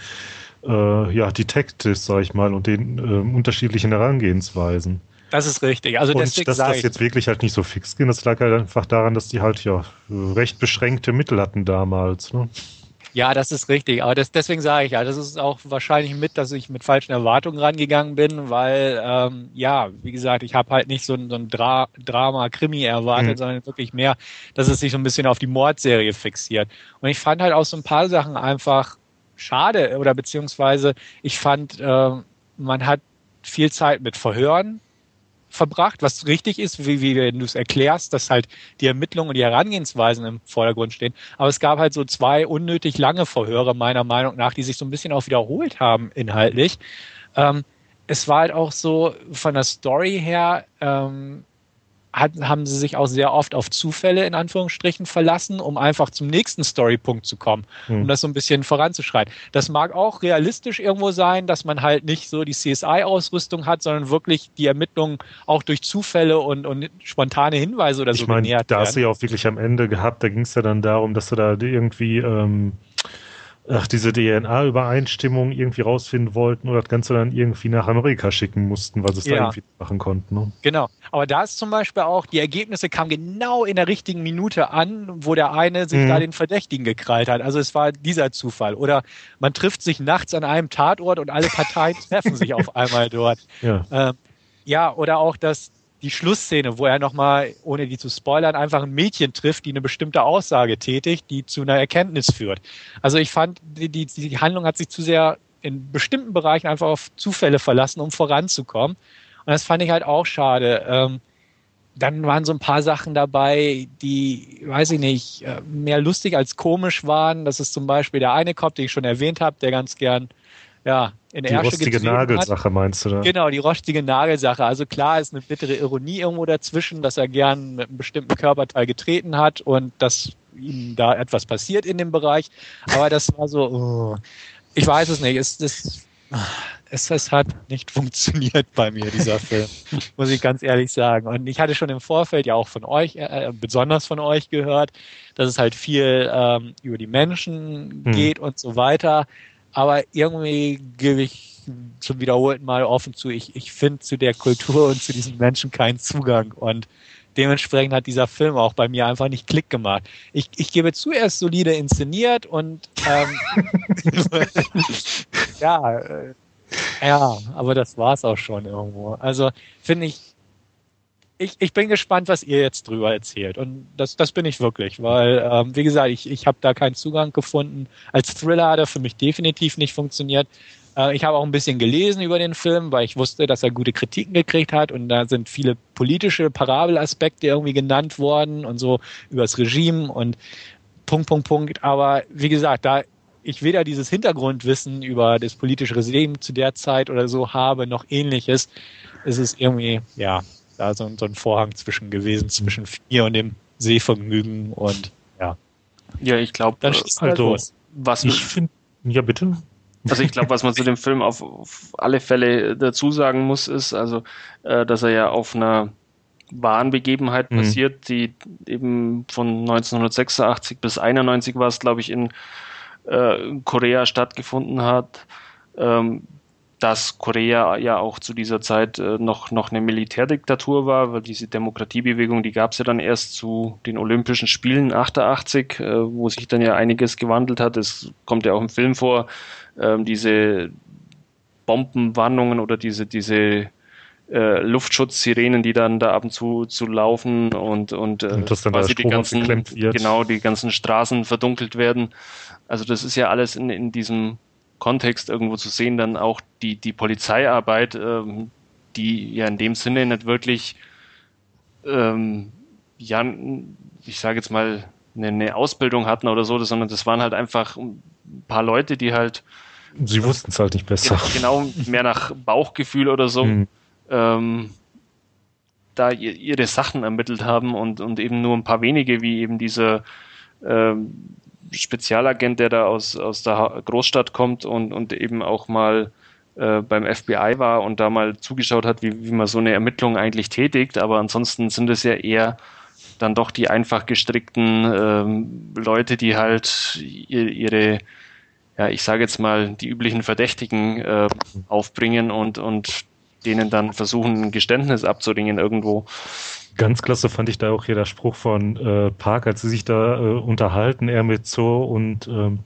äh, ja, Detectives, sag ich mal, und den äh, unterschiedlichen Herangehensweisen. Das ist richtig. Also und dass das jetzt wirklich halt nicht so fix ging, das lag halt einfach daran, dass die halt ja recht beschränkte Mittel hatten damals. Ne? Ja, das ist richtig. Aber das, deswegen sage ich ja, das ist auch wahrscheinlich mit, dass ich mit falschen Erwartungen rangegangen bin, weil, ähm, ja, wie gesagt, ich habe halt nicht so ein, so ein Dra Drama-Krimi erwartet, mhm. sondern wirklich mehr, dass es sich so ein bisschen auf die Mordserie fixiert. Und ich fand halt auch so ein paar Sachen einfach schade oder beziehungsweise ich fand, äh, man hat viel Zeit mit Verhören verbracht, was richtig ist, wie, wie du es erklärst, dass halt die Ermittlungen und die Herangehensweisen im Vordergrund stehen. Aber es gab halt so zwei unnötig lange Verhöre, meiner Meinung nach, die sich so ein bisschen auch wiederholt haben inhaltlich. Ähm, es war halt auch so von der Story her, ähm, hat, haben sie sich auch sehr oft auf Zufälle in Anführungsstrichen verlassen, um einfach zum nächsten Storypunkt zu kommen, hm. um das so ein bisschen voranzuschreiten. Das mag auch realistisch irgendwo sein, dass man halt nicht so die CSI-Ausrüstung hat, sondern wirklich die Ermittlungen auch durch Zufälle und, und spontane Hinweise oder ich so meine, genährt da werden. Hast du ja auch wirklich am Ende gehabt, da ging es ja dann darum, dass du da irgendwie ähm, ach, diese DNA-Übereinstimmung irgendwie rausfinden wollten oder das Ganze dann irgendwie nach Amerika schicken mussten, weil sie es ja. da irgendwie machen konnten. Ne? Genau. Aber da ist zum Beispiel auch, die Ergebnisse kamen genau in der richtigen Minute an, wo der eine sich mhm. da den Verdächtigen gekrallt hat. Also es war dieser Zufall. Oder man trifft sich nachts an einem Tatort und alle Parteien treffen sich auf einmal dort. Ja. Ähm, ja, oder auch, dass die Schlussszene, wo er nochmal, ohne die zu spoilern, einfach ein Mädchen trifft, die eine bestimmte Aussage tätigt, die zu einer Erkenntnis führt. Also ich fand, die, die, die Handlung hat sich zu sehr in bestimmten Bereichen einfach auf Zufälle verlassen, um voranzukommen. Und das fand ich halt auch schade. Ähm, dann waren so ein paar Sachen dabei, die, weiß ich nicht, äh, mehr lustig als komisch waren. Das ist zum Beispiel der eine Cop, den ich schon erwähnt habe, der ganz gern ja, in die Ärsche rostige Nagelsache meinst du da? Genau, die rostige Nagelsache. Also klar ist eine bittere Ironie irgendwo dazwischen, dass er gern mit einem bestimmten Körperteil getreten hat und dass ihm da etwas passiert in dem Bereich. Aber das war so, oh, ich weiß es nicht. Es, es, es, es hat nicht funktioniert bei mir, dieser Film, muss ich ganz ehrlich sagen. Und ich hatte schon im Vorfeld ja auch von euch, äh, besonders von euch gehört, dass es halt viel ähm, über die Menschen hm. geht hm. und so weiter aber irgendwie gebe ich zum wiederholten Mal offen zu, ich, ich finde zu der Kultur und zu diesen Menschen keinen Zugang und dementsprechend hat dieser Film auch bei mir einfach nicht Klick gemacht. Ich, ich gebe zu, er ist solide inszeniert und ähm, ja, äh, ja, aber das war's auch schon irgendwo. Also finde ich, ich, ich bin gespannt, was ihr jetzt drüber erzählt. Und das, das bin ich wirklich, weil, ähm, wie gesagt, ich, ich habe da keinen Zugang gefunden. Als Thriller hat er für mich definitiv nicht funktioniert. Äh, ich habe auch ein bisschen gelesen über den Film, weil ich wusste, dass er gute Kritiken gekriegt hat und da sind viele politische Parabelaspekte irgendwie genannt worden und so über das Regime und Punkt, Punkt, Punkt. Aber wie gesagt, da ich weder dieses Hintergrundwissen über das politische Regime zu der Zeit oder so habe, noch ähnliches, ist es irgendwie, ja, da so, so ein Vorhang zwischen gewesen, zwischen mir und dem Sehvergnügen und ja. Ja, ich glaube, dann schießt halt also, los. Was ich finde, ja bitte. Also ich glaube, was man zu dem Film auf, auf, alle Fälle dazu sagen muss, ist, also, äh, dass er ja auf einer wahren Begebenheit mhm. passiert, die eben von 1986 bis 91 war es, glaube ich, in äh, Korea stattgefunden hat. Ähm, dass Korea ja auch zu dieser Zeit äh, noch, noch eine Militärdiktatur war, weil diese Demokratiebewegung, die gab es ja dann erst zu den Olympischen Spielen 88, äh, wo sich dann ja einiges gewandelt hat. Es kommt ja auch im Film vor, ähm, diese Bombenwarnungen oder diese, diese äh, Luftschutzsirenen, die dann da ab und zu, zu laufen und, und, äh, und quasi die ganzen, genau, die ganzen Straßen verdunkelt werden. Also das ist ja alles in, in diesem Kontext irgendwo zu sehen, dann auch die, die Polizeiarbeit, ähm, die ja in dem Sinne nicht wirklich, ähm, ja, ich sage jetzt mal, eine, eine, Ausbildung hatten oder so, sondern das waren halt einfach ein paar Leute, die halt. Sie wussten es halt nicht besser. Genau, mehr nach Bauchgefühl oder so. Mhm. Ähm, da ihre Sachen ermittelt haben und, und eben nur ein paar wenige, wie eben dieser ähm, Spezialagent, der da aus, aus der Großstadt kommt und, und eben auch mal äh, beim FBI war und da mal zugeschaut hat, wie, wie man so eine Ermittlung eigentlich tätigt. Aber ansonsten sind es ja eher dann doch die einfach gestrickten ähm, Leute, die halt ihre, ja, ich sage jetzt mal, die üblichen Verdächtigen äh, aufbringen und, und denen dann versuchen, ein Geständnis abzuringen irgendwo. Ganz klasse fand ich da auch hier der Spruch von äh, Park, als sie sich da äh, unterhalten, er mit Zo und ähm,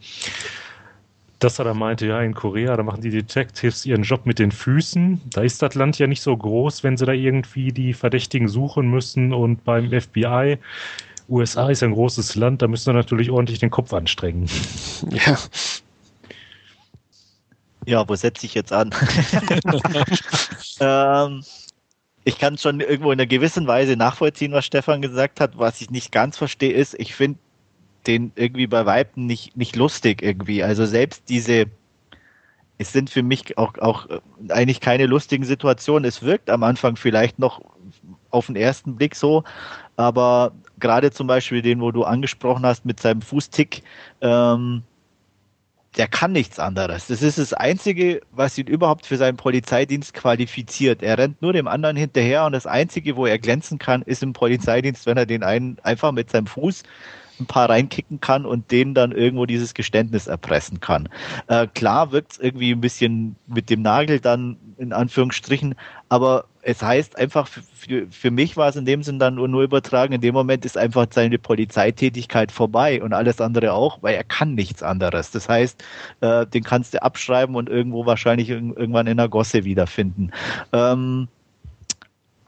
dass er da meinte, ja, in Korea, da machen die Detectives ihren Job mit den Füßen. Da ist das Land ja nicht so groß, wenn sie da irgendwie die Verdächtigen suchen müssen. Und beim FBI, USA ist ein großes Land, da müssen sie natürlich ordentlich den Kopf anstrengen. Ja. Ja, wo setze ich jetzt an? ähm, ich kann schon irgendwo in einer gewissen Weise nachvollziehen, was Stefan gesagt hat. Was ich nicht ganz verstehe, ist, ich finde den irgendwie bei Weitem nicht, nicht lustig irgendwie. Also selbst diese, es sind für mich auch, auch eigentlich keine lustigen Situationen. Es wirkt am Anfang vielleicht noch auf den ersten Blick so, aber gerade zum Beispiel den, wo du angesprochen hast mit seinem Fußtick, ähm, der kann nichts anderes. Das ist das Einzige, was ihn überhaupt für seinen Polizeidienst qualifiziert. Er rennt nur dem anderen hinterher und das Einzige, wo er glänzen kann, ist im Polizeidienst, wenn er den einen einfach mit seinem Fuß ein paar reinkicken kann und denen dann irgendwo dieses Geständnis erpressen kann. Äh, klar wirkt es irgendwie ein bisschen mit dem Nagel dann in Anführungsstrichen, aber es heißt einfach, für, für mich war es in dem Sinn dann nur, nur übertragen, in dem Moment ist einfach seine Polizeitätigkeit vorbei und alles andere auch, weil er kann nichts anderes. Das heißt, äh, den kannst du abschreiben und irgendwo wahrscheinlich irgendwann in der Gosse wiederfinden. Ähm,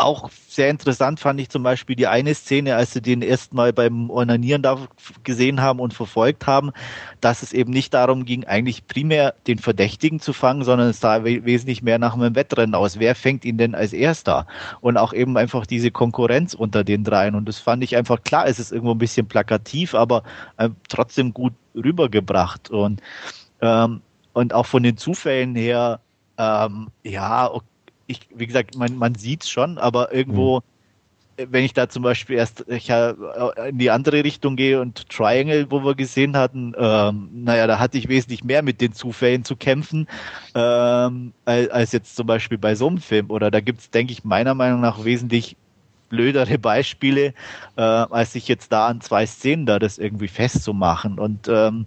auch sehr interessant fand ich zum Beispiel die eine Szene, als sie den erstmal beim Ornanieren da gesehen haben und verfolgt haben, dass es eben nicht darum ging, eigentlich primär den Verdächtigen zu fangen, sondern es sah wesentlich mehr nach einem Wettrennen aus. Wer fängt ihn denn als erster? Und auch eben einfach diese Konkurrenz unter den dreien. Und das fand ich einfach klar, es ist irgendwo ein bisschen plakativ, aber äh, trotzdem gut rübergebracht. Und, ähm, und auch von den Zufällen her, ähm, ja, okay, ich, wie gesagt, man, man sieht es schon, aber irgendwo, mhm. wenn ich da zum Beispiel erst äh, in die andere Richtung gehe und Triangle, wo wir gesehen hatten, ähm, naja, da hatte ich wesentlich mehr mit den Zufällen zu kämpfen, ähm, als, als jetzt zum Beispiel bei so einem Film. Oder da gibt es, denke ich, meiner Meinung nach wesentlich blödere Beispiele, äh, als sich jetzt da an zwei Szenen da das irgendwie festzumachen. Und ähm,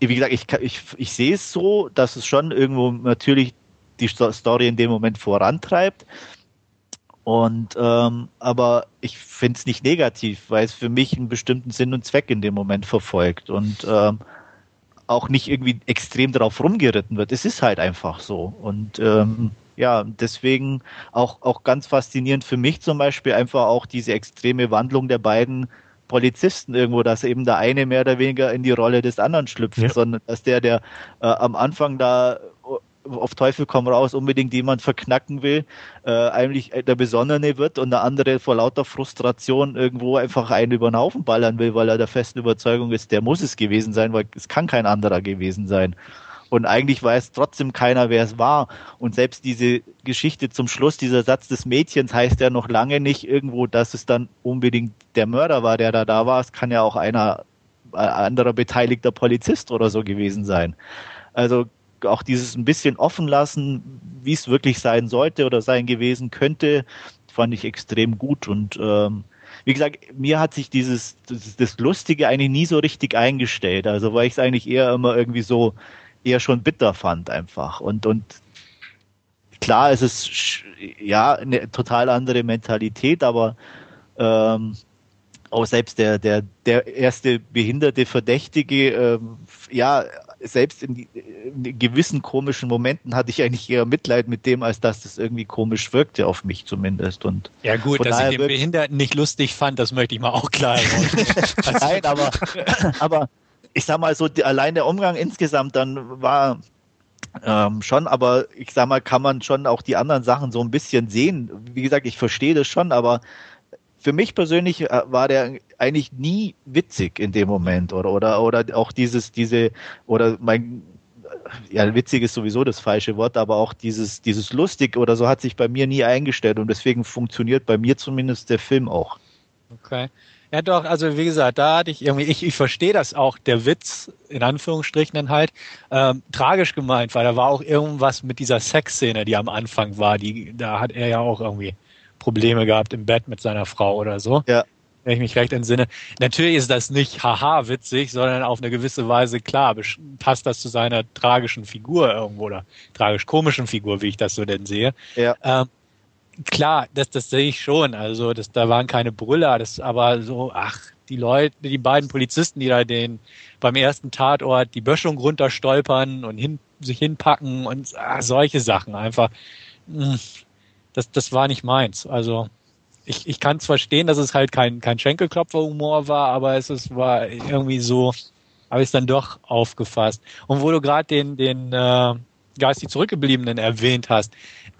wie gesagt, ich, ich, ich sehe es so, dass es schon irgendwo natürlich die Story in dem Moment vorantreibt. Und ähm, aber ich finde es nicht negativ, weil es für mich einen bestimmten Sinn und Zweck in dem Moment verfolgt und ähm, auch nicht irgendwie extrem darauf rumgeritten wird. Es ist halt einfach so. Und ähm, ja, deswegen auch, auch ganz faszinierend für mich zum Beispiel einfach auch diese extreme Wandlung der beiden Polizisten irgendwo, dass eben der eine mehr oder weniger in die Rolle des anderen schlüpft, ja. sondern dass der, der äh, am Anfang da auf Teufel komm raus unbedingt jemand verknacken will, äh, eigentlich der Besonnene wird und der andere vor lauter Frustration irgendwo einfach einen über den Haufen ballern will, weil er der festen Überzeugung ist, der muss es gewesen sein, weil es kann kein anderer gewesen sein. Und eigentlich weiß trotzdem keiner, wer es war. Und selbst diese Geschichte zum Schluss, dieser Satz des Mädchens heißt ja noch lange nicht irgendwo, dass es dann unbedingt der Mörder war, der da da war. Es kann ja auch einer äh, anderer beteiligter Polizist oder so gewesen sein. Also auch dieses ein bisschen offen lassen, wie es wirklich sein sollte oder sein gewesen könnte, fand ich extrem gut. Und ähm, wie gesagt, mir hat sich dieses das, das Lustige eigentlich nie so richtig eingestellt. Also weil ich es eigentlich eher immer irgendwie so eher schon bitter fand einfach. Und, und klar, es ist ja eine total andere Mentalität, aber ähm, auch selbst der, der, der erste behinderte Verdächtige, ähm, ja, selbst in, in, gewissen komischen Momenten hatte ich eigentlich eher Mitleid mit dem, als dass das irgendwie komisch wirkte, auf mich zumindest. Und ja gut, dass ich den Behinderten nicht lustig fand, das möchte ich mal auch klar Nein, aber, aber ich sag mal so, die, allein der Umgang insgesamt dann war ähm, schon, aber ich sag mal, kann man schon auch die anderen Sachen so ein bisschen sehen. Wie gesagt, ich verstehe das schon, aber für mich persönlich äh, war der eigentlich nie witzig in dem Moment oder oder oder auch dieses diese oder mein ja witzig ist sowieso das falsche Wort, aber auch dieses dieses lustig oder so hat sich bei mir nie eingestellt und deswegen funktioniert bei mir zumindest der Film auch. Okay. Ja, doch, also wie gesagt, da hatte ich irgendwie, ich, ich verstehe das auch, der Witz, in Anführungsstrichen dann halt, ähm, tragisch gemeint, weil da war auch irgendwas mit dieser Sexszene, die am Anfang war, die, da hat er ja auch irgendwie Probleme gehabt im Bett mit seiner Frau oder so. Ja. Wenn ich mich recht entsinne. Natürlich ist das nicht haha witzig, sondern auf eine gewisse Weise klar, passt das zu seiner tragischen Figur irgendwo oder tragisch-komischen Figur, wie ich das so denn sehe. Ja. Ähm, klar, das, das sehe ich schon. Also, das, da waren keine Brüller, das aber so, ach, die Leute, die beiden Polizisten, die da den beim ersten Tatort die Böschung runterstolpern und hin, sich hinpacken und ach, solche Sachen einfach. Das, das war nicht meins. Also ich, ich kann es verstehen, dass es halt kein, kein Schenkelklopfer-Humor war, aber es ist, war irgendwie so, habe ich es dann doch aufgefasst. Und wo du gerade den, den äh, geistig Zurückgebliebenen erwähnt hast,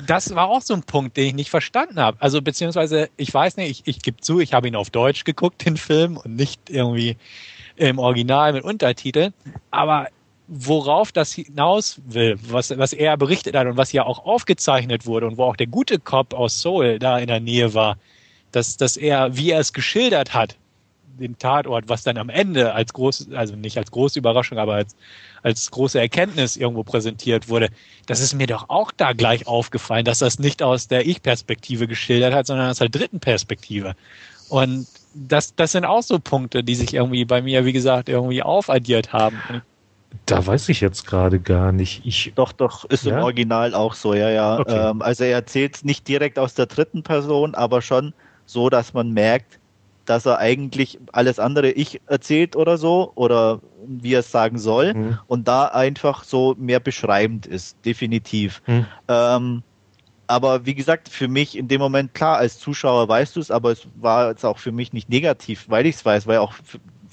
das war auch so ein Punkt, den ich nicht verstanden habe. Also beziehungsweise, ich weiß nicht, ich, ich gebe zu, ich habe ihn auf Deutsch geguckt, den Film, und nicht irgendwie im Original mit Untertiteln. Aber worauf das hinaus will, was, was er berichtet hat und was ja auch aufgezeichnet wurde und wo auch der gute Cop aus Seoul da in der Nähe war, dass, dass er, wie er es geschildert hat, den Tatort, was dann am Ende als groß, also nicht als große Überraschung, aber als, als große Erkenntnis irgendwo präsentiert wurde, das ist mir doch auch da gleich aufgefallen, dass das nicht aus der Ich-Perspektive geschildert hat, sondern aus der dritten Perspektive. Und das, das sind auch so Punkte, die sich irgendwie bei mir, wie gesagt, irgendwie aufaddiert haben. Da weiß ich jetzt gerade gar nicht. Ich, doch, doch, ist ja? im Original auch so, ja, ja. Okay. Ähm, also er erzählt es nicht direkt aus der dritten Person, aber schon so, dass man merkt, dass er eigentlich alles andere ich erzählt oder so oder wie er es sagen soll mhm. und da einfach so mehr beschreibend ist, definitiv. Mhm. Ähm, aber wie gesagt, für mich in dem Moment, klar, als Zuschauer weißt du es, aber es war jetzt auch für mich nicht negativ, weil ich es weiß, weil auch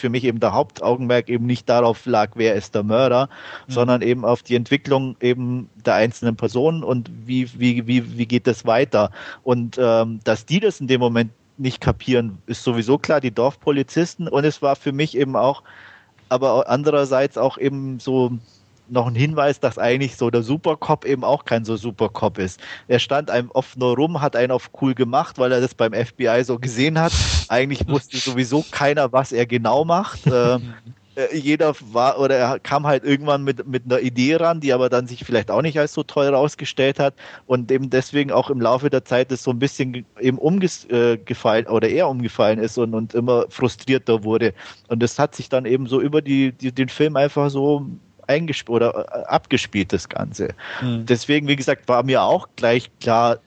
für mich eben der Hauptaugenmerk eben nicht darauf lag, wer ist der Mörder, mhm. sondern eben auf die Entwicklung eben der einzelnen Personen und wie, wie, wie, wie geht das weiter. Und ähm, dass die das in dem Moment nicht kapieren, ist sowieso klar, die Dorfpolizisten. Und es war für mich eben auch, aber andererseits auch eben so noch ein Hinweis, dass eigentlich so der Supercop eben auch kein so Supercop ist. Er stand einem oft nur rum, hat einen auf cool gemacht, weil er das beim FBI so gesehen hat. Eigentlich wusste sowieso keiner, was er genau macht. Ähm, äh, jeder war oder er kam halt irgendwann mit, mit einer Idee ran, die aber dann sich vielleicht auch nicht als so toll rausgestellt hat und eben deswegen auch im Laufe der Zeit das so ein bisschen eben umgefallen äh, oder eher umgefallen ist und, und immer frustrierter wurde. Und das hat sich dann eben so über die, die den Film einfach so eingespielt oder äh, abgespielt, das Ganze. Mhm. Deswegen, wie gesagt, war mir auch gleich klar,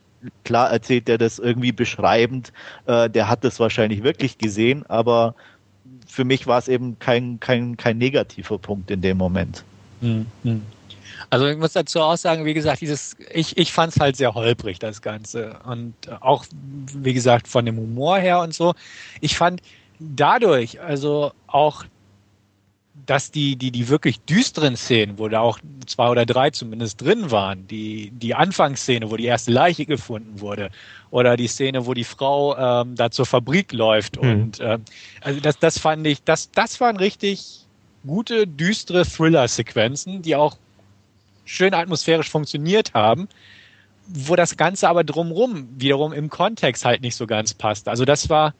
klar erzählt er das irgendwie beschreibend. Äh, der hat das wahrscheinlich wirklich gesehen, aber für mich war es eben kein, kein, kein negativer Punkt in dem Moment. Mhm. Also ich muss dazu auch sagen, wie gesagt, dieses, ich, ich fand es halt sehr holprig, das Ganze. Und auch, wie gesagt, von dem Humor her und so. Ich fand dadurch, also auch dass die, die, die wirklich düsteren Szenen, wo da auch zwei oder drei zumindest drin waren, die, die Anfangsszene, wo die erste Leiche gefunden wurde, oder die Szene, wo die Frau ähm, da zur Fabrik läuft. Mhm. Und ähm, also das, das fand ich, das, das waren richtig gute, düstere Thriller-Sequenzen, die auch schön atmosphärisch funktioniert haben, wo das Ganze aber drumrum wiederum im Kontext halt nicht so ganz passt. Also das war,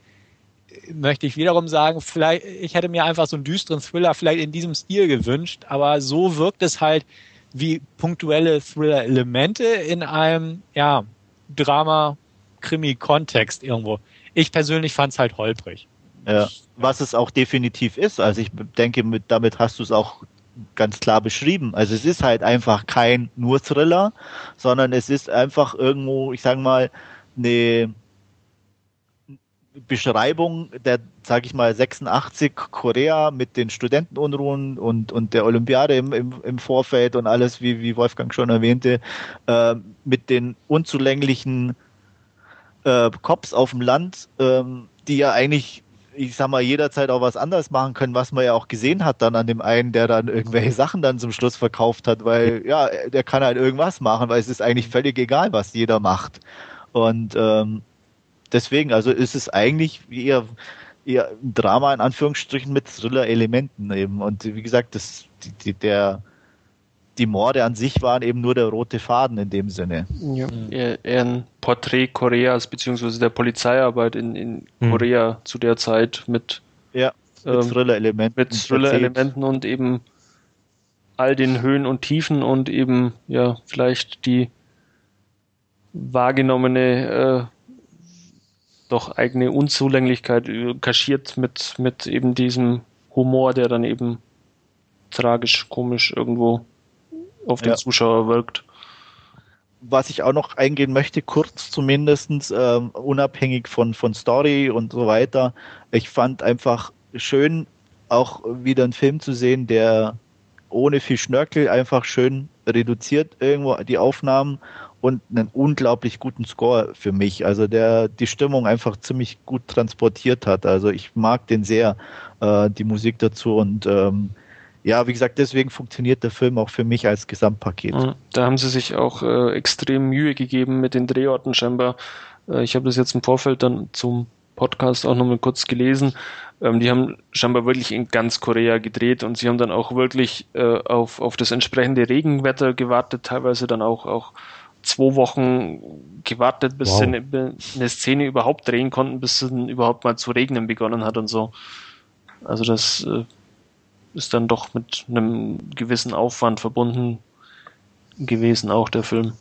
möchte ich wiederum sagen, vielleicht, ich hätte mir einfach so einen düsteren Thriller vielleicht in diesem Stil gewünscht, aber so wirkt es halt wie punktuelle Thriller-Elemente in einem, ja, Drama-Krimi-Kontext irgendwo. Ich persönlich fand es halt holprig. Ja, was es auch definitiv ist. Also ich denke, mit, damit hast du es auch ganz klar beschrieben. Also es ist halt einfach kein nur Thriller, sondern es ist einfach irgendwo, ich sage mal, eine Beschreibung der, sage ich mal, 86 Korea mit den Studentenunruhen und, und der Olympiade im, im, im Vorfeld und alles, wie, wie Wolfgang schon erwähnte, äh, mit den unzulänglichen äh, Cops auf dem Land, äh, die ja eigentlich, ich sag mal, jederzeit auch was anderes machen können, was man ja auch gesehen hat dann an dem einen, der dann irgendwelche Sachen dann zum Schluss verkauft hat, weil ja, der kann halt irgendwas machen, weil es ist eigentlich völlig egal, was jeder macht. Und ähm, deswegen, also ist es eigentlich eher, eher ein Drama in Anführungsstrichen mit Thriller-Elementen eben. Und wie gesagt, das, die, der, die Morde an sich waren eben nur der rote Faden in dem Sinne. Ja, eher, eher ein Porträt Koreas beziehungsweise der Polizeiarbeit in, in mhm. Korea zu der Zeit mit, ja, mit ähm, Thriller-Elementen. Mit Thriller-Elementen und eben all den Höhen und Tiefen und eben ja vielleicht die wahrgenommene äh, doch eigene Unzulänglichkeit kaschiert mit, mit eben diesem Humor, der dann eben tragisch, komisch irgendwo auf den ja. Zuschauer wirkt. Was ich auch noch eingehen möchte, kurz zumindestens ähm, unabhängig von, von Story und so weiter. Ich fand einfach schön, auch wieder einen Film zu sehen, der ohne viel Schnörkel einfach schön reduziert irgendwo die Aufnahmen und einen unglaublich guten Score für mich. Also der die Stimmung einfach ziemlich gut transportiert hat. Also ich mag den sehr, äh, die Musik dazu und ähm, ja, wie gesagt, deswegen funktioniert der Film auch für mich als Gesamtpaket. Da haben sie sich auch äh, extrem Mühe gegeben mit den Drehorten scheinbar. Äh, ich habe das jetzt im Vorfeld dann zum Podcast auch nochmal kurz gelesen. Ähm, die haben scheinbar wirklich in ganz Korea gedreht und sie haben dann auch wirklich äh, auf, auf das entsprechende Regenwetter gewartet, teilweise dann auch, auch zwei Wochen gewartet, bis wow. sie eine, eine, Szene überhaupt drehen konnten, bis es überhaupt mal zu regnen begonnen hat und so. Also das äh, ist dann doch mit einem gewissen Aufwand verbunden gewesen, auch der Film.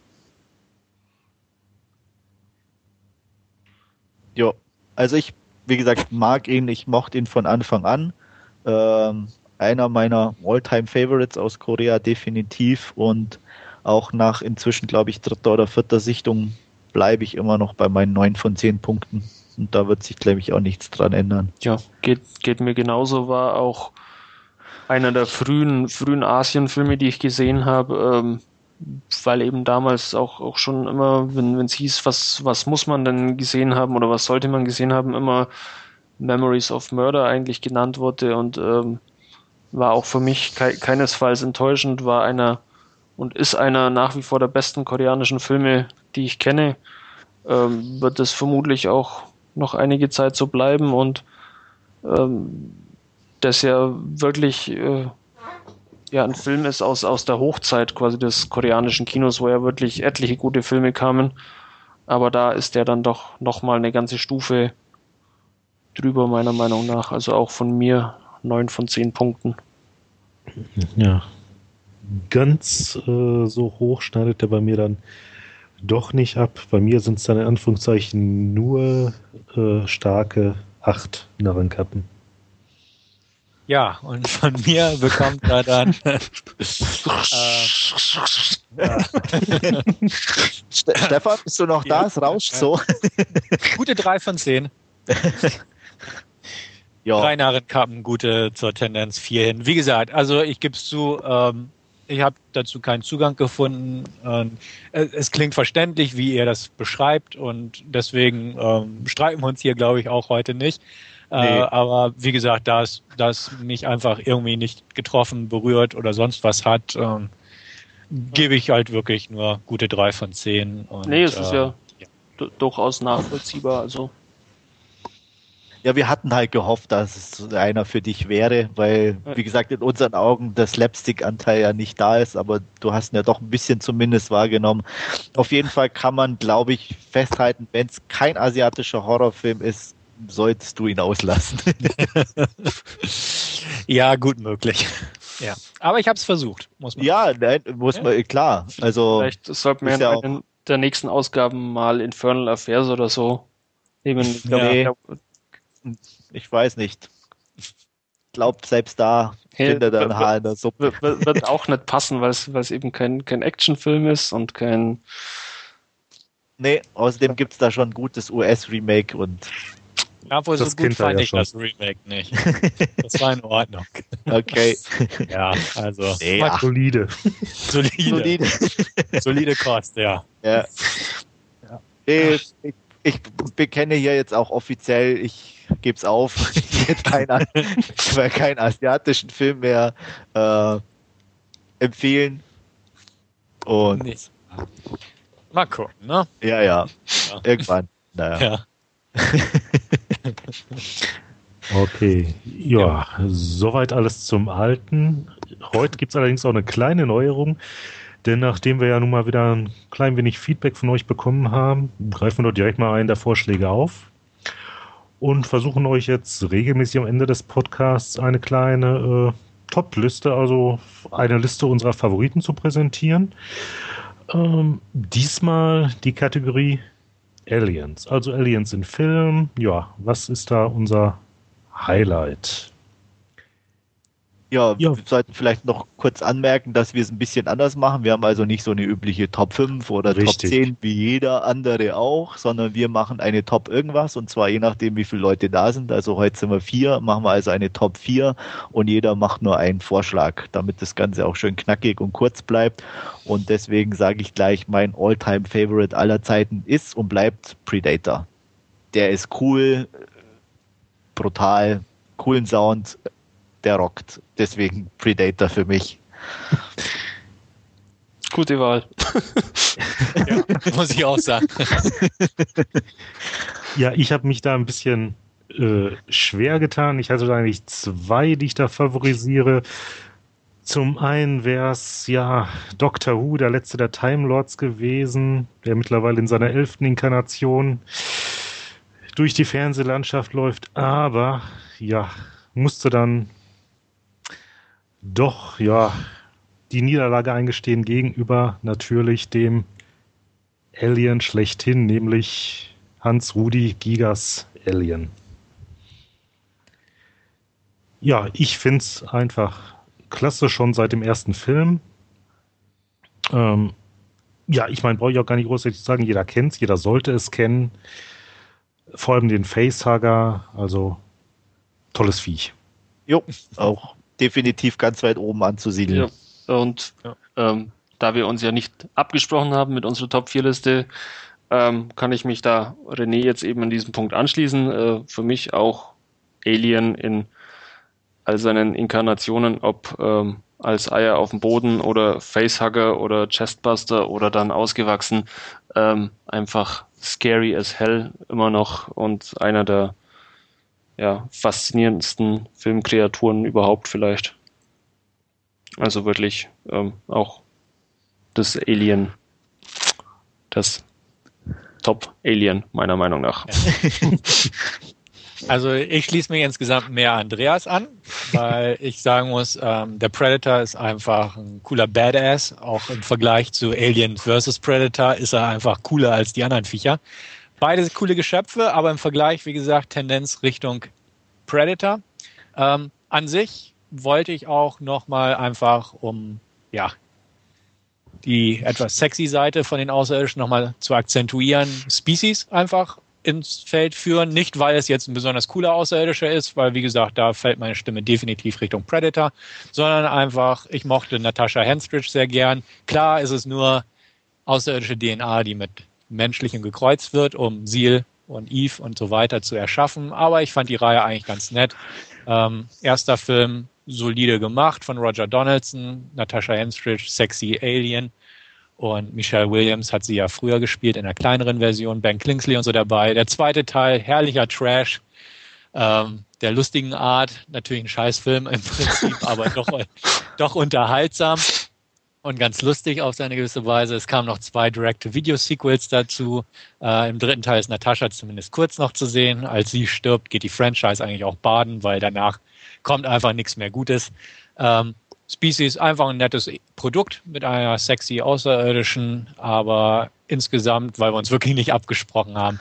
Ja, also ich, wie gesagt, mag ihn, ich mochte ihn von Anfang an. Ähm, einer meiner All-Time Favorites aus Korea definitiv und auch nach inzwischen, glaube ich, dritter oder vierter Sichtung bleibe ich immer noch bei meinen neun von zehn Punkten. Und da wird sich, glaube ich, auch nichts dran ändern. Ja, geht, geht mir genauso. War auch einer der frühen, frühen Asien-Filme, die ich gesehen habe, ähm, weil eben damals auch, auch schon immer, wenn es hieß, was, was muss man denn gesehen haben oder was sollte man gesehen haben, immer Memories of Murder eigentlich genannt wurde und ähm, war auch für mich ke keinesfalls enttäuschend, war einer und ist einer nach wie vor der besten koreanischen Filme, die ich kenne. Ähm, wird es vermutlich auch noch einige Zeit so bleiben und ähm, das ja wirklich äh, ja ein Film ist aus, aus der Hochzeit quasi des koreanischen Kinos, wo ja wirklich etliche gute Filme kamen. Aber da ist der dann doch nochmal eine ganze Stufe drüber, meiner Meinung nach. Also auch von mir neun von zehn Punkten. Ja, ganz äh, so hoch schneidet er bei mir dann doch nicht ab. Bei mir sind es dann in Anführungszeichen nur äh, starke acht Narrenkappen. Ja, und von mir bekommt er dann. äh, Stefan, bist du noch da? Es rauscht so. Gute drei von zehn. ja. Drei Narrenkappen, gute zur Tendenz vier hin. Wie gesagt, also ich gebe es zu, ähm, Ich habe dazu keinen Zugang gefunden. Und es klingt verständlich, wie ihr das beschreibt und deswegen ähm, streiten wir uns hier, glaube ich, auch heute nicht. Äh, nee. Äh, aber wie gesagt, da es, mich einfach irgendwie nicht getroffen, berührt oder sonst was hat, ähm, gebe ich halt wirklich nur gute drei von zehn. Und, nee, es ist äh, ja, ja durchaus nachvollziehbar. Also ja, wir hatten halt gehofft, dass es einer für dich wäre, weil, wie gesagt, in unseren Augen der Slapstick-Anteil ja nicht da ist, aber du hast ihn ja doch ein bisschen zumindest wahrgenommen. Auf jeden Fall kann man, glaube ich, festhalten, wenn es kein asiatischer Horrorfilm ist, solltest du ihn auslassen. ja, gut möglich. Ja, aber ich habe es versucht, muss man. Ja, nein, muss ja. man klar. Also vielleicht sollten wir in ja einer der nächsten Ausgaben mal Infernal Affairs oder so nehmen. Ich glaube, ja ich weiß nicht. Ich glaube, selbst da hey, findet er ein Haar in der Suppe. Wird, auch nicht passen, weil es eben kein, kein Actionfilm ist und kein. Nee, außerdem gibt es da schon ein gutes US-Remake und. Ja, wohl so gut fand ja ich schon. das Remake nicht. Das war in Ordnung. Okay. Ja, also. Nee, ja. Solide. Solide. Solide. Solide Kost, ja. Ja. ja. Ich, ich, ich bekenne hier jetzt auch offiziell, ich gebe es auf. ich werde keinen, keinen asiatischen Film mehr äh, empfehlen. Und nee. mal gucken, ne? Ja, ja. ja. Irgendwann. Naja. Ja. okay. Ja, ja, soweit alles zum Alten. Heute gibt es allerdings auch eine kleine Neuerung. Denn nachdem wir ja nun mal wieder ein klein wenig Feedback von euch bekommen haben, greifen wir doch direkt mal einen der Vorschläge auf und versuchen euch jetzt regelmäßig am Ende des Podcasts eine kleine äh, Top-Liste, also eine Liste unserer Favoriten zu präsentieren. Ähm, diesmal die Kategorie Aliens, also Aliens in Film. Ja, was ist da unser Highlight? Ja, ja, wir sollten vielleicht noch kurz anmerken, dass wir es ein bisschen anders machen. Wir haben also nicht so eine übliche Top 5 oder Richtig. Top 10 wie jeder andere auch, sondern wir machen eine Top irgendwas und zwar je nachdem, wie viele Leute da sind. Also heute sind wir vier, machen wir also eine Top 4 und jeder macht nur einen Vorschlag, damit das Ganze auch schön knackig und kurz bleibt. Und deswegen sage ich gleich, mein Alltime favorite aller Zeiten ist und bleibt Predator. Der ist cool, brutal, coolen Sound, der rockt. Deswegen Predator für mich. Gute Wahl. ja, muss ich auch sagen. ja, ich habe mich da ein bisschen äh, schwer getan. Ich hatte da eigentlich zwei, die ich da favorisiere. Zum einen wäre es ja Doctor Who, der letzte der Time Lords gewesen, der mittlerweile in seiner elften Inkarnation durch die Fernsehlandschaft läuft, aber ja, musste dann doch, ja, die Niederlage eingestehen gegenüber natürlich dem Alien schlechthin, nämlich Hans-Rudi Gigas Alien. Ja, ich finde es einfach klasse schon seit dem ersten Film. Ähm, ja, ich meine, brauche ich auch gar nicht großartig zu sagen, jeder kennt es, jeder sollte es kennen. Vor allem den Facehugger, also tolles Viech. Jo, auch definitiv ganz weit oben anzusiedeln. Ja. Und ja. Ähm, da wir uns ja nicht abgesprochen haben mit unserer Top-4-Liste, ähm, kann ich mich da René jetzt eben an diesem Punkt anschließen. Äh, für mich auch Alien in all seinen Inkarnationen, ob ähm, als Eier auf dem Boden oder Facehugger oder Chestbuster oder dann ausgewachsen, ähm, einfach scary as hell immer noch und einer der ja, faszinierendsten Filmkreaturen überhaupt vielleicht. Also wirklich ähm, auch das Alien, das Top-Alien, meiner Meinung nach. Also ich schließe mich insgesamt mehr Andreas an, weil ich sagen muss, ähm, der Predator ist einfach ein cooler Badass. Auch im Vergleich zu Alien vs. Predator ist er einfach cooler als die anderen Viecher. Beide coole Geschöpfe, aber im Vergleich, wie gesagt, Tendenz Richtung Predator. Ähm, an sich wollte ich auch nochmal einfach, um ja die etwas sexy Seite von den Außerirdischen nochmal zu akzentuieren, Species einfach ins Feld führen. Nicht, weil es jetzt ein besonders cooler Außerirdischer ist, weil, wie gesagt, da fällt meine Stimme definitiv Richtung Predator, sondern einfach, ich mochte Natascha Henstridge sehr gern. Klar ist es nur außerirdische DNA, die mit menschlichen gekreuzt wird, um Seal und Eve und so weiter zu erschaffen. Aber ich fand die Reihe eigentlich ganz nett. Ähm, erster Film solide gemacht von Roger Donaldson, Natasha Henstridge, Sexy Alien. Und Michelle Williams hat sie ja früher gespielt in einer kleineren Version, Ben Kingsley und so dabei. Der zweite Teil, herrlicher Trash, ähm, der lustigen Art, natürlich ein Scheißfilm im Prinzip, aber doch, doch unterhaltsam und ganz lustig auf seine gewisse Weise. Es kamen noch zwei Direct-to-Video-Sequels dazu. Äh, Im dritten Teil ist Natascha zumindest kurz noch zu sehen. Als sie stirbt, geht die Franchise eigentlich auch baden, weil danach kommt einfach nichts mehr Gutes. Ähm, Species einfach ein nettes Produkt mit einer sexy Außerirdischen, aber insgesamt, weil wir uns wirklich nicht abgesprochen haben,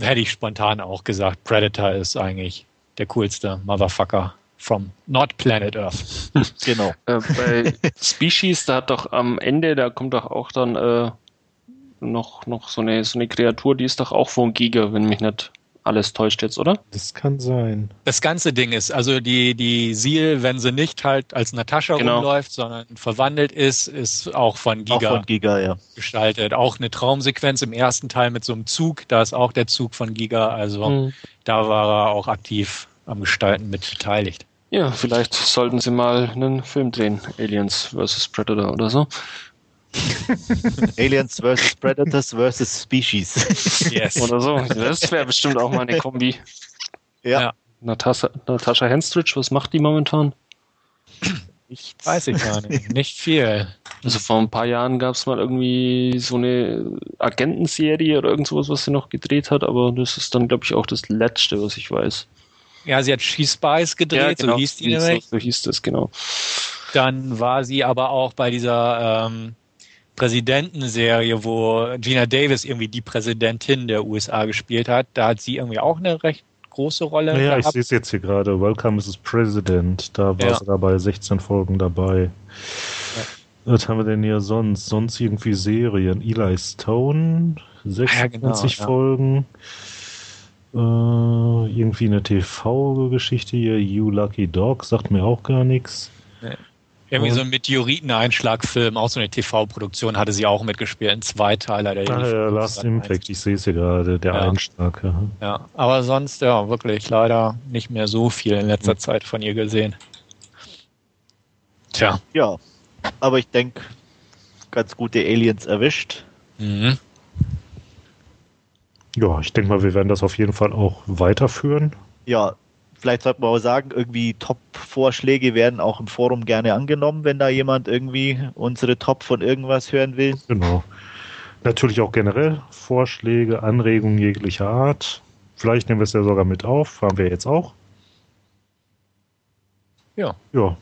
hätte ich spontan auch gesagt, Predator ist eigentlich der coolste Motherfucker from not planet Earth. genau. Äh, bei Species, da hat doch am Ende, da kommt doch auch dann äh, noch, noch so eine, so eine Kreatur, die ist doch auch von Giga, wenn mich nicht alles täuscht jetzt, oder? Das kann sein. Das ganze Ding ist, also die, die Seal, wenn sie nicht halt als Natascha genau. rumläuft, sondern verwandelt ist, ist auch von Giga, auch von Giga ja. gestaltet. Auch eine Traumsequenz im ersten Teil mit so einem Zug, da ist auch der Zug von Giga, also mhm. da war er auch aktiv am Gestalten mit beteiligt. Ja, vielleicht sollten sie mal einen Film drehen, Aliens vs. Predator oder so. Aliens vs. Predators vs. Species. Yes. Oder so. Das wäre bestimmt auch mal eine Kombi. Ja. ja. Natascha, Natascha Henstridge, was macht die momentan? Ich weiß ich gar nicht. Nicht viel. Also vor ein paar Jahren gab es mal irgendwie so eine Agentenserie oder irgendwas, was sie noch gedreht hat, aber das ist dann, glaube ich, auch das Letzte, was ich weiß. Ja, sie hat She Spies gedreht, ja, genau. so hieß die nämlich. So, so hieß das, genau. Dann war sie aber auch bei dieser ähm, Präsidentenserie, wo Gina Davis irgendwie die Präsidentin der USA gespielt hat. Da hat sie irgendwie auch eine recht große Rolle. Ja, naja, ich sehe es jetzt hier gerade. Welcome Mrs. President. Da war ja. sie dabei, 16 Folgen dabei. Ja. Was haben wir denn hier sonst? Sonst irgendwie Serien. Eli Stone, 26 ja, genau, Folgen. Äh, irgendwie eine TV-Geschichte hier. You Lucky Dog sagt mir auch gar nichts. Nee. Irgendwie so ein Meteoriteneinschlagfilm, auch so eine TV-Produktion hatte sie auch mitgespielt, ein Zweiteiler. Der ah, ja, Last Impact, ich sehe es hier gerade, der ja. Einschlag. Ja. ja, aber sonst, ja, wirklich leider nicht mehr so viel in letzter mhm. Zeit von ihr gesehen. Tja. Ja, aber ich denke, ganz gute Aliens erwischt. Mhm. Ja, ich denke mal, wir werden das auf jeden Fall auch weiterführen. Ja, vielleicht sollte man auch sagen, irgendwie Top-Vorschläge werden auch im Forum gerne angenommen, wenn da jemand irgendwie unsere Top von irgendwas hören will. Genau. Natürlich auch generell Vorschläge, Anregungen jeglicher Art. Vielleicht nehmen wir es ja sogar mit auf, haben wir jetzt auch. Ja. Ja.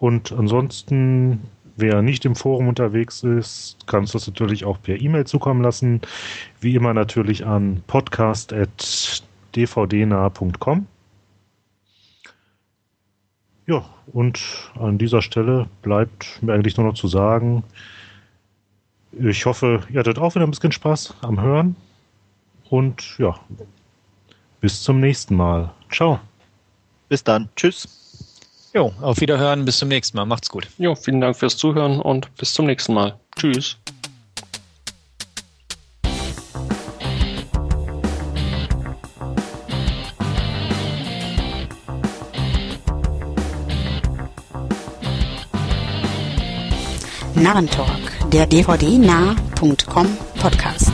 Und ansonsten, wer nicht im Forum unterwegs ist, kann es das natürlich auch per E-Mail zukommen lassen. Wie immer natürlich an podcast.dvdnah.com. Ja, und an dieser Stelle bleibt mir eigentlich nur noch zu sagen, ich hoffe, ihr hattet auch wieder ein bisschen Spaß am Hören. Und ja, bis zum nächsten Mal. Ciao. Bis dann. Tschüss. Jo, auf Wiederhören. Bis zum nächsten Mal. Macht's gut. Jo, vielen Dank fürs Zuhören und bis zum nächsten Mal. Tschüss. Narrentalk, der dvd-nah.com Podcast.